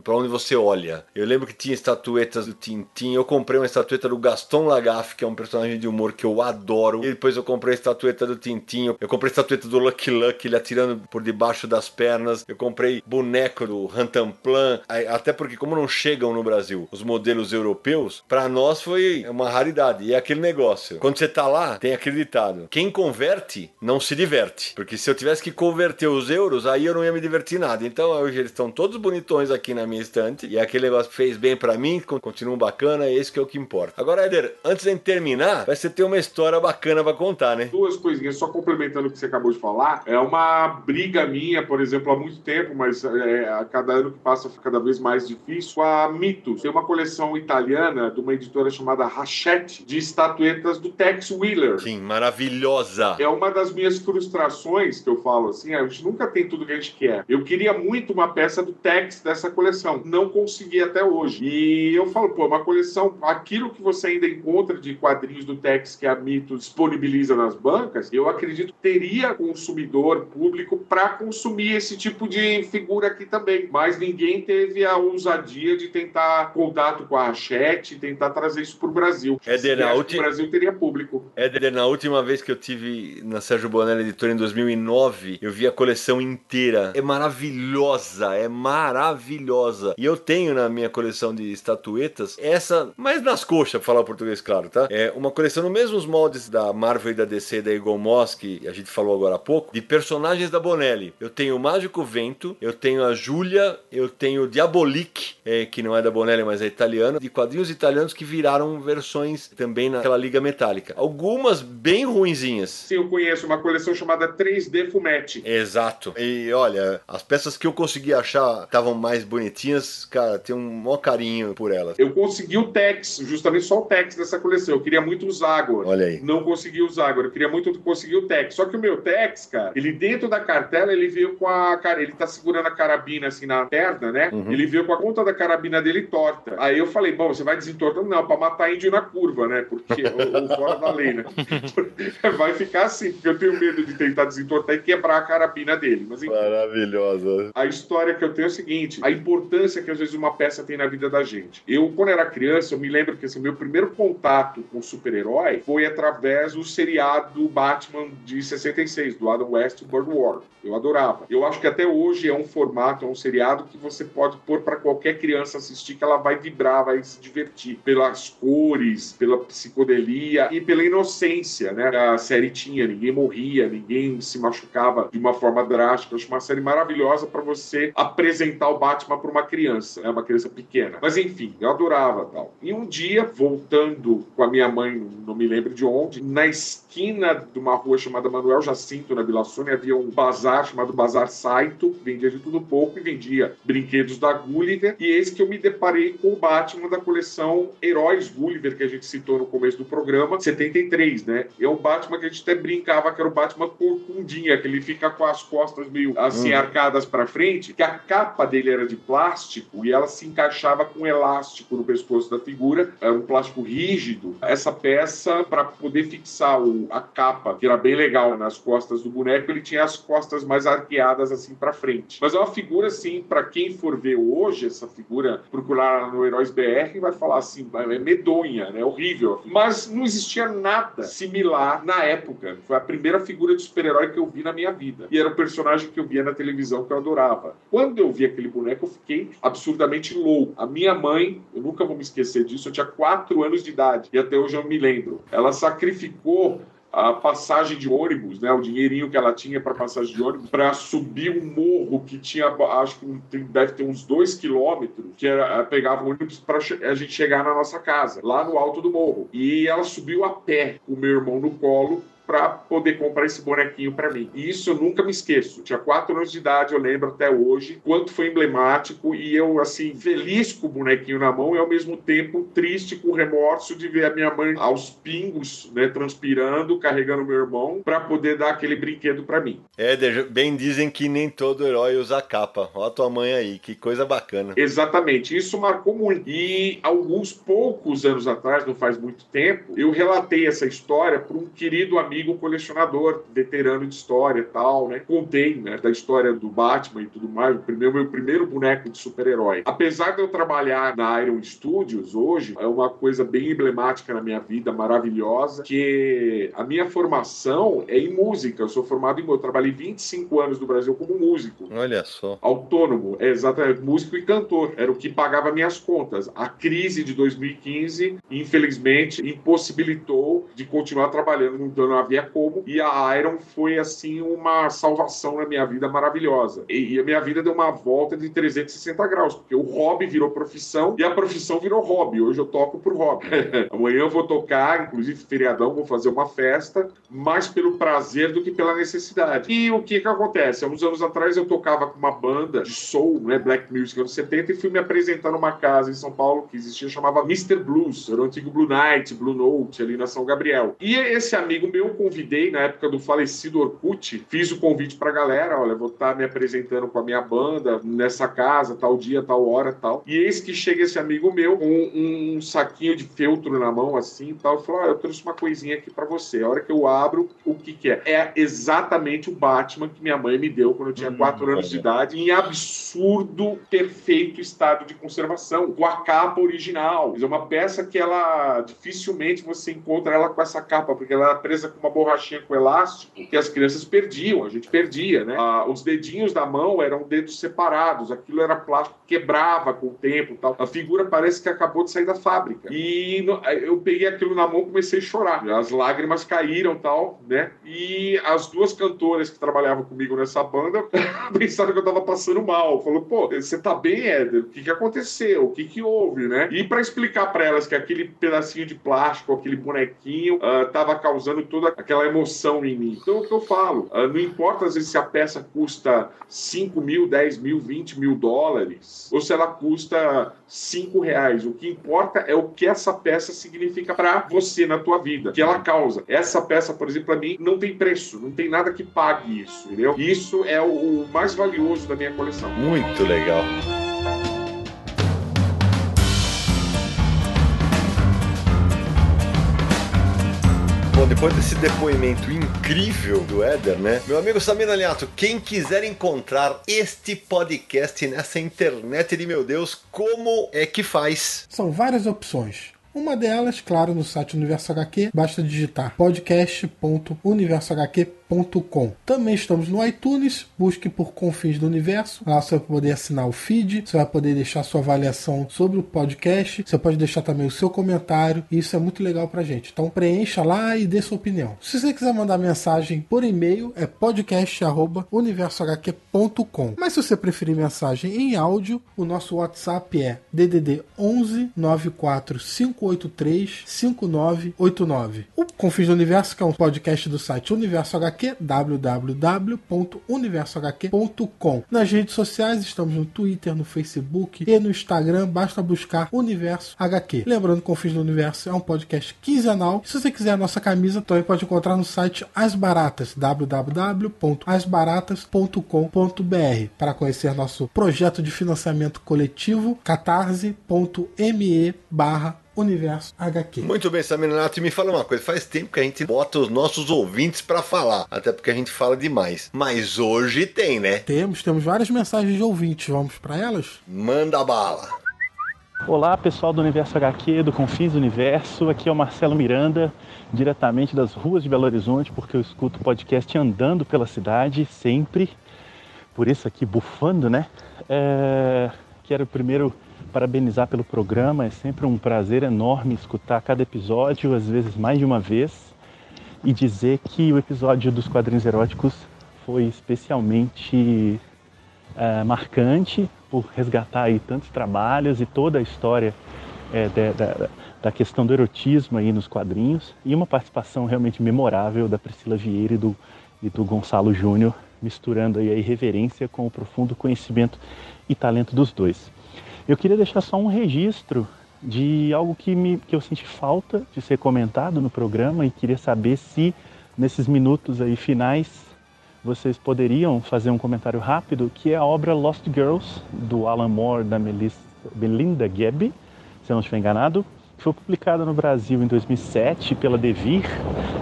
onde você olha. Eu lembro que tinha estatuetas do Tintin. Eu comprei uma estatueta do Gaston Lagaffe, que é um personagem de humor que eu adoro. E depois eu comprei a estatueta do Tintin. Eu comprei a estatueta do Lucky Luck, ele atirando por debaixo das pernas. Eu comprei boneco do Rantanplan. Até porque como não chegam no Brasil os modelos europeus, para nós foi uma raridade. E é aquele negócio. Quando você tá lá, tem aquele ditado: quem converte não se diverte. Porque se eu tivesse que converter os euros, aí eu não ia me divertir nada. Então hoje eles estão todos bonitões aqui na minha estante. E aquele negócio que fez bem para mim, continuam bacana, é esse que é o que importa. Agora, Eder, antes de terminar, vai ser ter uma história bacana para contar, né? Duas coisinhas, só complementando o que você acabou de falar. É uma briga minha, por exemplo, há muito tempo, mas é, a cada ano que passa fica cada vez mais difícil. A Mitos. Tem uma coleção italiana de uma editora chamada Hachette de estatuetas do Tex Wheeler. Sim, maravilhosa. É uma das minhas frustrações que eu falo assim, a gente nunca tem tudo que a gente quer. Eu queria muito uma peça do Tex dessa coleção, não consegui até hoje. E eu falo, pô, uma coleção, aquilo que você ainda encontra de quadrinhos do Tex que a Mito disponibiliza nas bancas, eu acredito que teria consumidor público para consumir esse tipo de figura aqui também. Mas ninguém teve a ousadia de tentar contato com a Hachette, tentar trazer isso para o Brasil. Éder, na ulti... o Brasil teria público. Éder, na última vez que eu tive na Sérgio Bonelli Editora em 2009, eu vi a coleção inteira. É maravilhosa, é maravilhosa. E eu tenho na minha coleção de estatuetas essa, mais nas coxas, pra falar o português claro, tá? É uma coleção nos mesmos moldes da Marvel e da DC da Eagle Moss, que a gente falou agora há pouco, de personagens da Bonelli. Eu tenho o Mágico Vento, eu tenho a Júlia, eu tenho o Diabolique, é, que não é da Bonelli, mas é italiano, de quadrinhos italianos que viraram versões também naquela liga metálica. Algumas bem ruinzinhas. Sim, eu conheço uma coleção chamada 3D Fumete. Exato. E olha, as peças que eu consegui achar estavam mais bonitinhas, cara, tem um maior carinho por elas. Eu consegui o Tex, justamente só o Tex dessa coleção. Eu queria muito o Zagor. Olha aí. Não consegui o Zagor, eu queria muito conseguir o Tex. Só que o meu Tex, cara, ele dentro da cartela, ele veio com a. Cara, ele tá segurando a carabina assim na perna, né? Uhum. Ele veio com a ponta da carabina dele torta. Aí eu falei, bom, você vai desentortando? Não, pra matar índio na curva, né? Porque. ou, ou fora da lei, né? vai ficar assim, porque eu tenho medo de tentar desentortar e quebrar a carabina dele. Mas enfim. Maravilhosa. A história que eu tenho é o seguinte: a importância que às vezes uma peça tem na vida da gente. Eu, quando era criança, eu me lembro que assim, meu primeiro contato com super-herói foi através do seriado Batman de 66, do Adam West Bird War. Eu adorava. Eu acho que até hoje é um formato, é um seriado que você pode pôr para qualquer criança assistir, que ela vai vibrar, vai divertir. Pelas cores, pela psicodelia e pela inocência, né? A série tinha, ninguém morria, ninguém se machucava de uma forma drástica. Eu acho uma série maravilhosa para você apresentar o Batman para uma criança, né? Uma criança pequena. Mas enfim, eu adorava tal. E um dia, voltando com a minha mãe, não me lembro de onde, na esquina de uma rua chamada Manuel Jacinto, na Vila Sônia, havia um bazar chamado Bazar Saito, vendia de tudo pouco e vendia brinquedos da Gulliver. E eis que eu me deparei com o Batman da coleção Heróis Gulliver, que a gente citou no começo do programa, 73, né? É o Batman que a gente até brincava que era o Batman corcundinha, que ele fica com as costas meio assim, Hum. arcadas para frente, que a capa dele era de plástico e ela se encaixava com um elástico no pescoço da figura, era um plástico rígido. Essa peça, para poder fixar o- a capa, que era bem legal nas costas do boneco, ele tinha as costas mais arqueadas assim para frente. Mas é uma figura assim, para quem for ver hoje essa figura, procurar no Heróis BR, vai falar assim, é medonha, né? Horrível. Mas não existia nada similar na época. Foi a primeira figura de super-herói que eu vi na minha vida. E era um personagem que eu via na televisão que eu adorava. Quando eu vi aquele boneco, eu fiquei absurdamente louco. A minha mãe, eu nunca vou me esquecer disso, eu tinha quatro anos de idade e até hoje eu me lembro. Ela sacrificou a passagem de ônibus, né, o dinheirinho que ela tinha para passagem de ônibus, para subir um morro que tinha, acho que deve ter uns dois quilômetros, que era, pegava o ônibus para a gente chegar na nossa casa, lá no alto do morro. E ela subiu a pé com o meu irmão no colo para poder comprar esse bonequinho para mim. E isso eu nunca me esqueço. Tinha quatro anos de idade, eu lembro até hoje, quanto foi emblemático e eu, assim, feliz com o bonequinho na mão e ao mesmo tempo triste com o remorso de ver a minha mãe aos pingos, né, transpirando, carregando meu irmão para poder dar aquele brinquedo para mim. Éder, bem dizem que nem todo herói usa capa. Ó a tua mãe aí, que coisa bacana. Exatamente, isso marcou muito. E alguns poucos anos atrás, não faz muito tempo, eu relatei essa história para um querido amigo colecionador, veterano de história e tal, né? Contei, né, da história do Batman e tudo mais, o primeiro, meu primeiro boneco de super-herói. Apesar de eu trabalhar na Iron Studios hoje, é uma coisa bem emblemática na minha vida, maravilhosa, que a minha formação é em música. Eu sou formado em... Eu trabalhei 25 anos no Brasil como músico Olha só. autônomo, é exatamente, músico e cantor, era o que pagava minhas contas. A crise de 2015, infelizmente, impossibilitou de continuar trabalhando, não não havia como, e a Iron foi, assim, uma salvação na minha vida maravilhosa. E, e a minha vida deu uma volta de 360 graus, porque o hobby virou profissão e a profissão virou hobby. Hoje eu toco por hobby. Amanhã eu vou tocar, inclusive feriadão, vou fazer uma festa, mais pelo prazer do que pela necessidade. E o que que acontece? Há uns anos atrás eu tocava com uma banda de soul, né, black music anos 70 e fui me apresentar numa casa em São Paulo que existia, chamava Mr. Blues, era o antigo Blue Night, Blue Note, ali na São Gabriel. E esse amigo meu eu convidei, na época do falecido Orkut, fiz o convite pra galera, olha, vou estar me apresentando com a minha banda nessa casa, tal dia, tal hora, tal. E eis que chega esse amigo meu com um, saquinho de feltro na mão, assim, e tal, e falou, ó, eu trouxe uma coisinha aqui pra você. A hora que eu abro, o que que é? É exatamente o Batman que minha mãe me deu quando eu tinha 4 anos de idade, em absurdo, perfeito estado de conservação, com a capa original. É uma peça que ela, dificilmente você encontra ela com essa capa, porque ela era presa com uma borrachinha com elástico que as crianças perdiam, a gente perdia, né? Ah, os dedinhos da mão eram dedos separados, aquilo era plástico, quebrava com o tempo tal. A figura parece que acabou de sair da fábrica. E eu peguei aquilo na mão comecei a chorar. As lágrimas caíram tal, né? E as duas cantoras que trabalhavam comigo nessa banda pensaram que eu tava passando mal. Falou, pô, você tá bem, Éder? O que que aconteceu? O que que houve, né? E para explicar para elas que aquele pedacinho de plástico, aquele bonequinho, ah, tava causando toda aquela emoção em mim. Então, o que eu falo? Ah, não importa, às vezes, se a peça custa 5 mil, 10 mil, 20 mil dólares, ou se ela custa 5 reais. O que importa é o que essa peça significa para você na tua vida, que ela causa. Essa peça, por exemplo, para mim, não tem preço, não tem nada que pague isso, entendeu? Isso é o mais valioso da minha coleção. Muito legal. Bom, depois desse depoimento incrível do Éder, né? Meu amigo Samir Aliato, quem quiser encontrar este podcast nessa internet de meu Deus, como é que faz? São várias opções. Uma delas, claro, no site Universo HQ, basta digitar podcast.universohq.com. Também estamos no iTunes, busque por Confins do Universo. Lá você vai poder assinar o feed, você vai poder deixar sua avaliação sobre o podcast, você pode deixar também o seu comentário, e isso é muito legal pra gente. Então preencha lá e dê sua opinião. Se você quiser mandar mensagem por e-mail, é podcast@universohq.com. Mas se você preferir mensagem em áudio, o nosso WhatsApp é DDD 11 94 583 5989. O Confins do Universo, que é um podcast do site Universo HQ, HQ, www.universohq.com. Nas redes sociais estamos no Twitter, no Facebook e no Instagram, basta buscar Universo HQ. Lembrando que Confins do Universo é um podcast quinzenal. Se você quiser a nossa camisa, também pode encontrar no site As Baratas, www.asbaratas.com.br para conhecer nosso projeto de financiamento coletivo catarse.me barra Universo HQ. Muito bem, Samir Nato, e me fala uma coisa: faz tempo que a gente bota os nossos ouvintes para falar, até porque a gente fala demais. Mas hoje tem, né? Temos, temos várias mensagens de ouvintes. Vamos para elas? Manda bala. Olá, pessoal do Universo HQ, do Confins do Universo. Aqui é o Marcelo Miranda, diretamente das ruas de Belo Horizonte, porque eu escuto podcast andando pela cidade sempre. Por isso aqui bufando, né? É... Quero primeiro parabenizar pelo programa. É sempre um prazer enorme escutar cada episódio, às vezes mais de uma vez, e dizer que o episódio dos quadrinhos eróticos foi especialmente é, marcante por resgatar aí tantos trabalhos e toda a história é, da, da, questão do erotismo aí nos quadrinhos e uma participação realmente memorável da Priscila Vieira e do, e do Gonçalo Júnior, misturando aí a irreverência com o profundo conhecimento e talento dos dois. Eu queria deixar só um registro de algo que, me, que eu senti falta de ser comentado no programa e queria saber se nesses minutos aí finais vocês poderiam fazer um comentário rápido, que é a obra Lost Girls, do Alan Moore, da Melissa, Belinda Gebbe, se eu não estiver enganado, foi publicada no Brasil em 2007 pela Devir.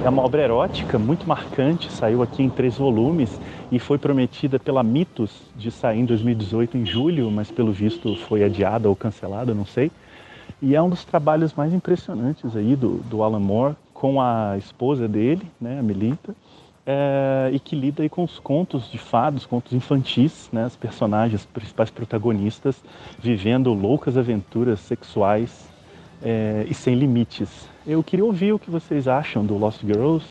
É uma obra erótica muito marcante, saiu aqui em três volumes e foi prometida pela Mitos de sair em 2018 em julho, mas pelo visto foi adiada ou cancelada, não sei. E é um dos trabalhos mais impressionantes aí do, do Alan Moore com a esposa dele, né, a Melinda, é, e que lida aí com os contos de fados, contos infantis, né, as personagens, principais protagonistas, vivendo loucas aventuras sexuais é, e sem limites. Eu queria ouvir o que vocês acham do Lost Girls,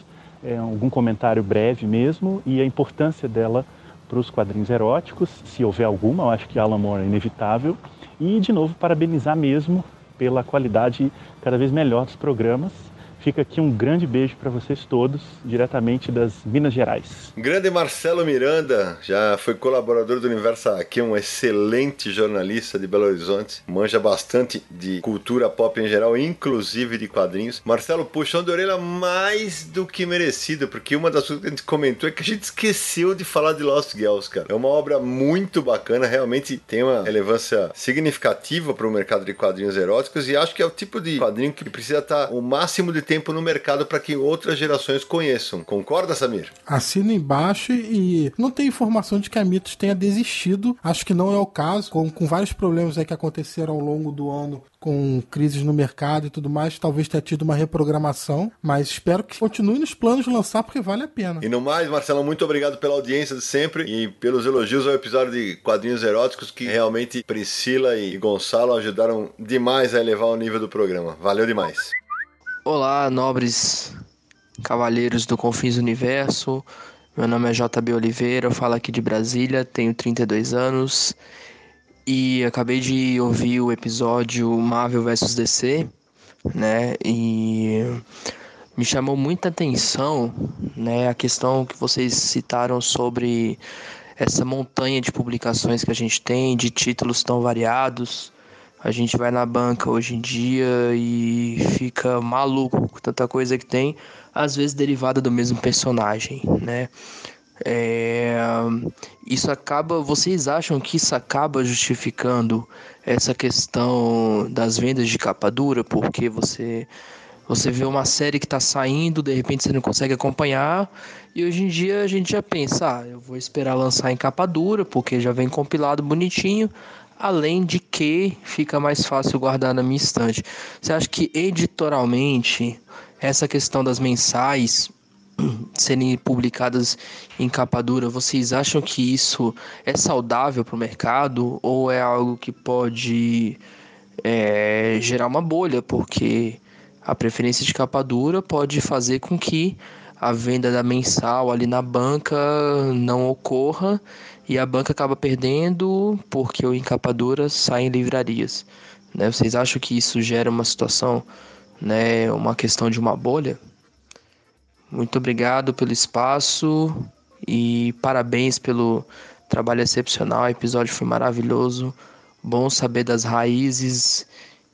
é, algum comentário breve mesmo e a importância dela para os quadrinhos eróticos, se houver alguma, eu acho que Alan Moore é inevitável. E, de novo, parabenizar mesmo pela qualidade cada vez melhor dos programas Fica aqui um grande beijo para vocês todos, diretamente das Minas Gerais. Grande Marcelo Miranda, já foi colaborador do Universo aqui, um excelente jornalista de Belo Horizonte, manja bastante de cultura pop em geral, inclusive de quadrinhos. Marcelo, puxão de orelha mais do que merecido, porque uma das coisas que a gente comentou é que a gente esqueceu de falar de Lost Girls, cara. É uma obra muito bacana, realmente tem uma relevância significativa para o mercado de quadrinhos eróticos e acho que é o tipo de quadrinho que precisa estar o máximo de tempo no mercado para que outras gerações conheçam. Concorda, Samir? Assino embaixo e não tem informação de que a Mitos tenha desistido. Acho que não é o caso, com, com vários problemas aí que aconteceram ao longo do ano com crises no mercado e tudo mais, talvez tenha tido uma reprogramação, mas espero que continue nos planos de lançar porque vale a pena. E no mais, Marcelo, muito obrigado pela audiência de sempre e pelos elogios ao episódio de quadrinhos eróticos que realmente Priscila e Gonçalo ajudaram demais a elevar o nível do programa. Valeu demais. Olá, nobres cavalheiros do Confins Universo. Meu nome é JB Oliveira, eu falo aqui de Brasília, tenho 32 anos e acabei de ouvir o episódio Marvel vs DC, né? E me chamou muita atenção, né, a questão que vocês citaram sobre essa montanha de publicações que a gente tem, de títulos tão variados, a gente vai na banca hoje em dia e fica maluco com tanta coisa que tem, às vezes derivada do mesmo personagem, né? É, isso acaba. Vocês acham que isso acaba justificando essa questão das vendas de capa dura? Porque você você vê uma série que está saindo, de repente você não consegue acompanhar, e hoje em dia a gente já pensa, ah, eu vou esperar lançar em capa dura, porque já vem compilado bonitinho, além de que fica mais fácil guardar na minha estante. Você acha que editorialmente essa questão das mensais serem publicadas em capa dura, vocês acham que isso é saudável para o mercado ou é algo que pode é, gerar uma bolha? Porque a preferência de capa dura pode fazer com que a venda da mensal ali na banca não ocorra e a banca acaba perdendo porque o encapadura sai em livrarias. Né? Vocês acham que isso gera uma situação, né, uma questão de uma bolha? Muito obrigado pelo espaço e parabéns pelo trabalho excepcional. O episódio foi maravilhoso. Bom saber das raízes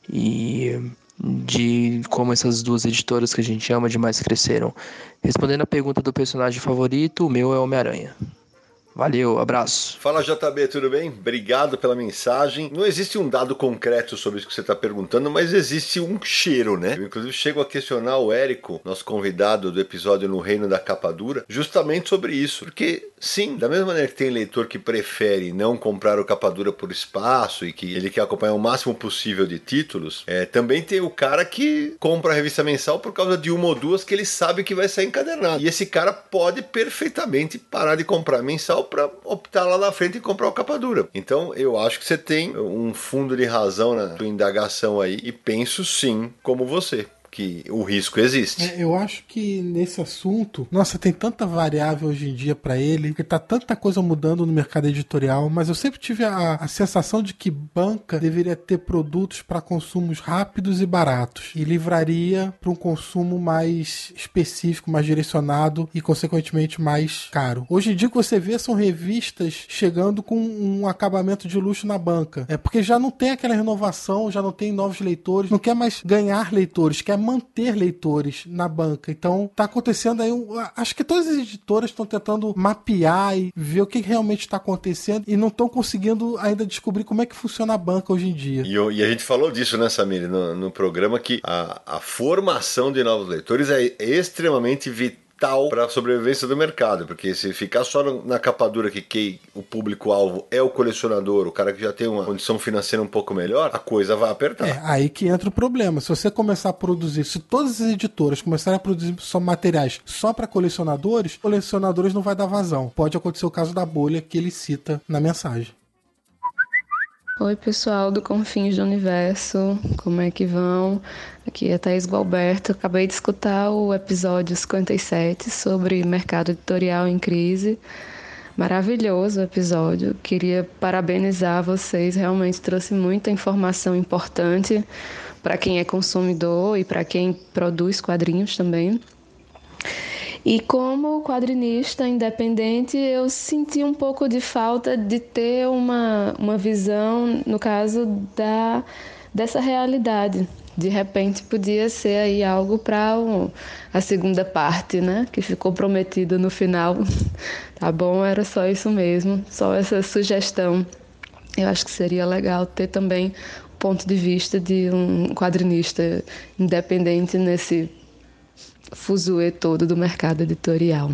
e de como essas duas editoras que a gente ama demais cresceram. Respondendo a pergunta do personagem favorito, o meu é Homem-Aranha. Valeu, abraço. Fala JB, tudo bem? Obrigado pela mensagem. Não existe um dado concreto sobre isso que você está perguntando, mas existe um cheiro, né? Eu, inclusive, chego a questionar o Érico, nosso convidado do episódio No Reino da Capa Dura, justamente sobre isso. Porque, sim, da mesma maneira que tem leitor que prefere não comprar o capa dura por espaço e que ele quer acompanhar o máximo possível de títulos, é, também tem o cara que compra a revista mensal por causa de uma ou duas que ele sabe que vai sair encadernado. E esse cara pode perfeitamente parar de comprar mensal para optar lá na frente e comprar o capa dura. Então eu acho que você tem um fundo de razão na sua indagação aí e penso sim como você que o risco existe. É, eu acho que nesse assunto, nossa, tem tanta variável hoje em dia para ele, que tá tanta coisa mudando no mercado editorial, mas eu sempre tive a, a sensação de que banca deveria ter produtos para consumos rápidos e baratos e livraria para um consumo mais específico, mais direcionado e consequentemente mais caro. Hoje em dia o que você vê são revistas chegando com um acabamento de luxo na banca. É porque já não tem aquela renovação, já não tem novos leitores, não quer mais ganhar leitores, quer manter leitores na banca. Então, tá acontecendo aí. Um, acho que todas as editoras estão tentando mapear e ver o que realmente está acontecendo e não estão conseguindo ainda descobrir como é que funciona a banca hoje em dia. E, e a gente falou disso, né, Samir, no, no programa, que a, a formação de novos leitores é extremamente vital vital para a sobrevivência do mercado, porque se ficar só na capa dura que, que o público-alvo é o colecionador, o cara que já tem uma condição financeira um pouco melhor, a coisa vai apertar. É aí que entra o problema. Se você começar a produzir, se todas as editoras começarem a produzir só materiais só para colecionadores, colecionadores não vai dar vazão. Pode acontecer o caso da bolha que ele cita na mensagem. Oi, pessoal do Confins do Universo, como é que vão? Aqui é Thaís Gualberto. Acabei de escutar o episódio 57 sobre mercado editorial em crise. Maravilhoso episódio. Queria parabenizar vocês, realmente trouxe muita informação importante para quem é consumidor e para quem produz quadrinhos também. E como quadrinista independente, eu senti um pouco de falta de ter uma, uma visão, no caso, da, dessa realidade. De repente podia ser aí algo para a segunda parte, né? Que ficou prometido no final. tá bom? Era só isso mesmo, só essa sugestão. Eu acho que seria legal ter também o ponto de vista de um quadrinista independente nesse fuzuê todo do mercado editorial.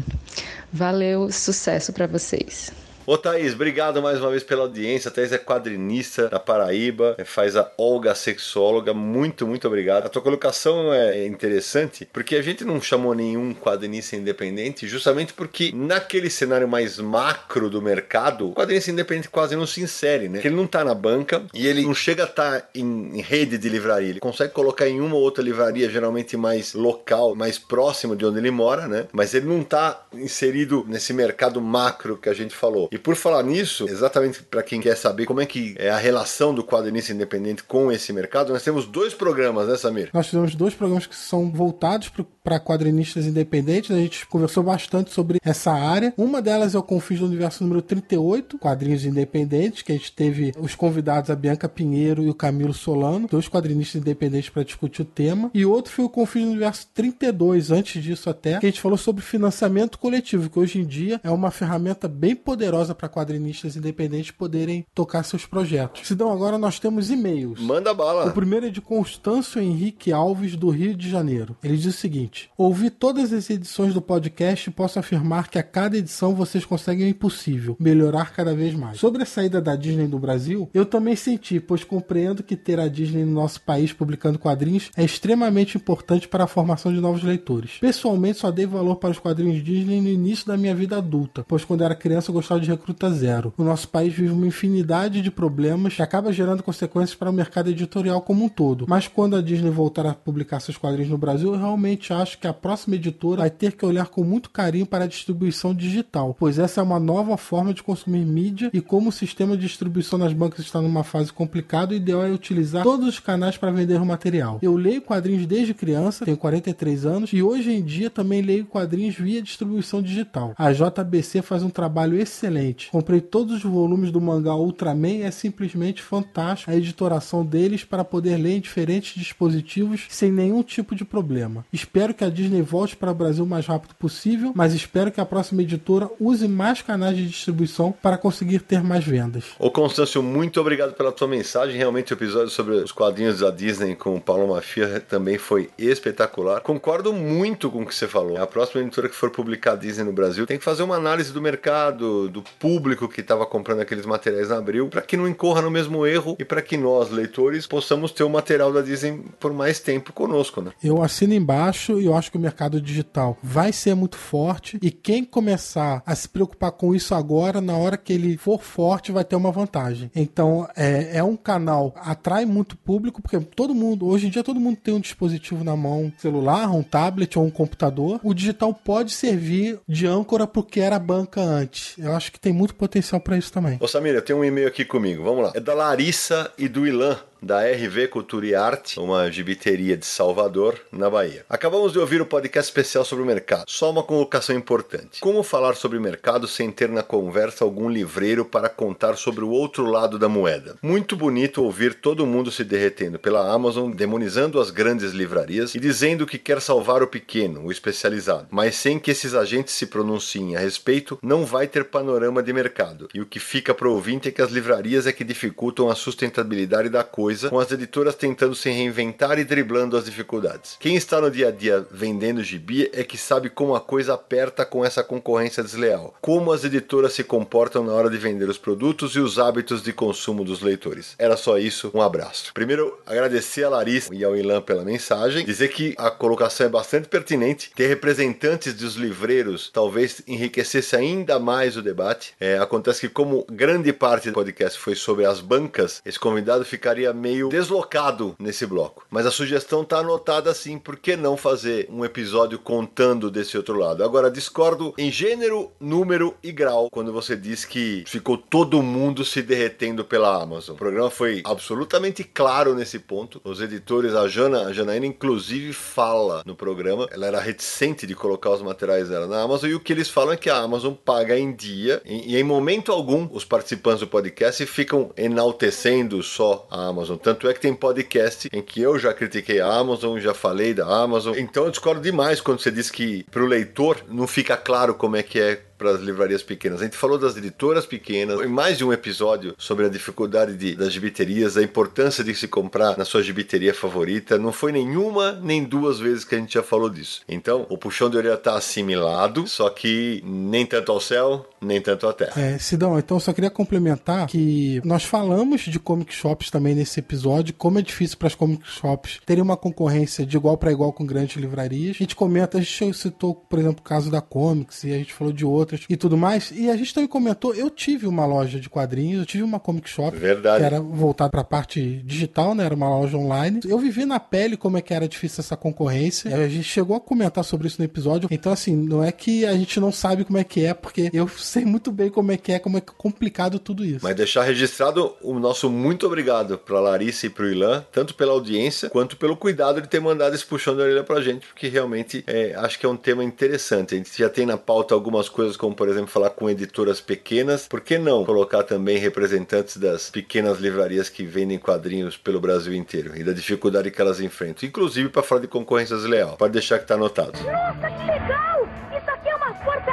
Valeu, sucesso para vocês. Ô Thaís, obrigado mais uma vez pela audiência. A Thaís é quadrinista da Paraíba, faz a Olga Sexóloga. Muito, muito obrigado. A tua colocação é interessante porque a gente não chamou nenhum quadrinista independente justamente porque naquele cenário mais macro do mercado, o quadrinista independente quase não se insere, né? Porque ele não tá na banca e ele não chega a estar tá em, em rede de livraria. Ele consegue colocar em uma ou outra livraria, geralmente mais local, mais próximo de onde ele mora, né? Mas ele não tá inserido nesse mercado macro que a gente falou. E por falar nisso, exatamente para quem quer saber como é que é a relação do quadrinista independente com esse mercado, nós temos dois programas, né, Samir? Nós temos dois programas que são voltados para quadrinistas independentes. A gente conversou bastante sobre essa área. Uma delas é o Confins do Universo número 38, quadrinhos independentes, que a gente teve os convidados a Bianca Pinheiro e o Camilo Solano, dois quadrinistas independentes para discutir o tema. E outro foi o Confins do Universo 32, antes disso até, que a gente falou sobre financiamento coletivo, que hoje em dia é uma ferramenta bem poderosa para quadrinistas independentes poderem tocar seus projetos. Sidão, agora nós temos e-mails. Manda bala. O primeiro é de Constâncio Henrique Alves, do Rio de Janeiro. Ele diz o seguinte: Ouvi todas as edições do podcast e posso afirmar que a cada edição vocês conseguem o impossível, melhorar cada vez mais. Sobre a saída da Disney do Brasil, eu também senti, pois compreendo que ter a Disney no nosso país publicando quadrinhos é extremamente importante para a formação de novos leitores. Pessoalmente, só dei valor para os quadrinhos Disney no início da minha vida adulta, pois quando era criança eu gostava de recruta zero. O nosso país vive uma infinidade de problemas que acaba gerando consequências para o mercado editorial como um todo. Mas quando a Disney voltar a publicar seus quadrinhos no Brasil, eu realmente acho que a próxima editora vai ter que olhar com muito carinho para a distribuição digital, pois essa é uma nova forma de consumir mídia e como o sistema de distribuição nas bancas está numa fase complicada, o ideal é utilizar todos os canais para vender o material. Eu leio quadrinhos desde criança, tenho 43 anos, e hoje em dia também leio quadrinhos via distribuição digital. A JBC faz um trabalho excelente. Comprei todos os volumes do mangá Ultraman e é simplesmente fantástico a editoração deles para poder ler em diferentes dispositivos sem nenhum tipo de problema. Espero que a Disney volte para o Brasil o mais rápido possível, mas espero que a próxima editora use mais canais de distribuição para conseguir ter mais vendas. Ô Constâncio, muito obrigado pela tua mensagem. Realmente o episódio sobre os quadrinhos da Disney com o Paulo Mafia também foi espetacular. Concordo muito com o que você falou. A próxima editora que for publicar a Disney no Brasil tem que fazer uma análise do mercado, do público que estava comprando aqueles materiais na Abril, para que não incorra no mesmo erro e para que nós, leitores, possamos ter o material da Disney por mais tempo conosco, né? Eu assino embaixo e eu acho que o mercado digital vai ser muito forte e quem começar a se preocupar com isso agora, na hora que ele for forte, vai ter uma vantagem. Então, é, é um canal, atrai muito público, porque todo mundo, hoje em dia todo mundo tem um dispositivo na mão, celular, um tablet ou um computador. O digital pode servir de âncora pro que era a banca antes. Eu acho que tem muito potencial para isso também. Ô Samir, eu tenho um e-mail aqui comigo, vamos lá. É da Larissa e do Ilan da RV Cultura e Arte, uma gibiteria de Salvador, na Bahia. Acabamos de ouvir o podcast especial sobre o mercado. Só uma colocação importante. Como falar sobre mercado sem ter na conversa algum livreiro para contar sobre o outro lado da moeda? Muito bonito ouvir todo mundo se derretendo pela Amazon, demonizando as grandes livrarias e dizendo que quer salvar o pequeno, o especializado. Mas sem que esses agentes se pronunciem a respeito, não vai ter panorama de mercado. E o que fica para o ouvinte é que as livrarias é que dificultam a sustentabilidade da coisa coisa, com as editoras tentando se reinventar e driblando as dificuldades. Quem está no dia a dia vendendo gibi é que sabe como a coisa aperta com essa concorrência desleal, como as editoras se comportam na hora de vender os produtos e os hábitos de consumo dos leitores. Era só isso, um abraço. Primeiro, agradecer a Larissa e ao Ilan pela mensagem, dizer que a colocação é bastante pertinente, ter representantes dos livreiros talvez enriquecesse ainda mais o debate. É, acontece que como grande parte do podcast foi sobre as bancas, esse convidado ficaria meio deslocado nesse bloco. Mas a sugestão está anotada assim, por que não fazer um episódio contando desse outro lado? Agora, discordo em gênero, número e grau quando você diz que ficou todo mundo se derretendo pela Amazon. O programa foi absolutamente claro nesse ponto. Os editores, a Jana, a Janaína, inclusive, fala no programa. Ela era reticente de colocar os materiais dela na Amazon e o que eles falam é que a Amazon paga em dia e, e em momento algum os participantes do podcast ficam enaltecendo só a Amazon. Tanto é que tem podcast em que eu já critiquei a Amazon, já falei da Amazon. Então eu discordo demais quando você diz que para o leitor não fica claro como é que é para as livrarias pequenas. A gente falou das editoras pequenas, em mais de um episódio sobre a dificuldade de, das gibiterias, a importância de se comprar na sua gibiteria favorita. Não foi nenhuma nem duas vezes que a gente já falou disso. Então, o puxão de orelha está assimilado, só que nem tanto ao céu, nem tanto à terra. É, Sidão, então só queria complementar que nós falamos de comic shops também nesse episódio, como é difícil para as comic shops terem uma concorrência de igual para igual com grandes livrarias. A gente comenta, a gente citou, por exemplo, o caso da Comics e a gente falou de e tudo mais. E a gente também comentou, eu tive uma loja de quadrinhos, eu tive uma comic shop Verdade. que era voltada para a parte digital, né? Era uma loja online. Eu vivi na pele como é que era difícil essa concorrência. A gente chegou a comentar sobre isso no episódio. Então, assim, não é que a gente não sabe como é que é, porque eu sei muito bem como é que é, como é complicado tudo isso. Mas deixar registrado o nosso muito obrigado para Larissa e para o Ilan, tanto pela audiência quanto pelo cuidado de ter mandado esse puxão de orelha pra gente, porque realmente é, acho que é um tema interessante. A gente já tem na pauta algumas coisas como, por exemplo, falar com editoras pequenas. Por que não colocar também representantes das pequenas livrarias que vendem quadrinhos pelo Brasil inteiro e da dificuldade que elas enfrentam, inclusive para falar de concorrência desleal? Pode deixar que está anotado. Nossa, que legal! Isso aqui é uma fortaleza!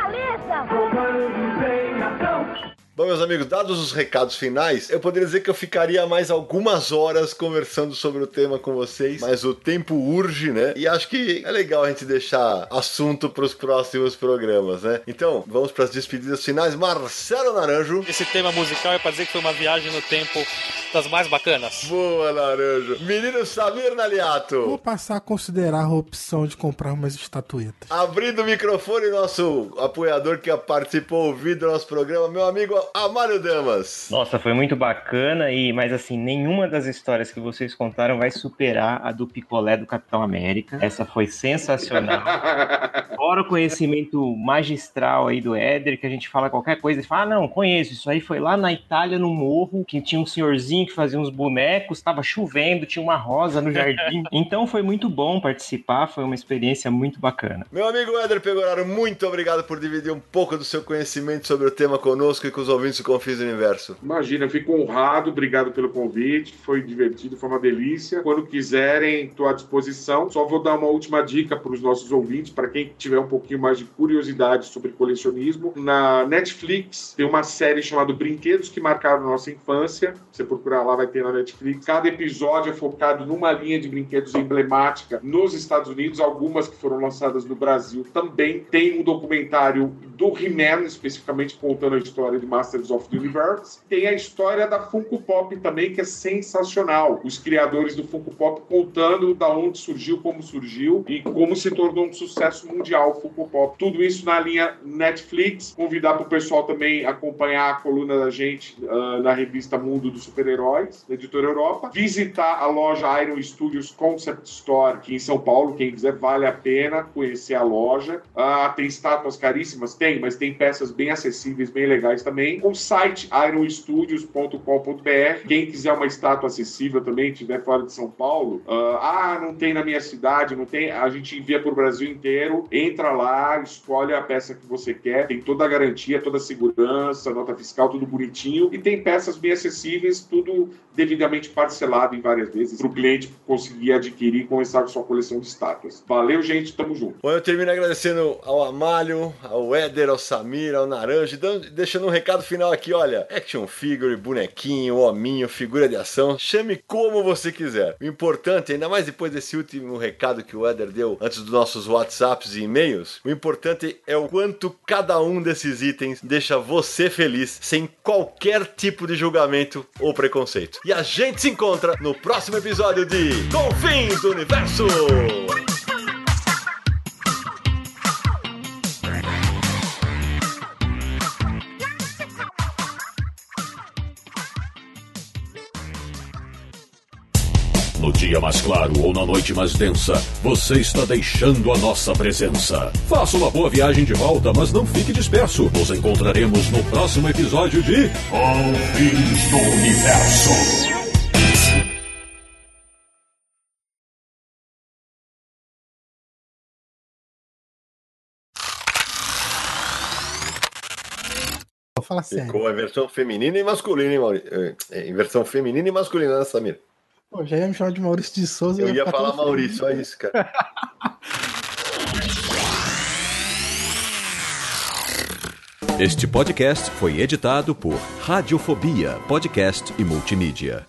Bom, meus amigos, dados os recados finais, eu poderia dizer que eu ficaria mais algumas horas conversando sobre o tema com vocês, mas o tempo urge, né? E acho que é legal a gente deixar assunto para os próximos programas, né? Então, vamos para as despedidas finais. Marcelo Naranjo. Esse tema musical é pra dizer que foi uma viagem no tempo das mais bacanas. Boa, Naranjo. Menino Samir Naliato. Vou passar a considerar a opção de comprar umas estatuetas. Abrindo o microfone, nosso apoiador que participou ouvindo do nosso programa, meu amigo Amálio Damas. Nossa, foi muito bacana, e mas assim, nenhuma das histórias que vocês contaram vai superar a do picolé do Capitão América. Essa foi sensacional. Fora o conhecimento magistral aí do Éder, que a gente fala qualquer coisa e fala: ah, não, conheço. Isso aí foi lá na Itália, no morro, que tinha um senhorzinho que fazia uns bonecos, estava chovendo, tinha uma rosa no jardim. Então foi muito bom participar, foi uma experiência muito bacana. Meu amigo Éder Pegoraro, muito obrigado por dividir um pouco do seu conhecimento sobre o tema conosco e com os ouvintes do Confins do Universo. Imagina, eu fico honrado, obrigado pelo convite, foi divertido, foi uma delícia. Quando quiserem, estou à disposição. Só vou dar uma última dica para os nossos ouvintes, para quem tiver um pouquinho mais de curiosidade sobre colecionismo. Na Netflix tem uma série chamada Brinquedos que Marcaram Nossa Infância. Você procurar lá, vai ter na Netflix. Cada episódio é focado numa linha de brinquedos emblemática nos Estados Unidos, algumas que foram lançadas no Brasil também. Tem um documentário do He-Man, especificamente contando a história de Masters of the Universe. Tem a história da Funko Pop também, que é sensacional. Os criadores do Funko Pop contando da onde surgiu, como surgiu e como se tornou um sucesso mundial o Funko Pop. Tudo isso na linha Netflix. Convidar para o pessoal também acompanhar a coluna da gente uh, na revista Mundo dos Super-Heróis, da Editora Europa. Visitar a loja Iron Studios Concept Store aqui em São Paulo. Quem quiser, vale a pena conhecer a loja. Uh, tem estátuas caríssimas? Tem, mas tem peças bem acessíveis, bem legais também. O site ironstudios.com.br. Quem quiser uma estátua acessível também, estiver fora de São Paulo, uh, ah, não tem na minha cidade, não tem, a gente envia para o Brasil inteiro. Entra lá, escolhe a peça que você quer, tem toda a garantia, toda a segurança, nota fiscal, tudo bonitinho. E tem peças bem acessíveis, tudo devidamente parcelado em várias vezes, para o cliente conseguir adquirir e começar com sua coleção de estátuas. Valeu, gente, tamo junto. Bom, eu termino agradecendo ao Amália, ao Éder, ao Samir, ao Naranja, dando, deixando um recado final aqui, olha, action figure, bonequinho, hominho, figura de ação, chame como você quiser. O importante, ainda mais depois desse último recado que o Éder deu antes dos nossos WhatsApps e e-mails, o importante é o quanto cada um desses itens deixa você feliz, sem qualquer tipo de julgamento ou preconceito. E a gente se encontra no próximo episódio de Confins do Universo! Dia mais claro ou na noite mais densa, você está deixando a nossa presença. Faça uma boa viagem de volta, mas não fique disperso. Nos encontraremos no próximo episódio de Confins do Universo. Vou falar sério. Ficou a versão feminina e masculina, hein, Maurício? É, em versão feminina e masculina, né, Samir? Pô, já ia me chamar de Maurício de Souza. Eu ia ficar falar Maurício, olha isso, cara. Este podcast foi editado por Radiofobia, podcast e multimídia.